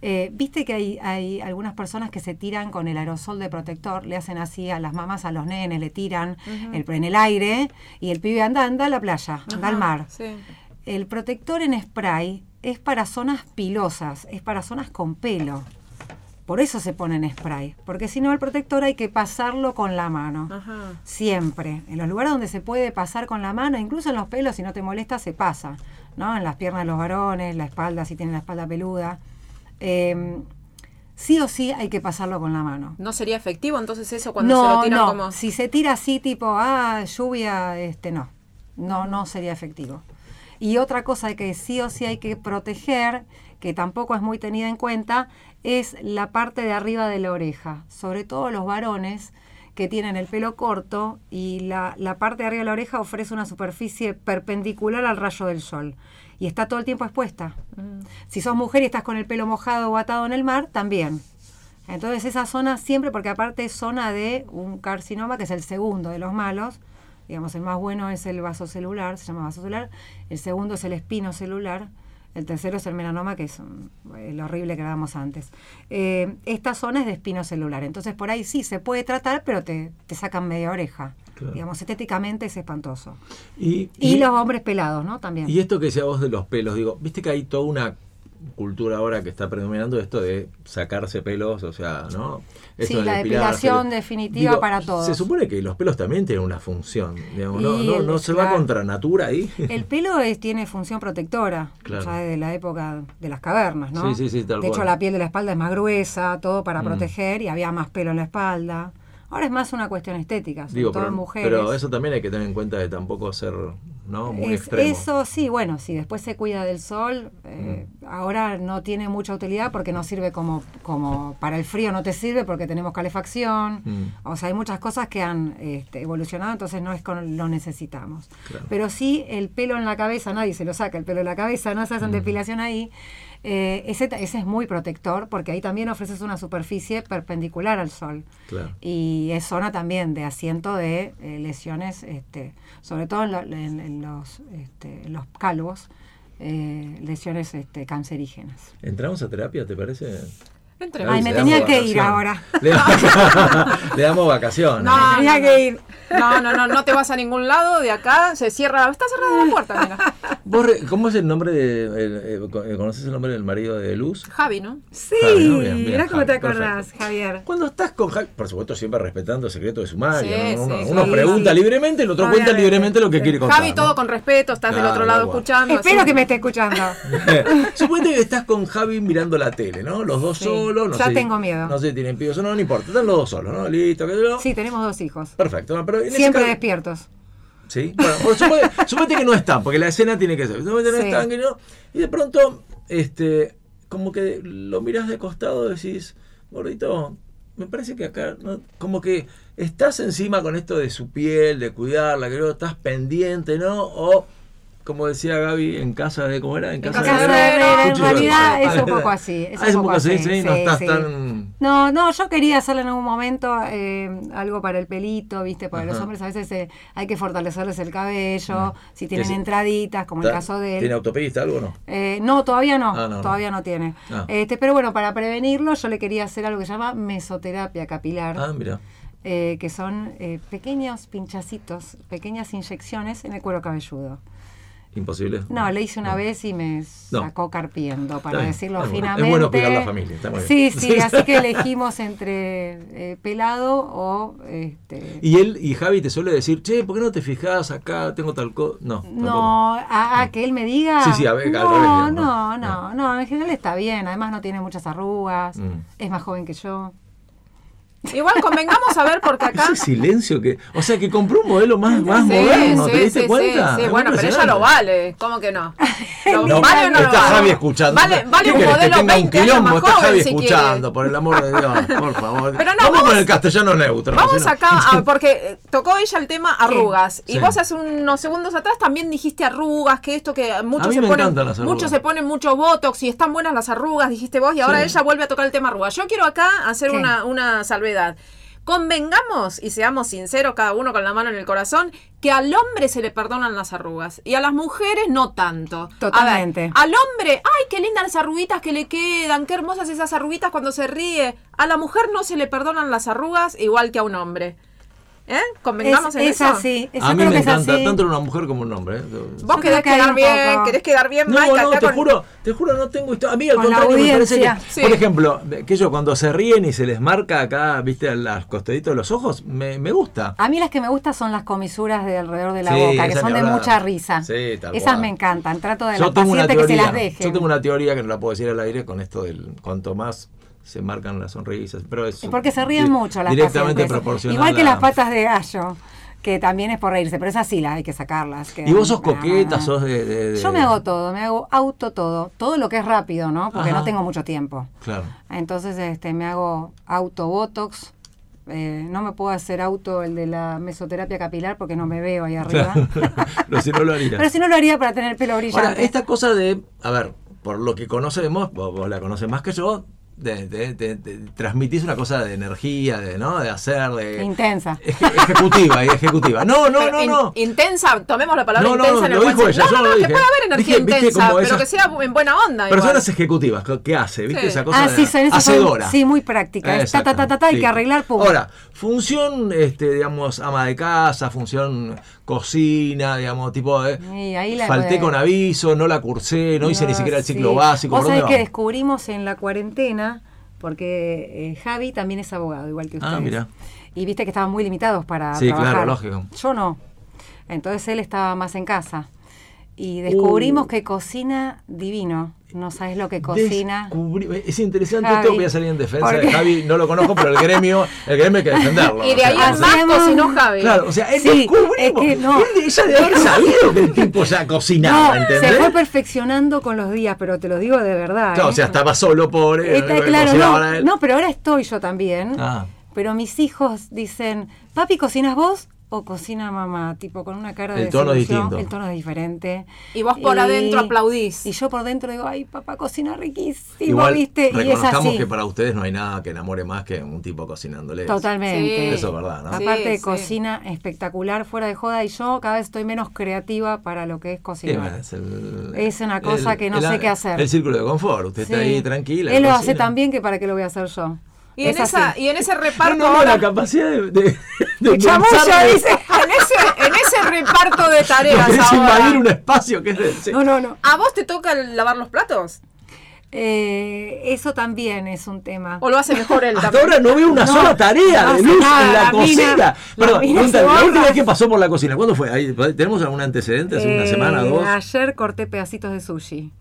Eh, viste que hay, hay algunas personas que se tiran con el aerosol de protector, le hacen así a las mamás, a los nenes, le tiran el, en el aire y el pibe anda, anda a la playa, anda al mar. Sí. El protector en spray es para zonas pilosas, es para zonas con pelo. Por eso se pone en spray, porque si no el protector hay que pasarlo con la mano. Ajá. Siempre. En los lugares donde se puede pasar con la mano, incluso en los pelos, si no te molesta, se pasa. ¿no? En las piernas de los varones, la espalda, si tienen la espalda peluda. Eh, sí o sí hay que pasarlo con la mano. ¿No sería efectivo entonces eso cuando se lo tiran no. como... Si se tira así, tipo, ah, lluvia, este, no. No, no sería efectivo. Y otra cosa que sí o sí hay que proteger, que tampoco es muy tenida en cuenta, es la parte de arriba de la oreja. Sobre todo los varones que tienen el pelo corto y la, la parte de arriba de la oreja ofrece una superficie perpendicular al rayo del sol. Y está todo el tiempo expuesta. Mm. Si sos mujer y estás con el pelo mojado o atado en el mar, también. Entonces esa zona siempre, porque aparte es zona de un carcinoma, que es el segundo de los malos, digamos, el más bueno es el vasocelular, se llama vasocelular, el segundo es el espinocelular, el tercero es el melanoma, que es mm, el horrible que hablábamos antes. Eh, esta zona es de espinocelular, entonces por ahí sí se puede tratar, pero te, te sacan media oreja. Claro. Digamos, estéticamente es espantoso. Y, Y, y- los hombres pelados, ¿no? También. y esto que decía vos de los pelos, digo, viste que hay toda una cultura ahora que está predominando esto de sacarse pelos, o sea, ¿no? Esto Sí, de la depilación definitiva para todos. Se supone que los pelos también tienen una función, digamos, no, no, no se va contra natura ahí. El pelo es- tiene función protectora, Claro. ya desde la época de las cavernas, ¿no? Sí, sí, sí, tal de hecho, la piel de la espalda es más gruesa, todo para Mm. proteger y había más pelo en la espalda. Ahora es más una cuestión estética, sobre Digo, todo pero, mujeres. pero eso también hay que tener en cuenta de tampoco ser ¿no? muy Es- extremo. eso sí, bueno, si después se cuida del sol, eh, ahora no tiene mucha utilidad porque no sirve como, como para el frío, no te sirve porque tenemos calefacción. Mm. O sea, hay muchas cosas que han este, evolucionado, entonces no es con lo necesitamos. Claro. Pero sí, el pelo en la cabeza, nadie se lo saca, el pelo en la cabeza, no se Mm. hacen depilación ahí. Eh, ese, ese es muy protector porque ahí también ofreces una superficie perpendicular al sol. Claro. Y es zona también de asiento de eh, lesiones, este, sobre todo en, lo- en- en los, este, los calvos, eh, lesiones este, cancerígenas. ¿Entramos a terapia, te parece? Ay, me tenía que ir ahora. Le, damos- le damos vacaciones. No, Me tenía no, que ir. No, no, no, no te vas a ningún lado, de acá se cierra, está cerrada la puerta, mira. ¿Vos re- ¿Cómo es el nombre de... el- eh, co- ¿Conoces el nombre del marido de Luz? Javi, ¿no? Sí, Javi, ¿no? Bien, bien, mirá cómo te acordás, perfecto. Javier. Cuando estás con Javi, por supuesto siempre respetando el secreto de Sí, ¿no? uno, sí, uno sí, pregunta sí. libremente, el otro cuenta libremente lo que quiere contar. Javi, todo ¿no? con respeto, estás del otro lado igual. escuchando. Espero así. que me esté escuchando. Suponete que estás con Javi mirando la tele, ¿no? Los dos Sí. No Ya sé, tengo miedo. No sé tienen pibes o no, no importa. Están los dos solos, ¿no? Listo, qué sé yo. Sí, tenemos dos hijos. Perfecto. Siempre caso- despiertos. Sí. Bueno, suponete que no están, porque la escena tiene que ser. Suponete que no Sí. están, que no. Y de pronto, este, como que lo mirás de costado y decís, gordito, me parece que acá, ¿no? como que estás encima con esto de su piel, de cuidarla, que no estás pendiente, ¿no? O, como decía Gaby, en casa de, ¿cómo era? En casa, casa de Herrera. En realidad es un poco así. Es Ah, un poco así, así, sí, no estás sí. tan... No, no, yo quería hacerle en algún momento eh, algo para el pelito, ¿viste? Porque los Ajá. hombres a veces eh, hay que fortalecerles el cabello, si tienen entraditas, como el ¿Está- caso de él. ¿Tiene autopedista algo o no? Eh, no, todavía no, Ah, no, todavía no tiene. Ah. Este, pero bueno, para prevenirlo yo le quería hacer algo que se llama mesoterapia capilar. Ah, mira. eh, que son eh, pequeños pinchacitos, pequeñas inyecciones en el cuero cabelludo. Imposible. No, le hice una No. vez y me No. sacó carpiendo, para decirlo es bueno. Es finamente. bueno cuidar la familia, está muy bien. Sí, sí, Sí. así que elegimos entre eh, pelado o... Este, Y él y Javi te suele decir, che, ¿por qué no te fijas acá? Tengo tal cosa. No, no, a, a que él me diga... Sí, sí, a ver, no, no, no, ¿no? no, en general está bien, además no tiene muchas arrugas, Mm. es más joven que yo. Igual convengamos a ver porque acá. Ese silencio que. O sea, que compró un modelo más, más Sí, moderno, sí, ¿te diste sí, cuenta? sí. Es Bueno, pero ella lo vale. ¿Cómo que no? ¿Lo No, vale o no lo está vale? Javi escuchando. Vale, vale ¿Qué un modelo tenga un 20 años quilombo? más Está joven Javi si escuchando, quiere. por el amor de Dios, por favor. Pero no, Vamos vos- con el castellano neutro. Vamos acá, a- porque eh, tocó ella el tema arrugas. Y Sí. vos hace unos segundos atrás también dijiste arrugas, que esto que muchos mí se me ponen, encantan las arrugas. muchos se ponen mucho botox y están buenas las arrugas, dijiste vos, y ahora Sí. ella vuelve a tocar el tema arrugas. Yo quiero acá hacer una, una salvedad. Convengamos y seamos sinceros, cada uno con la mano en el corazón, que al hombre se le perdonan las arrugas y a las mujeres no tanto. A ver, Totalmente. al hombre, ay, qué lindas las arruguitas que le quedan, qué hermosas esas arruguitas cuando se ríe. A la mujer no se le perdonan las arrugas igual que a un hombre. ¿Eh? Convengamos Es, en es eso. así, es- A mí creo me encanta así. tanto una mujer como un hombre. ¿eh? Vos querés que quedar bien, poco- querés quedar bien, No, Mike, no, te con- juro, te juro, no tengo historia. A mí al Con la contrario me parece que, audiencia. Sí. por ejemplo, que yo cuando se ríen y se les marca acá, viste, a los costaditos de los ojos, me, me gusta. A mí las que me gustan son las comisuras de alrededor de la Sí, boca, que son de mucha risa. Sí, tal Esas cual. me encantan. Trato de Yo los tengo una que se las dejen. yo tengo una teoría que no la puedo decir al aire con esto del cuanto más se marcan las sonrisas, pero es porque se ríen mucho las directamente proporcional. Igual que las patas de gallo, que también es por reírse, pero esas sí las hay que sacarlas. Y vos sos coqueta, sos de, de- de- Yo me hago todo, me hago auto todo, todo lo que es rápido, ¿no? Porque Ajá. no tengo mucho tiempo. Claro. Entonces este, me hago auto botox. eh, no me puedo hacer auto el de la mesoterapia capilar porque no me veo ahí arriba. Pero si no lo harías. Pero si no lo haría para tener pelo brillante. Ahora, esta cosa de, a ver, por lo que conocemos, vos, vos la conoces más que yo, de, de- de- de- transmitís una cosa de energía, de, ¿no? De hacer, de... Intensa. eje- ejecutiva y ejecutiva. No, no, Pero no, in- no. Intensa, tomemos la palabra No, no, intensa en el lo dijo ella, yo No, no no, lo que dije. puede haber energía Dije, viste, intensa, como pero esas- que sea en buena onda. igual. Personas ejecutivas, ¿qué hace? ¿Viste Sí. esa cosa? Ah, de sí, son esas son- hacedora. sí, muy prácticas. Ta, ta, ta, ta, ta, hay que arreglar, pum. Ahora, función, este, digamos, ama de casa, función cocina, digamos, tipo de... Y ahí la- falté con aviso, no la cursé, no hice ni No, siquiera el ciclo sí. básico. Vos ¿por sabés que descubrimos en la cuarentena, porque eh, Javi también es abogado, igual que Ah, ustedes. mira. Y viste que estaban muy limitados para Sí, trabajar. claro, lógico. Yo no. Entonces él estaba más en casa. Y descubrimos Uh. que cocina divino. No sabes lo que cocina. Descubrí- Es interesante Javi. esto, voy a salir en defensa de Javi, no lo conozco, pero el gremio, el gremio hay que defenderlo. Y de o sea, ahí Hacemos- más cocinó Javi. Claro, o sea, él Sí, es que no. Él ella de haber sabido que el tipo ya cocinaba, No, ¿entendés? se fue perfeccionando con los días, pero te lo digo de verdad. Claro, ¿eh? o sea, estaba solo, pobre. Está claro, no, pero ahora estoy yo también. Ah. Pero mis hijos dicen, papi, ¿cocinas vos o cocina mamá? Tipo, con una cara de El tono es desilusión. distinto. El tono es diferente. Y vos por adentro aplaudís. Y yo por dentro digo, ay, papá cocina riquísimo, Igual ¿viste? Y es reconozcamos así. que para ustedes no hay nada que enamore más que un tipo cocinándole. Totalmente. Sí. Eso es verdad, ¿no? Sí, Aparte de sí. cocina espectacular, fuera de joda, y yo cada vez estoy menos creativa para lo que es Sí, cocinar. bueno, es, el- Es una cosa que no el- sé qué hacer. El círculo de confort. Usted está ahí tranquila. Él lo cocina. hace tan bien que para qué lo voy a hacer yo. Y en, Es esa, y en ese reparto no, no, ahora- la capacidad de. de, de dice. en, ese, en ese reparto de tareas ahora, invadir un espacio que es de. sí. No, no, no. ¿a vos te toca lavar los platos? Eh, eso también es un tema. ¿O lo hace mejor él Hasta también? ahora no veo una No, sola tarea no de luz nada, en la, la cocina. la Perdón, la borra. última vez que pasó por la cocina, ¿cuándo fue? Ahí, ¿Tenemos algún antecedente? ¿Hace una Eh, semana, dos? Ayer corté pedacitos de sushi.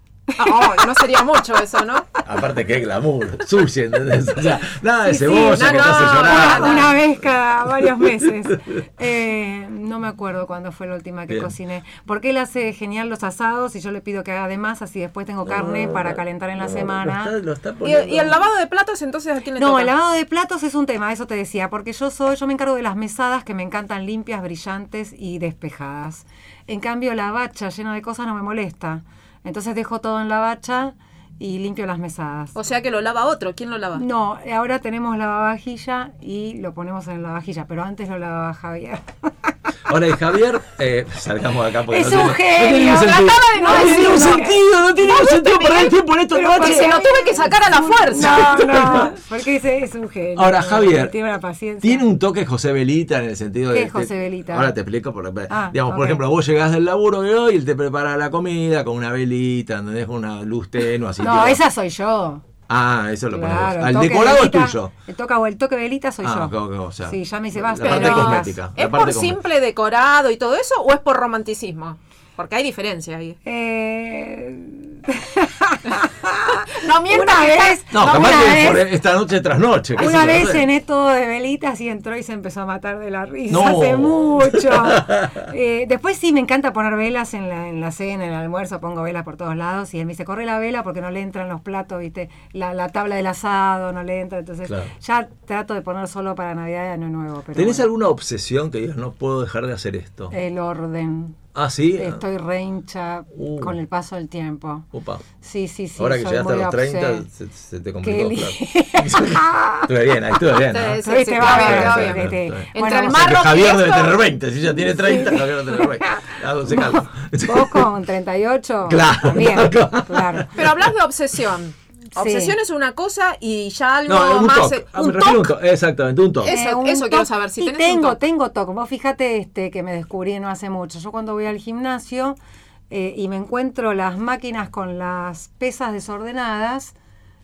Oh, no sería mucho eso, ¿no? Aparte, qué glamour, sushi, ¿entendés? O sea, nada de Sí, sí, cebolla no, que te hace no, llorar. Una, vez cada varios meses. Eh, no me acuerdo cuándo fue la última que Bien. cociné. Porque él hace genial los asados y yo le pido que haga de más, así después tengo carne No, para no, calentar en la no, semana. Lo está, lo está ¿Y, el lavado de platos, entonces, a quién le No, toca? el lavado de platos es un tema, eso te decía, porque yo soy, yo me encargo de las mesadas que me encantan limpias, brillantes y despejadas. En cambio, la bacha llena de cosas no me molesta. Entonces dejo todo en la bacha y limpio las mesadas. O sea que lo lava otro. ¿Quién lo lava? No, ahora tenemos lavavajilla y lo ponemos en la vajilla, pero antes lo lavaba Javier. Ahora, y Javier, eh, salgamos de acá porque Es no un tiene, no tiene genio, ningún sentido. trataba de no no tiene ningún sentido, no tiene Vos no sentido perder el tiempo en esto. Porque se lo tuve que sacar a la fuerza. No, no, porque ese es un genio. Ahora, Javier, Tiene una paciencia. Tiene un toque José Velita en el sentido ¿Qué de. es José Velita? Ahora te explico. Por, Ah, digamos, por ejemplo, vos llegás del laburo de hoy y él te prepara la comida con una velita, ¿entendés? Con una luz tenue, así. No, esa soy yo. Ah, eso lo. Claro, El toque decorado velita- es tuyo. El toque o el toque velita soy Ah, yo. ok, ok, o sea, sí, ya me hice la basta. parte Pero, cosmética. la ¿Es parte por cosmética. simple decorado y todo eso o es por romanticismo? Porque hay diferencia ahí. Eh... No mientas vez- No, No, capaz una vez- por esta noche tras noche. Una vez cené todo de velitas y entró y se empezó a matar de la risa No. hace mucho. Eh, después sí me encanta poner velas en la, en la cena, en el almuerzo, pongo velas por todos lados y él me dice, corre la vela porque no le entran los platos, viste, la, la tabla del asado no le entra, entonces Claro. ya trato de poner solo para Navidad y Año Nuevo. Pero ¿Tenés bueno, alguna obsesión que digas no puedo dejar de hacer esto? El orden. Ah, sí. Estoy reincha Uh. con el paso del tiempo. Opa. Sí, sí, sí. Ahora que llegaste a los 30, obse- se, se te Qué complicó. li- claro. estuve bien, ahí estuve bien. ¿no? Sí, sí, sí, va te va bien, bien, bien. Entre Bueno, el O sea, Javier debe tener 20, si ya tiene 30, Javier debe tener 20. Háganse calma. Vos con 38. Claro, También, claro. claro. Pero hablas de obsesión. Sí. Obsesión es una cosa y ya algo No, un más. toque. eh, Ah, un toque. toque. Exactamente, un toque. Eso- un eso quiero toc- saber, si sí, tenés un tengo, toc. tengo TOC. Vos fíjate este, que me descubrí no hace mucho. Yo cuando voy al gimnasio eh, y me encuentro las máquinas con las pesas desordenadas,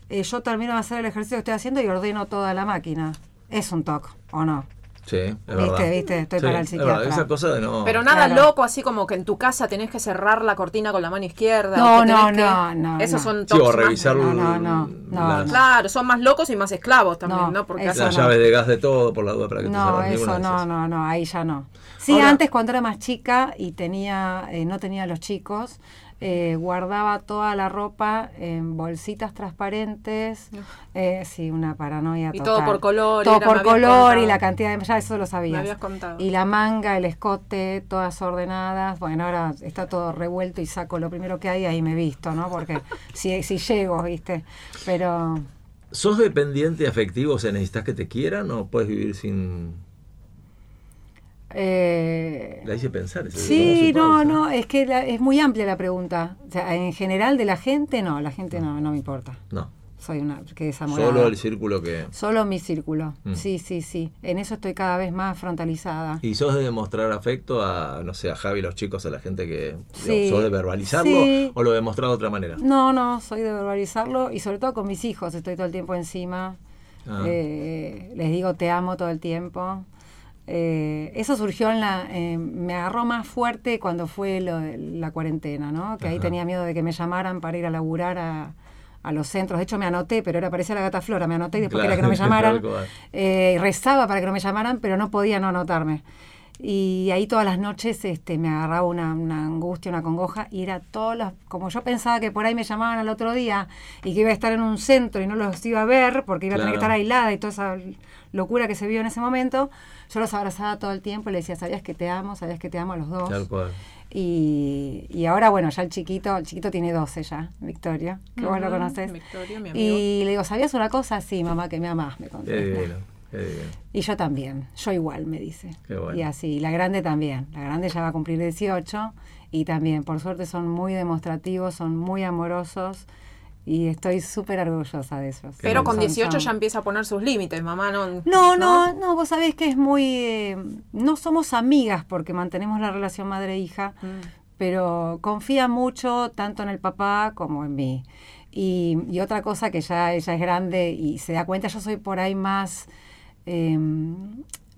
eh, yo termino de hacer el ejercicio que estoy haciendo y ordeno toda la máquina. Es un TOC, ¿o no? Sí, es Viste, verdad. viste, estoy Sí, para el es psiquiatra. Esa cosa de no. Pero nada Claro. loco, así como que en tu casa tenés que cerrar la cortina con la mano izquierda. No, no, que- no, no, Esos no. son Sí, o más- revisar No, no, no, las. Claro, son más locos y más esclavos también, No, ¿no? Porque las no. llaves de gas de todo por la duda para que te No, eso no, no, no, ahí ya no. Sí, antes cuando era más chica y tenía, eh, no tenía los chicos, eh, guardaba toda la ropa en bolsitas transparentes. Eh, sí, una paranoia Y total. todo por color, Todo era, por color y la cantidad de... Ya eso lo sabías. Me habías contado. Y la manga, el escote, todas ordenadas. Bueno, ahora está todo revuelto y saco lo primero que hay y ahí me visto, ¿no? Porque si, si llego, ¿viste? Pero... ¿Sos dependiente afectivo? O sea, ¿necesitas que te quieran o puedes vivir sin...? Eh, La hice pensar. ese- Sí, ¿cómo no, no, es que la- es muy amplia la pregunta. O sea, en general de la gente, no, la gente no, no me importa. No, Soy una que desamorada. solo el círculo que... Solo mi círculo. Mm. Sí, sí, sí. En eso estoy cada vez más frontalizada. ¿Y sos de demostrar afecto a, no sé, a Javi, los chicos, a la gente que... Sí. digamos, ¿Sos de verbalizarlo Sí. o lo demostrar de otra manera? No, no, soy de verbalizarlo y sobre todo con mis hijos. Estoy todo el tiempo encima. Ah. Eh, les digo te amo todo el tiempo. Eh, eso surgió en la. eh, me agarró más fuerte cuando fue lo la cuarentena, ¿no? Que ahí tenía miedo de que me llamaran para ir a laburar a, a los centros. De hecho, me anoté, pero era parecía la gata Flora. Me anoté y después Claro, quería que no me llamaran. Eh, rezaba para que no me llamaran, pero no podía no anotarme. Y ahí todas las noches este, me agarraba una, una angustia, una congoja, y era todas las, como yo pensaba que por ahí me llamaban al otro día y que iba a estar en un centro y no los iba a ver porque iba a tener que estar aislada y toda esa locura que se vio en ese momento, yo los abrazaba todo el tiempo y le decía, sabías que te amo, sabías que te amo a los dos. Tal cual. Y, y ahora, bueno, ya el chiquito, el chiquito tiene 12 ya, Victorio, que vos lo Ujú, conoces. Victorio, mi amigo. Y le digo, ¿sabías una cosa? Sí, mamá, que me amás, me Qué Y yo también, yo igual, me dice. Qué bueno. Y así, la grande también. La grande ya va a cumplir 18 y también, por suerte, son muy demostrativos, son muy amorosos y estoy súper orgullosa de ellos. Pero con Son- 18 son- ya empieza a poner sus límites, mamá. No, No, no, no, vos sabés que es muy... eh, no somos amigas porque mantenemos la relación madre-hija, Mm. pero confía mucho tanto en el papá como en mí. Y, y otra cosa que ya ella es grande y se da cuenta, yo soy por ahí más, eh,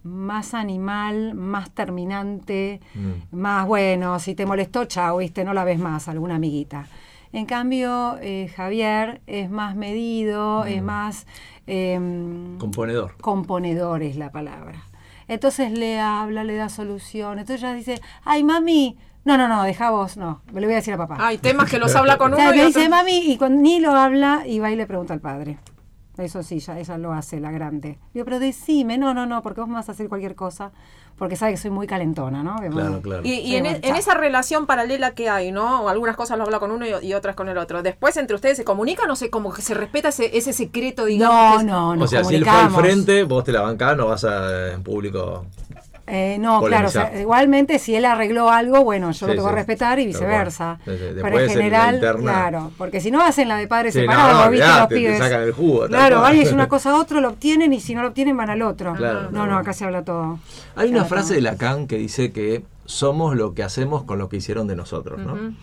más animal, más terminante, Mm. más bueno, si te molestó, chao, viste, no la ves más, alguna amiguita. En cambio, eh, Javier es más medido, es más... em, Componedor. componedor es la palabra. Entonces le habla, le da solución. Entonces ella dice, ay mami, no, no, no, deja vos, no, me lo voy a decir a papá. Hay temas que los habla con O sea, uno y le otro- dice mami y cuando ni lo habla y va y le pregunta al padre. Eso sí, ya ella lo hace, la grande. Digo, pero decime, no, no, no, porque vos me vas a hacer cualquier cosa, porque sabe que soy muy calentona, ¿no? Que Claro, claro. Y, y Sí, en, esa relación paralela que hay, ¿no? Algunas cosas lo habla con uno y, y otras con el otro. Después entre ustedes se comunican, no sé, como que se respeta ese, ese secreto, digamos. No, no, nos o sea, si él fue al frente, vos te la bancás, no vas a en público Eh, no, claro, o sea, polemizar. igualmente si él arregló algo, bueno, yo Sí, lo tengo que sí, respetar y viceversa. cual. Sí, sí, Pero en general, claro, porque si no hacen la de padres Sí, no, separados, no, ¿viste? Los olvidate, te pibes. sacan el jugo, tal Claro, alguien dice una cosa a otro, lo obtienen y si no lo obtienen van al otro. Claro, no, claro. no, acá se habla todo. Hay una frase todo. de Lacan que dice que somos lo que hacemos con lo que hicieron de nosotros, ¿no?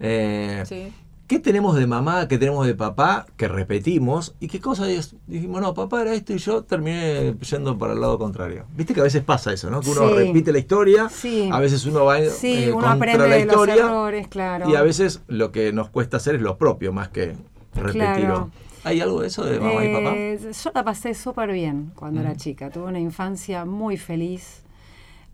Eh, Sí. ¿Qué tenemos de mamá, qué tenemos de papá que repetimos? ¿Y qué cosas es- dijimos, no, papá era esto y yo terminé yendo para el lado contrario? Viste que a veces pasa eso, ¿no? Que uno Sí. repite la historia, Sí. a veces uno va Sí, eh, uno contra aprende la de los historia errores, claro. y a veces lo que nos cuesta hacer es lo propio más que repetirlo. Claro. ¿Hay algo de eso de mamá y papá? Eh, yo la pasé súper bien cuando era Mm. chica. Tuve una infancia muy feliz.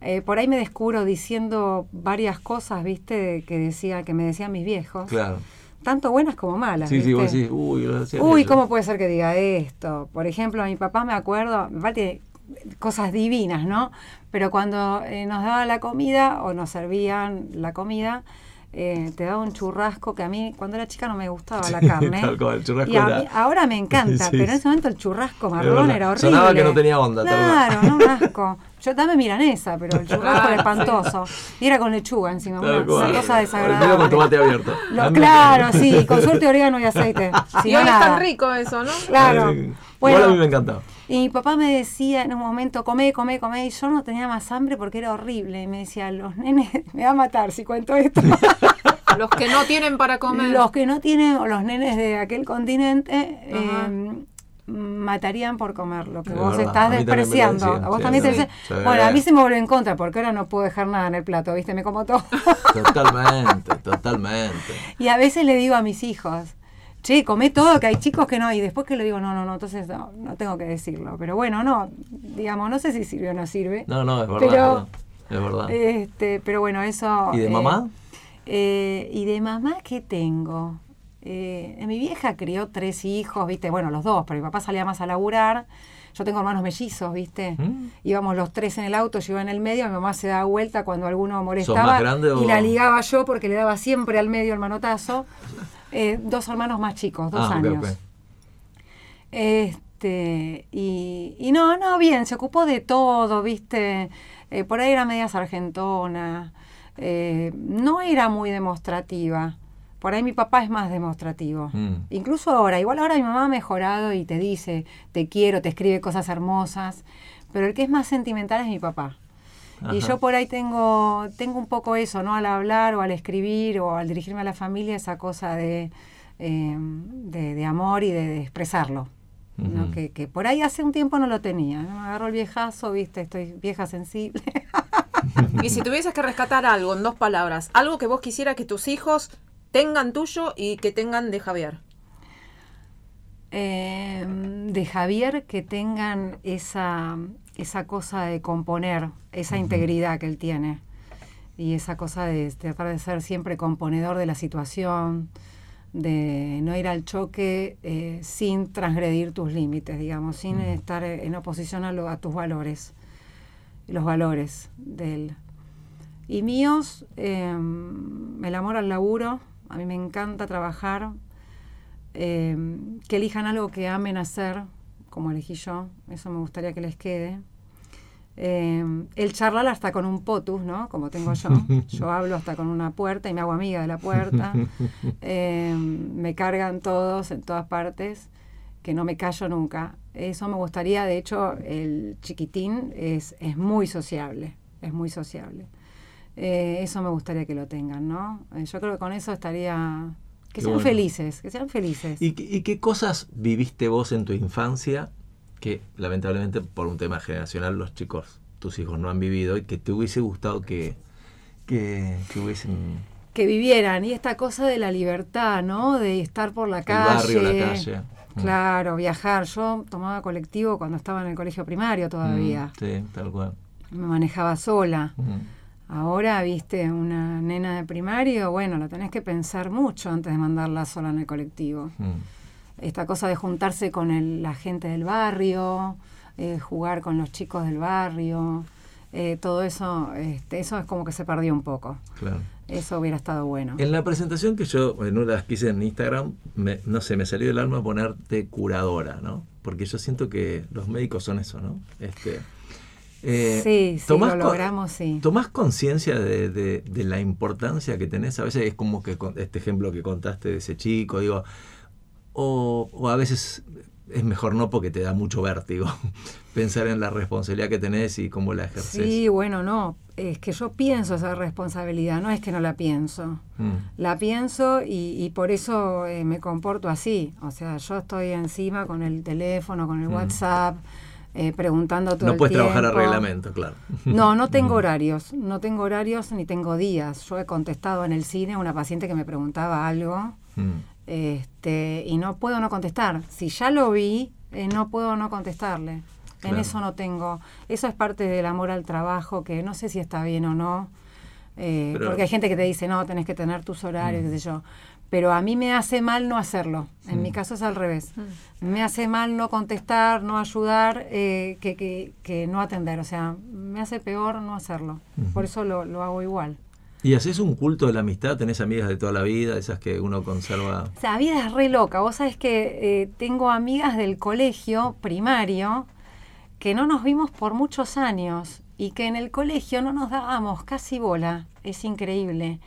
Eh, por ahí me descubro diciendo varias cosas, viste, que decía, que me decían mis viejos. Claro. Tanto buenas como malas. Sí, sí, vos ¿viste? decís, uy, decía Uy, aquello". ¿cómo puede ser que diga esto? Por ejemplo, a mi papá me acuerdo, me parece cosas divinas, ¿no? Pero cuando eh, nos daba la comida o nos servían la comida, eh, te daba un churrasco que a mí cuando era chica no me gustaba la carne. tal cual, el churrasco y a era- mí- ahora me encanta, Sí, pero en ese momento el churrasco marrón era horrible. Sonaba que no tenía onda, Claro, no, un asco. Yo dame milanesa, pero el churrasco era Claro, espantoso. Y era con lechuga encima, Tal una, cual. una cosa desagradable. con tomate abierto. Lo- claro, sí, con suerte orégano y aceite. Si y no, hoy es tan rico eso, ¿no? Claro. Bueno, Igual a mí me encantaba. Y mi papá me decía en un momento, comé, comé, comé, y yo no tenía más hambre porque era horrible. Y me decía, los nenes, me va a matar si cuento esto. Los que no tienen para comer. los que no tienen, o los nenes de aquel continente, eh, matarían por comer lo que Es vos verdad, estás despreciando. decían, a vos sí, también te Sí. bueno, a mí se me volvió en contra porque ahora no puedo dejar nada en el plato, ¿viste? Me como todo. Totalmente, totalmente. Y a veces le digo a mis hijos, che, comé todo, que hay chicos que no, y después que le digo, no, no, no, entonces no, no tengo que decirlo. Pero bueno, no, digamos, no sé si sirve o no sirve. No, no, es verdad. Pero- es verdad. Es verdad. Este, pero bueno, eso. ¿Y de eh, mamá? eh, y de mamá, ¿qué tengo? Eh, mi vieja crió tres hijos, ¿viste? Bueno, los dos, pero mi papá salía más a laburar. Yo tengo hermanos mellizos, ¿viste? ¿Mm? Íbamos los tres en el auto, yo iba en el medio, mi mamá se daba vuelta cuando alguno molestaba. más grande o- Y la ligaba yo porque le daba siempre al medio el manotazo. Eh, dos hermanos más chicos, dos Ah, años. Este, y, y no, no, bien, se ocupó de todo, ¿viste? Eh, por ahí era media sargentona, eh, no era muy demostrativa. Por ahí mi papá es más demostrativo. Mm. Incluso ahora, igual ahora mi mamá ha mejorado y te dice, te quiero, te escribe cosas hermosas, pero el que es más sentimental es mi papá. Y yo por ahí tengo, tengo un poco eso, ¿no? Al hablar o al escribir o al dirigirme a la familia, esa cosa de, eh, de, de amor y de, de expresarlo. que, que por ahí hace un tiempo no lo tenía. ¿no? Me agarró el viejazo, viste, estoy vieja sensible. Y si tuvieses que rescatar algo en dos palabras, algo que vos quisieras que tus hijos tengan tuyo y que tengan de Javier. Eh, de Javier que tengan esa, esa cosa de componer, esa integridad que él tiene y esa cosa de tratar de ser siempre componedor de la situación, de no ir al choque eh, sin transgredir tus límites, digamos, sin estar en oposición a, lo- a tus valores, los valores de él. Y míos, eh, el amor al laburo, a mí me encanta trabajar, eh, que elijan algo que amen hacer, como elegí yo, eso me gustaría que les quede. Eh, el charlar hasta con un potus, ¿no? Como tengo yo. Yo hablo hasta con una puerta y me hago amiga de la puerta. Eh, me cargan todos en todas partes, que no me callo nunca. Eso me gustaría, de hecho, el chiquitín es, es muy sociable, es muy sociable. Eh, eso me gustaría que lo tengan, ¿no? Eh, yo creo que con eso estaría... Que sean bueno. felices, que sean felices. ¿Y, qué- y qué cosas viviste vos en tu infancia que lamentablemente por un tema generacional los chicos, tus hijos no han vivido y que te hubiese gustado que, que, que hubiesen... que vivieran y esta cosa de la libertad, ¿no? De estar por la El calle. barrio, la calle. Mm. Claro, viajar. Yo tomaba colectivo cuando estaba en el colegio primario todavía. Mm, sí, tal cual. Me manejaba sola. Mm. Ahora, viste, una nena de primario, bueno, la tenés que pensar mucho antes de mandarla sola en el colectivo. Mm. Esta cosa de juntarse con el- la gente del barrio, eh, jugar con los chicos del barrio, eh, todo eso, este, eso es como que se perdió un poco. Claro. Eso hubiera estado bueno. En la presentación que yo, en una de las que hice en Instagram, me- no sé, me salió del alma ponerte curadora, ¿no? Porque yo siento que los médicos son eso, ¿no? Este, Eh, Sí, sí, ¿tomás lo logramos, sí. ¿Tomás conciencia de, de- de la importancia que tenés? A veces es como que con este ejemplo que contaste de ese chico, digo, o, o a veces es mejor no porque te da mucho vértigo pensar en la responsabilidad que tenés y cómo la ejerces. Sí, bueno, no. Es que yo pienso esa responsabilidad, no es que no la pienso. Mm, La pienso y, y por eso eh, me comporto así. O sea, yo estoy encima con el teléfono, con el Mm. WhatsApp, eh, preguntando todo No el puedes trabajar a reglamento, claro. No, no tengo Mm. horarios, no tengo horarios ni tengo días. Yo he contestado en el cine a una paciente que me preguntaba algo Mm, este, y no puedo no contestar. Si ya lo vi, eh, no puedo no contestarle. En eso no tengo. Eso es parte del amor al trabajo, que no sé si está bien o no. eh, Pero- porque hay gente que te dice, no, tenés que tener tus horarios, Mm. qué sé yo. Pero a mí me hace mal no hacerlo. En Mm. mi caso es al revés. Me hace mal no contestar, no ayudar, eh, que, que, que no atender. O sea, me hace peor no hacerlo. Por eso lo, lo hago igual. ¿Y haces un culto de la amistad? ¿Tenés amigas de toda la vida, esas que uno conserva? O sea, la vida es re loca. Vos sabés que eh, tengo amigas del colegio primario que no nos vimos por muchos años y que en el colegio no nos dábamos casi bola. Es increíble.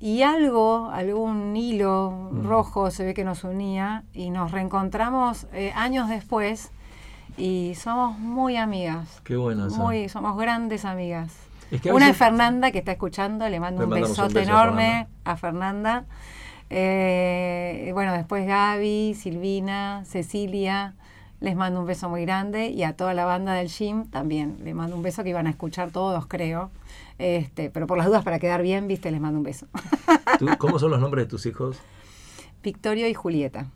Y algo, algún hilo Mm. rojo se ve que nos unía y nos reencontramos eh, años después y somos muy amigas. Qué bueno eso. Muy, somos grandes amigas. Es que a Una veces- es Fernanda que está escuchando, le mando Le un besote beso a enorme a Fernanda. Eh, bueno, después Gaby, Silvina, Cecilia, les mando un beso muy grande y a toda la banda del gym también. Les mando un beso que iban a escuchar todos, creo. Este, pero por las dudas, para quedar bien, viste, les mando un beso. ¿Tú- ¿Cómo son los nombres de tus hijos? Victorio y Julieta.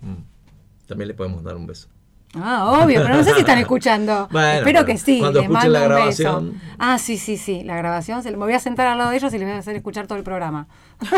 Mm. También le podemos dar un beso. Ah, obvio, pero no sé si están escuchando. Bueno, Espero pero que sí. cuando les mando la un grabación. beso. Ah, sí, sí, sí. La grabación. se- Me voy a sentar al lado de ellos y les voy a hacer escuchar todo el programa.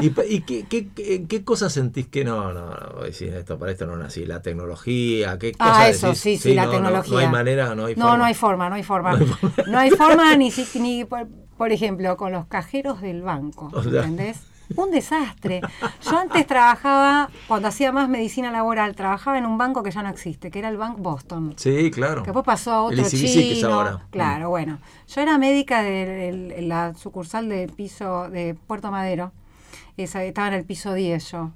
¿Y, qué, qué, qué, qué cosas sentís que no, no, no, decís esto, para esto no nací? La tecnología, ¿qué cosas Ah, eso, decís? sí, sí, la no, no, tecnología. No, hay manera, no hay No, forma. no hay forma, no hay forma. No hay forma ni, ni por, por ejemplo, con los cajeros del banco. ¿entendés? Un desastre. Yo antes trabajaba, cuando hacía más medicina laboral, trabajaba en un banco que ya no existe, que era el Bank Boston. Sí, claro. Que después pasó a El otro ICBC chino. que es ahora. Claro, bueno. Yo era médica de, de la sucursal de piso de Puerto Madero. Esa, estaba en el piso 10 yo.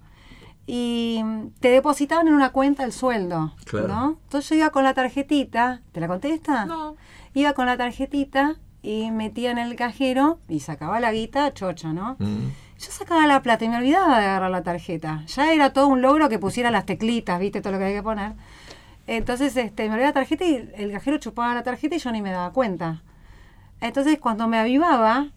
Y mm, te depositaban en una cuenta el sueldo, Claro. ¿no? Entonces yo iba con la tarjetita, ¿te la contesta? No. Iba con la tarjetita y metía en el cajero y sacaba la guita chocha, ¿no? Mm. Yo sacaba la plata y me olvidaba de agarrar la tarjeta. Ya era todo un logro que pusiera las teclitas, viste, todo lo que hay que poner. Entonces, este, me olvidaba la tarjeta y el cajero chupaba la tarjeta y yo ni me daba cuenta. Entonces, cuando me avivaba,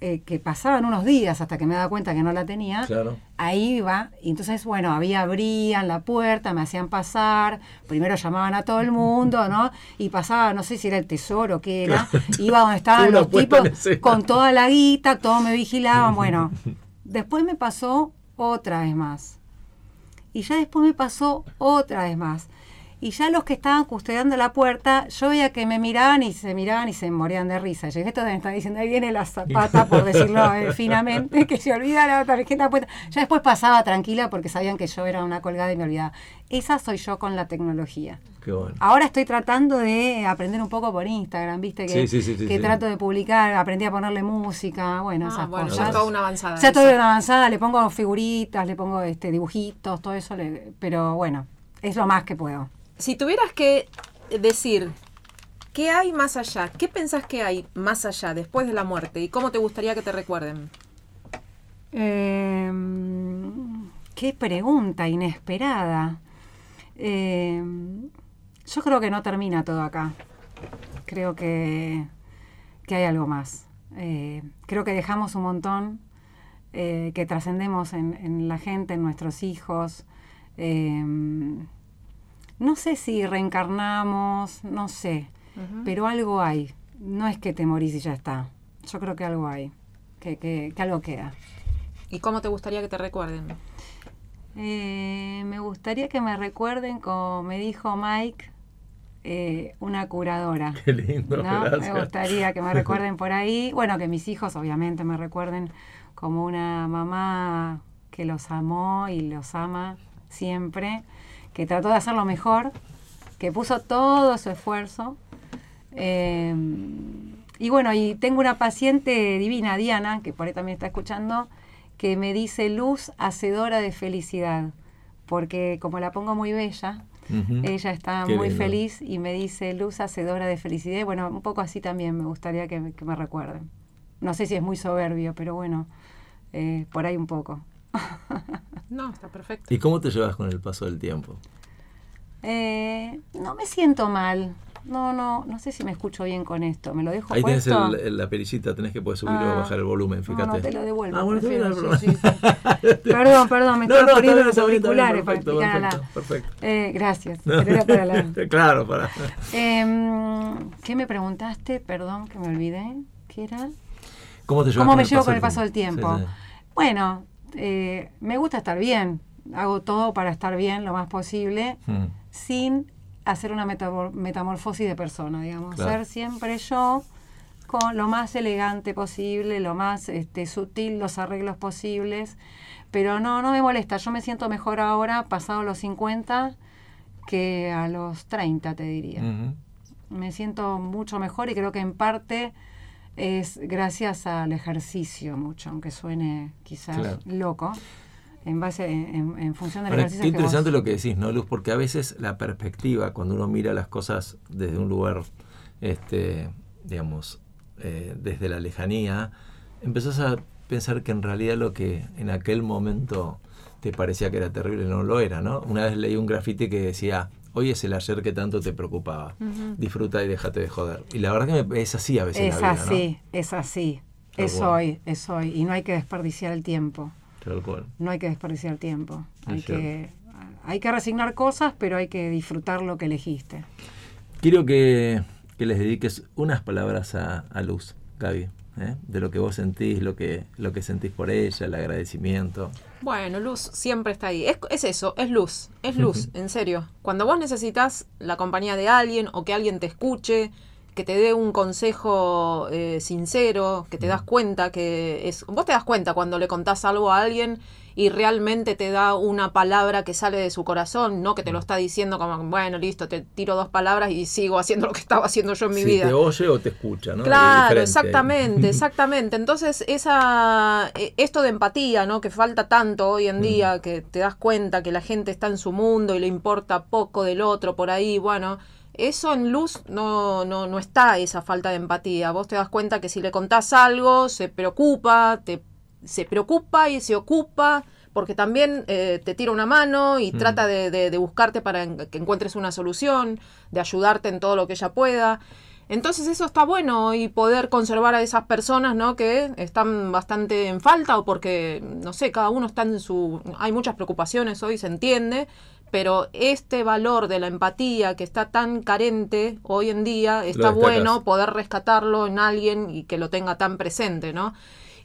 eh, que pasaban unos días hasta que me daba cuenta que no la tenía, Claro. ahí iba. Y entonces, bueno, había, abrían la puerta, me hacían pasar. Primero llamaban a todo el mundo, ¿no? Y pasaba, no sé si era el tesoro, qué era. Iba donde estaban Una los tipos con toda la guita, todos me vigilaban. Bueno, después me pasó otra vez más. Y ya después me pasó otra vez más. Y ya los que estaban custodiando la puerta, yo veía que me miraban y se miraban y se morían de risa. Yo dije, esto me está diciendo, ahí viene la zapata, por decirlo eh, finamente, que se olvida la tarjeta puesta. Ya después pasaba tranquila porque sabían que yo era una colgada y me olvidaba. Esa soy yo con la tecnología. Qué bueno. Ahora estoy tratando de aprender un poco por Instagram, ¿viste? Que, Sí, sí, sí, sí, que sí. trato de publicar, aprendí a ponerle música, bueno, Ah, esas bueno, cosas. ya es toda una avanzada. Ya todo una avanzada, le pongo figuritas, le pongo este dibujitos, todo eso, le- pero bueno, es lo más que puedo. Si tuvieras que decir qué hay más allá, ¿qué pensás que hay más allá después de la muerte y cómo te gustaría que te recuerden? Eh, qué pregunta inesperada. Eh, yo creo que no termina todo acá. Creo que, que hay algo más. Eh, creo que dejamos un montón, eh, que trascendemos en, en la gente, en nuestros hijos. No sé si reencarnamos, no sé, pero algo hay. No es que te morís y ya está. Yo creo que algo hay, que, que, que algo queda. ¿Y cómo te gustaría que te recuerden? Eh, me gustaría que me recuerden, como me dijo Mike, eh, una curadora. Qué lindo, ¿no? gracias. Me gustaría que me recuerden por ahí. Bueno, que mis hijos obviamente me recuerden como una mamá que los amó y los ama siempre, que trató de hacer lo mejor, que puso todo su esfuerzo. Eh, y bueno, y tengo una paciente divina, Diana, que por ahí también está escuchando, que me dice luz hacedora de felicidad, porque como la pongo muy bella, ella está Qué muy lindo. feliz y me dice luz hacedora de felicidad. Y bueno, un poco así también me gustaría que, me- que me recuerden. No sé si es muy soberbio, pero bueno, eh, por ahí un poco. No, está perfecto. ¿Y cómo te llevas con el paso del tiempo? Eh, no me siento mal. No, no, no sé si me escucho bien con esto. ¿Me lo dejo Ahí tenés puesto? el- el- la perillita, tenés que poder subir o Ah. bajar el volumen, No, fíjate. no, te lo devuelvo. Ah, bueno, prefiero, sí, sí. Perdón, perdón, me No, estaba no, poniendo los auriculares para perfecto, explicar a la... perfecto, perfecto. Eh, gracias, No. pero era para la... claro, para. Em, ¿Qué me preguntaste? Perdón, que me olvidé. ¿Qué era? ¿Cómo te llevas ¿Cómo con me el llevo paso con el paso del tiempo? Sí, sí. Bueno, eh, me gusta estar bien. Hago todo para estar bien lo más posible, Mm. sin hacer una metamor- metamorfosis de persona, digamos. Claro. Ser siempre yo, con lo más elegante posible, lo más este, sutil, los arreglos posibles. Pero no, no me molesta. Yo me siento mejor ahora, pasado los 50, que a los 30, te diría me siento mucho mejor y creo que en parte es gracias al ejercicio mucho, aunque suene quizás Claro. loco, en base, en, en función del Ahora, ejercicio qué que interesante vos- lo que decís, ¿no, Luz? Porque a veces la perspectiva, cuando uno mira las cosas desde un lugar, este, digamos, eh, desde la lejanía, empezás a pensar que en realidad lo que en aquel momento te parecía que era terrible no lo era, ¿no? Una vez leí un grafiti que decía, hoy es el ayer que tanto te preocupaba, disfruta y déjate de joder. Y la verdad que me- es así a veces Es la vida, así, es así, Tal es cual. hoy, es hoy, y no hay que desperdiciar el tiempo, ¿no? Tal cual. no hay que desperdiciar el tiempo, Es hay que, hay que resignar cosas, pero hay que disfrutar lo que elegiste. Quiero que, que les dediques unas palabras a, a Luz, Gaby, ¿eh? de lo que vos sentís, lo que, lo que sentís por ella, el agradecimiento. Bueno, luz siempre está ahí. Es, es eso, es luz, es luz, en serio. Cuando vos necesitas la compañía de alguien o que alguien te escuche, que te dé un consejo eh, sincero, que te das cuenta que es... Vos te das cuenta cuando le contás algo a alguien y realmente te da una palabra que sale de su corazón, no que te lo está diciendo como, bueno, listo, te tiro dos palabras y sigo haciendo lo que estaba haciendo yo en mi si vida. te oye o te escucha, ¿no? Claro, exactamente, exactamente. Entonces, esa, eh, esto de empatía, ¿no? Que falta tanto hoy en día, que te das cuenta que la gente está en su mundo y le importa poco del otro por ahí, bueno, eso en luz no, no, no está esa falta de empatía. Vos te das cuenta que si le contás algo, se preocupa, te, se preocupa y se ocupa, porque también eh, te tira una mano y trata de, de- de buscarte para en- que encuentres una solución, de ayudarte en todo lo que ella pueda. Entonces eso está bueno y poder conservar a esas personas, ¿no? Que están bastante en falta o porque, no sé, cada uno está en su... Hay muchas preocupaciones hoy, se entiende, pero este valor de la empatía que está tan carente hoy en día, está bueno poder rescatarlo en alguien y que lo tenga tan presente, ¿no?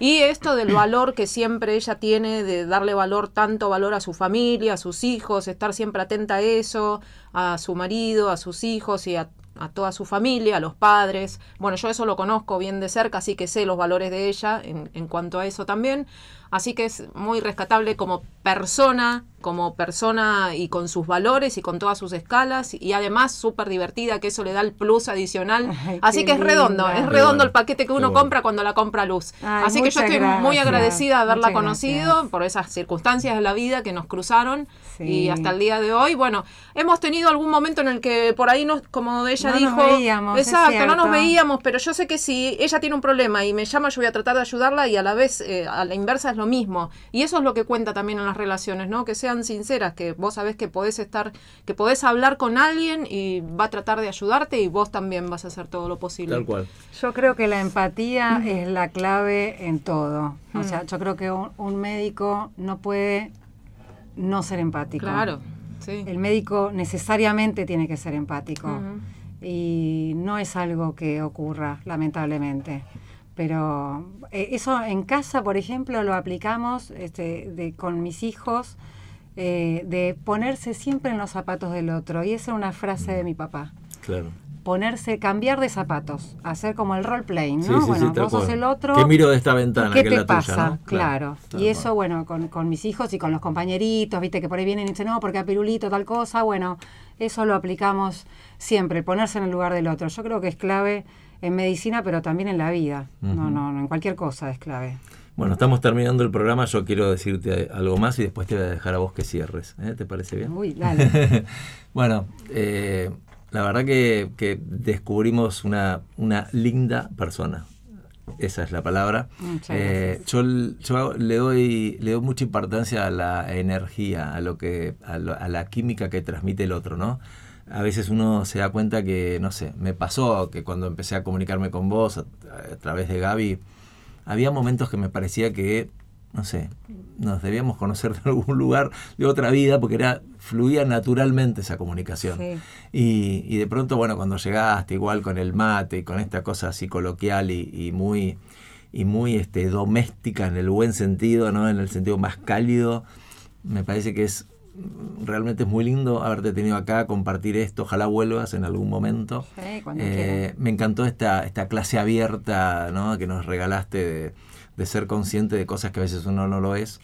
Y esto del valor que siempre ella tiene, de darle valor, tanto valor a su familia, a sus hijos, estar siempre atenta a eso, a su marido, a sus hijos y a, a toda su familia, a los padres. Bueno, yo eso lo conozco bien de cerca, así que sé los valores de ella en, en cuanto a eso también. Así que es muy rescatable como persona, como persona y con sus valores y con todas sus escalas y además súper divertida, que eso le da el plus adicional. Ay, Así que es redondo, linda. es redondo bueno, el paquete que uno bueno. compra cuando la compra luz. Ay, Así que yo estoy muy agradecida de haberla muchas conocido gracias. por esas circunstancias de la vida que nos cruzaron Sí. y hasta el día de hoy, bueno, hemos tenido algún momento en el que por ahí nos, como ella No nos dijo, veíamos, exacto, no nos veíamos, pero yo sé que si ella tiene un problema y me llama, yo voy a tratar de ayudarla y a la vez eh, a la inversa es lo mismo. Y eso es lo que cuenta también en las relaciones, ¿no? Que sean sinceras, que vos sabés que podés estar, que podés hablar con alguien y va a tratar de ayudarte y vos también vas a hacer todo lo posible. Tal cual. Yo creo que la empatía es la clave en todo. O Mm. sea, yo creo que un, un médico no puede no ser empático. Claro, sí. El médico necesariamente tiene que ser empático. Y no es algo que ocurra, lamentablemente. Pero eh, eso en casa, por ejemplo, lo aplicamos este, de, con mis hijos, eh, de ponerse siempre en los zapatos del otro. Y esa es una frase de mi papá. Claro. ponerse, cambiar de zapatos, hacer como el role playing, ¿no? Sí, sí, sí, bueno, vos sos el otro. ¿Qué miro de esta ventana ¿Qué que te la pasa? tuya, ¿no? Claro. Y eso, bueno, con, con mis hijos y con los compañeritos, viste, que por ahí vienen y dicen, no, porque a Pirulito tal cosa, bueno, eso lo aplicamos siempre, ponerse en el lugar del otro. Yo creo que es clave en medicina, pero también en la vida. No, Ujú. no, no, en cualquier cosa es clave. Bueno, estamos terminando el programa. Yo quiero decirte algo más y después te voy a dejar a vos que cierres. ¿eh? ¿Te parece bien? Uy, dale. bueno, eh, la verdad que, que descubrimos una, una linda persona. Esa es la palabra. Muchas Eh, gracias. yo, yo le doy le doy mucha importancia a la energía, a lo que a, lo- a la química que transmite el otro, ¿no? A veces uno se da cuenta que, no sé, me pasó que cuando empecé a comunicarme con vos a, a través de Gaby, había momentos que me parecía que, no sé, nos debíamos conocer de algún lugar de otra vida porque era fluía naturalmente esa comunicación. Sí. Y, y de pronto, bueno, cuando llegaste igual con el mate y con esta cosa así coloquial y, y muy y muy este doméstica en el buen sentido, ¿no? En el sentido más cálido, me parece que es realmente es muy lindo haberte tenido acá, compartir esto, ojalá vuelvas en algún momento. Sí, cuando Eh, me encantó esta, esta clase abierta ¿no? que nos regalaste de, de ser consciente de cosas que a veces uno no lo es.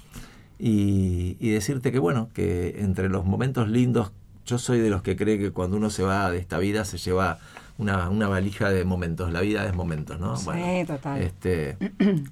Y, y decirte que bueno, que entre los momentos lindos, yo soy de los que cree que cuando uno se va de esta vida se lleva una, una valija de momentos. La vida es momentos, ¿no? Sí, total. Este,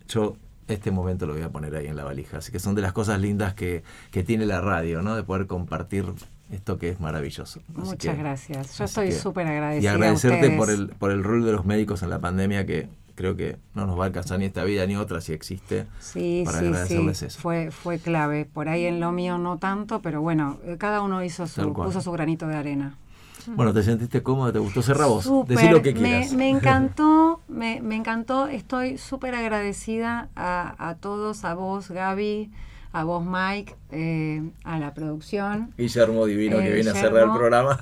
yo este momento lo voy a poner ahí en la valija. Así que son de las cosas lindas que, que tiene la radio, ¿no? De poder compartir esto que es maravilloso. Así Muchas que- gracias. Yo estoy súper agradecida. Y a agradecerte por el, por el rol de los médicos en la pandemia que creo que no nos va a alcanzar ni esta vida ni otra si existe. Sí, para sí, agradecerles sí. eso. Fue, fue clave. Por ahí en lo mío no tanto, pero bueno, eh, cada uno hizo su, puso su granito de arena. Bueno, ¿te sentiste cómodo? ¿Te gustó? Cerra vos. Decí lo que quieras. me encantó, me, me encantó. Estoy súper agradecida a, a todos, a vos, Gaby, a vos, Mike, eh, a la producción. Guillermo Divino que Eh, viene a cerrar el programa.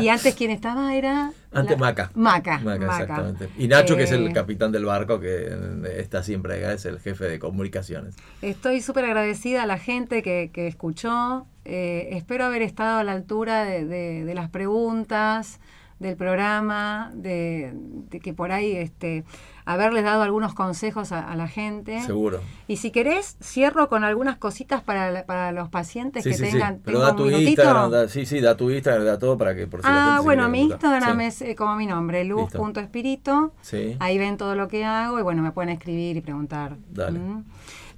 Y antes, ¿quién estaba? Era. Antes la- Maca. Maca. Maca, Maca. exactamente. Y Nacho, que es el Eh, capitán del barco, que está siempre acá, es el jefe de comunicaciones. Estoy súper agradecida a la gente que, que escuchó. Eh, espero haber estado a la altura de, de- de las preguntas, del programa, de, de que por ahí este, haberles dado algunos consejos a, a la gente. Seguro. Y si querés, cierro con algunas cositas para, para los pacientes Sí, que sí, sí. tengan. Pero ¿tengo da tu? Instagram, da- sí, sí, da tu Instagram, da todo para que por si Ah, bueno, mi. Instagram es eh, como mi nombre, luz.espirito. Sí. Ahí ven todo lo que hago y bueno, me pueden escribir y preguntar. Dale. Mm.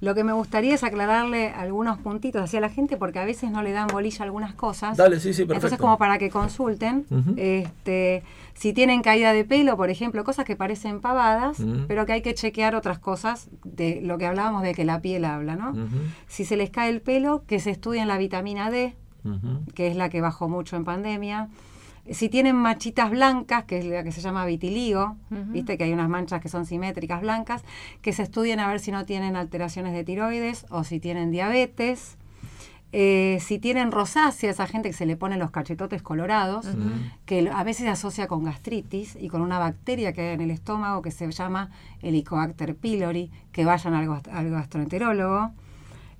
Lo que me gustaría es aclararle algunos puntitos hacia la gente porque a veces no le dan bolilla a algunas cosas. Dale, sí, sí, perfecto. Entonces como para que consulten, este, si tienen caída de pelo, por ejemplo, cosas que parecen pavadas, pero que hay que chequear otras cosas de lo que hablábamos de que la piel habla, ¿no? Si se les cae el pelo, que se estudien la vitamina D, que es la que bajó mucho en pandemia. Si tienen manchitas blancas, que es la que se llama vitiligo, viste que hay unas manchas que son simétricas blancas, que se estudien a ver si no tienen alteraciones de tiroides o si tienen diabetes. Eh, si tienen rosácea, esa gente que se le ponen los cachetotes colorados, que a veces se asocia con gastritis y con una bacteria que hay en el estómago que se llama Helicobacter pylori, que vayan al, gast- al gastroenterólogo.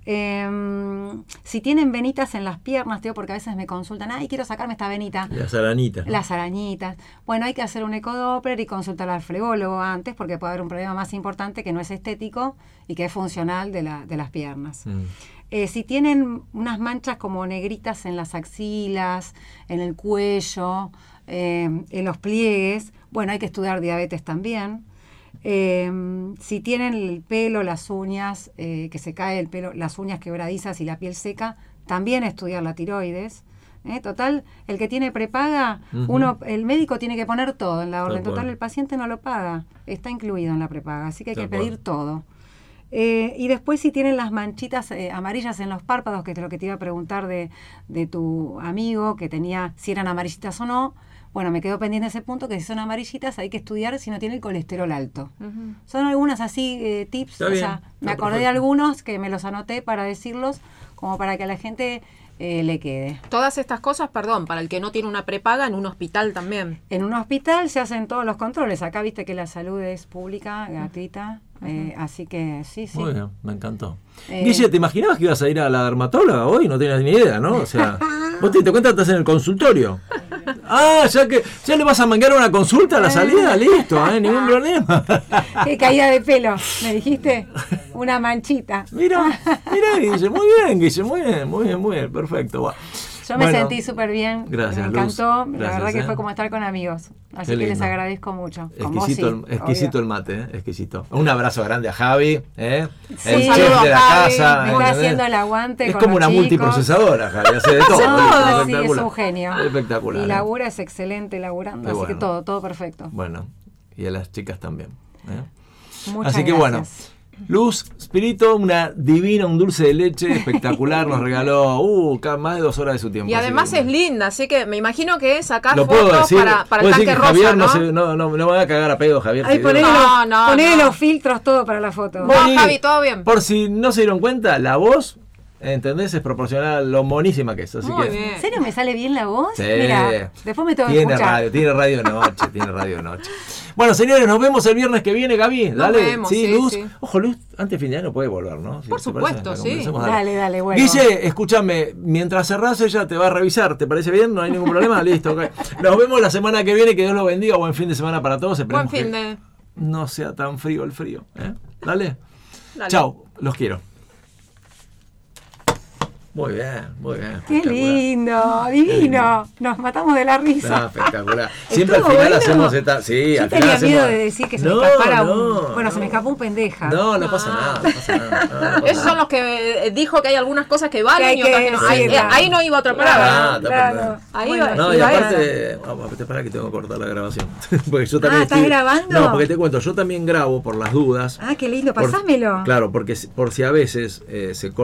Em, si tienen venitas en las piernas, tío, porque a veces me consultan, ay, quiero sacarme esta venita. Las arañitas. ¿no? Las arañitas. Bueno, hay que hacer un ecodoppler y consultar al flególogo antes porque puede haber un problema más importante que no es estético y que es funcional de, la- de las piernas. Mm. Eh, si tienen unas manchas como negritas en las axilas, en el cuello, eh, en los pliegues, bueno, hay que estudiar diabetes también. Eh, si tienen el pelo, las uñas, eh, que se cae el pelo, las uñas quebradizas y la piel seca, también estudiar la tiroides. ¿eh? Total, el que tiene prepaga, uno, el médico tiene que poner todo en la orden. Tal Total, el paciente no lo paga, está incluido en la prepaga, así que hay que pedir todo. Eh, y después si tienen las manchitas eh, amarillas en los párpados, que es lo que te iba a preguntar de, de tu amigo, que tenía si eran amarillitas o no, bueno, me quedó pendiente ese punto, que si son amarillitas hay que estudiar si no tiene el colesterol alto. Son algunas así eh, tips, Está o bien, sea, está me acordé de algunos que me los anoté para decirlos, como para que a la gente eh, le quede. Todas estas cosas, perdón, para el que no tiene una prepaga en un hospital también. En un hospital se hacen todos los controles. Acá viste que la salud es pública, gratuita. Eh, así que sí, sí. Muy bien, me encantó. Eh, Guille, ¿te imaginabas que ibas a ir a la dermatóloga hoy? No tenías ni idea, ¿no? O sea, vos te diste cuenta estás en el consultorio. Ah, ya que ya le vas a mangar una consulta a la salida, listo, ¿eh? ningún problema. Qué caída de pelo, me dijiste. Una manchita. Mira, mira, Guille, muy bien, Guille, muy bien, muy bien, muy bien, perfecto. va. Yo me sentí súper bien. gracias, Me Luz. encantó. Gracias, la verdad que eh. fue como estar con amigos. Así que les agradezco mucho. Exquisito, sí, el, exquisito obvio. el mate, ¿eh? exquisito. Un abrazo grande a Javi, ¿eh? Sí. el chef de la Javi. casa. Me está haciendo el aguante Es con como los una chicos. multiprocesadora, Javi, hace de todo. Todo, sí, es un genio. Espectacular. Y ¿eh? labura es excelente laburando, así que todo, todo perfecto. Bueno, y a las chicas también. ¿eh? Muchas Así que bueno. Luz Spirito, una divina, un dulce de leche espectacular, nos regaló uh, más de dos horas de su tiempo. Y además que- es linda, así que me imagino que sacás Lo puedo fotos decir, para, para el puedo decir tanque que Javier rosa, no, ¿no? se, no, no, no me va a cagar a pedo, Javier. Ponele, No, los, no, ponele no. los filtros, todo para la foto. No, Vení. Javi, todo bien. Por si no se dieron cuenta, la voz, ¿entendés? Es proporcional a lo monísima que es. Así Muy que, bien. ¿En serio me sale bien la voz? Sí. Mira, después me tengo que tiene escuchar. radio, tiene radio de noche, tiene radio de noche. Bueno, señores, nos vemos el viernes que viene, Gaby. Nos Dale. vemos, sí, sí, Luz. sí. Ojo, Luz, antes de fin de año puede volver, ¿no? Si Por parece, supuesto, sí. conversemos, Dale, dale, bueno. Guille, escúchame, mientras cerrás ella te va a revisar, ¿te parece bien? ¿No hay ningún problema? Listo, ok. Nos vemos la semana que viene, que Dios los bendiga, buen fin de semana para todos. Buen Esperemos fin que de... no sea tan frío el frío. ¿eh? Dale. Dale. Chao, los quiero. Muy bien, muy bien. Qué lindo, divino. Nos matamos de la No, risa. espectacular. Siempre al final bueno. hacemos esta. Sí, Yo al final tenía hacemos- miedo de decir que se No, me escapara no, un. Bueno, se me no. escapó un pendeja. No, no pasa nada, no pasa nada. no, no pasa Esos nada. son los que eh, dijo que hay algunas cosas que valen y otras que que no. Ahí, decirlas. eh, ahí no iba otra Claro. palabra. Ah, está perfecto. Ahí Bueno, va. No, y iba aparte, vamos, te para que tengo que cortar la grabación. porque yo también Ah, ¿estás estoy- grabando? No, porque te cuento, yo también grabo por las dudas. Ah, qué lindo, Por- pasámelo. claro, porque por si a veces eh, se corta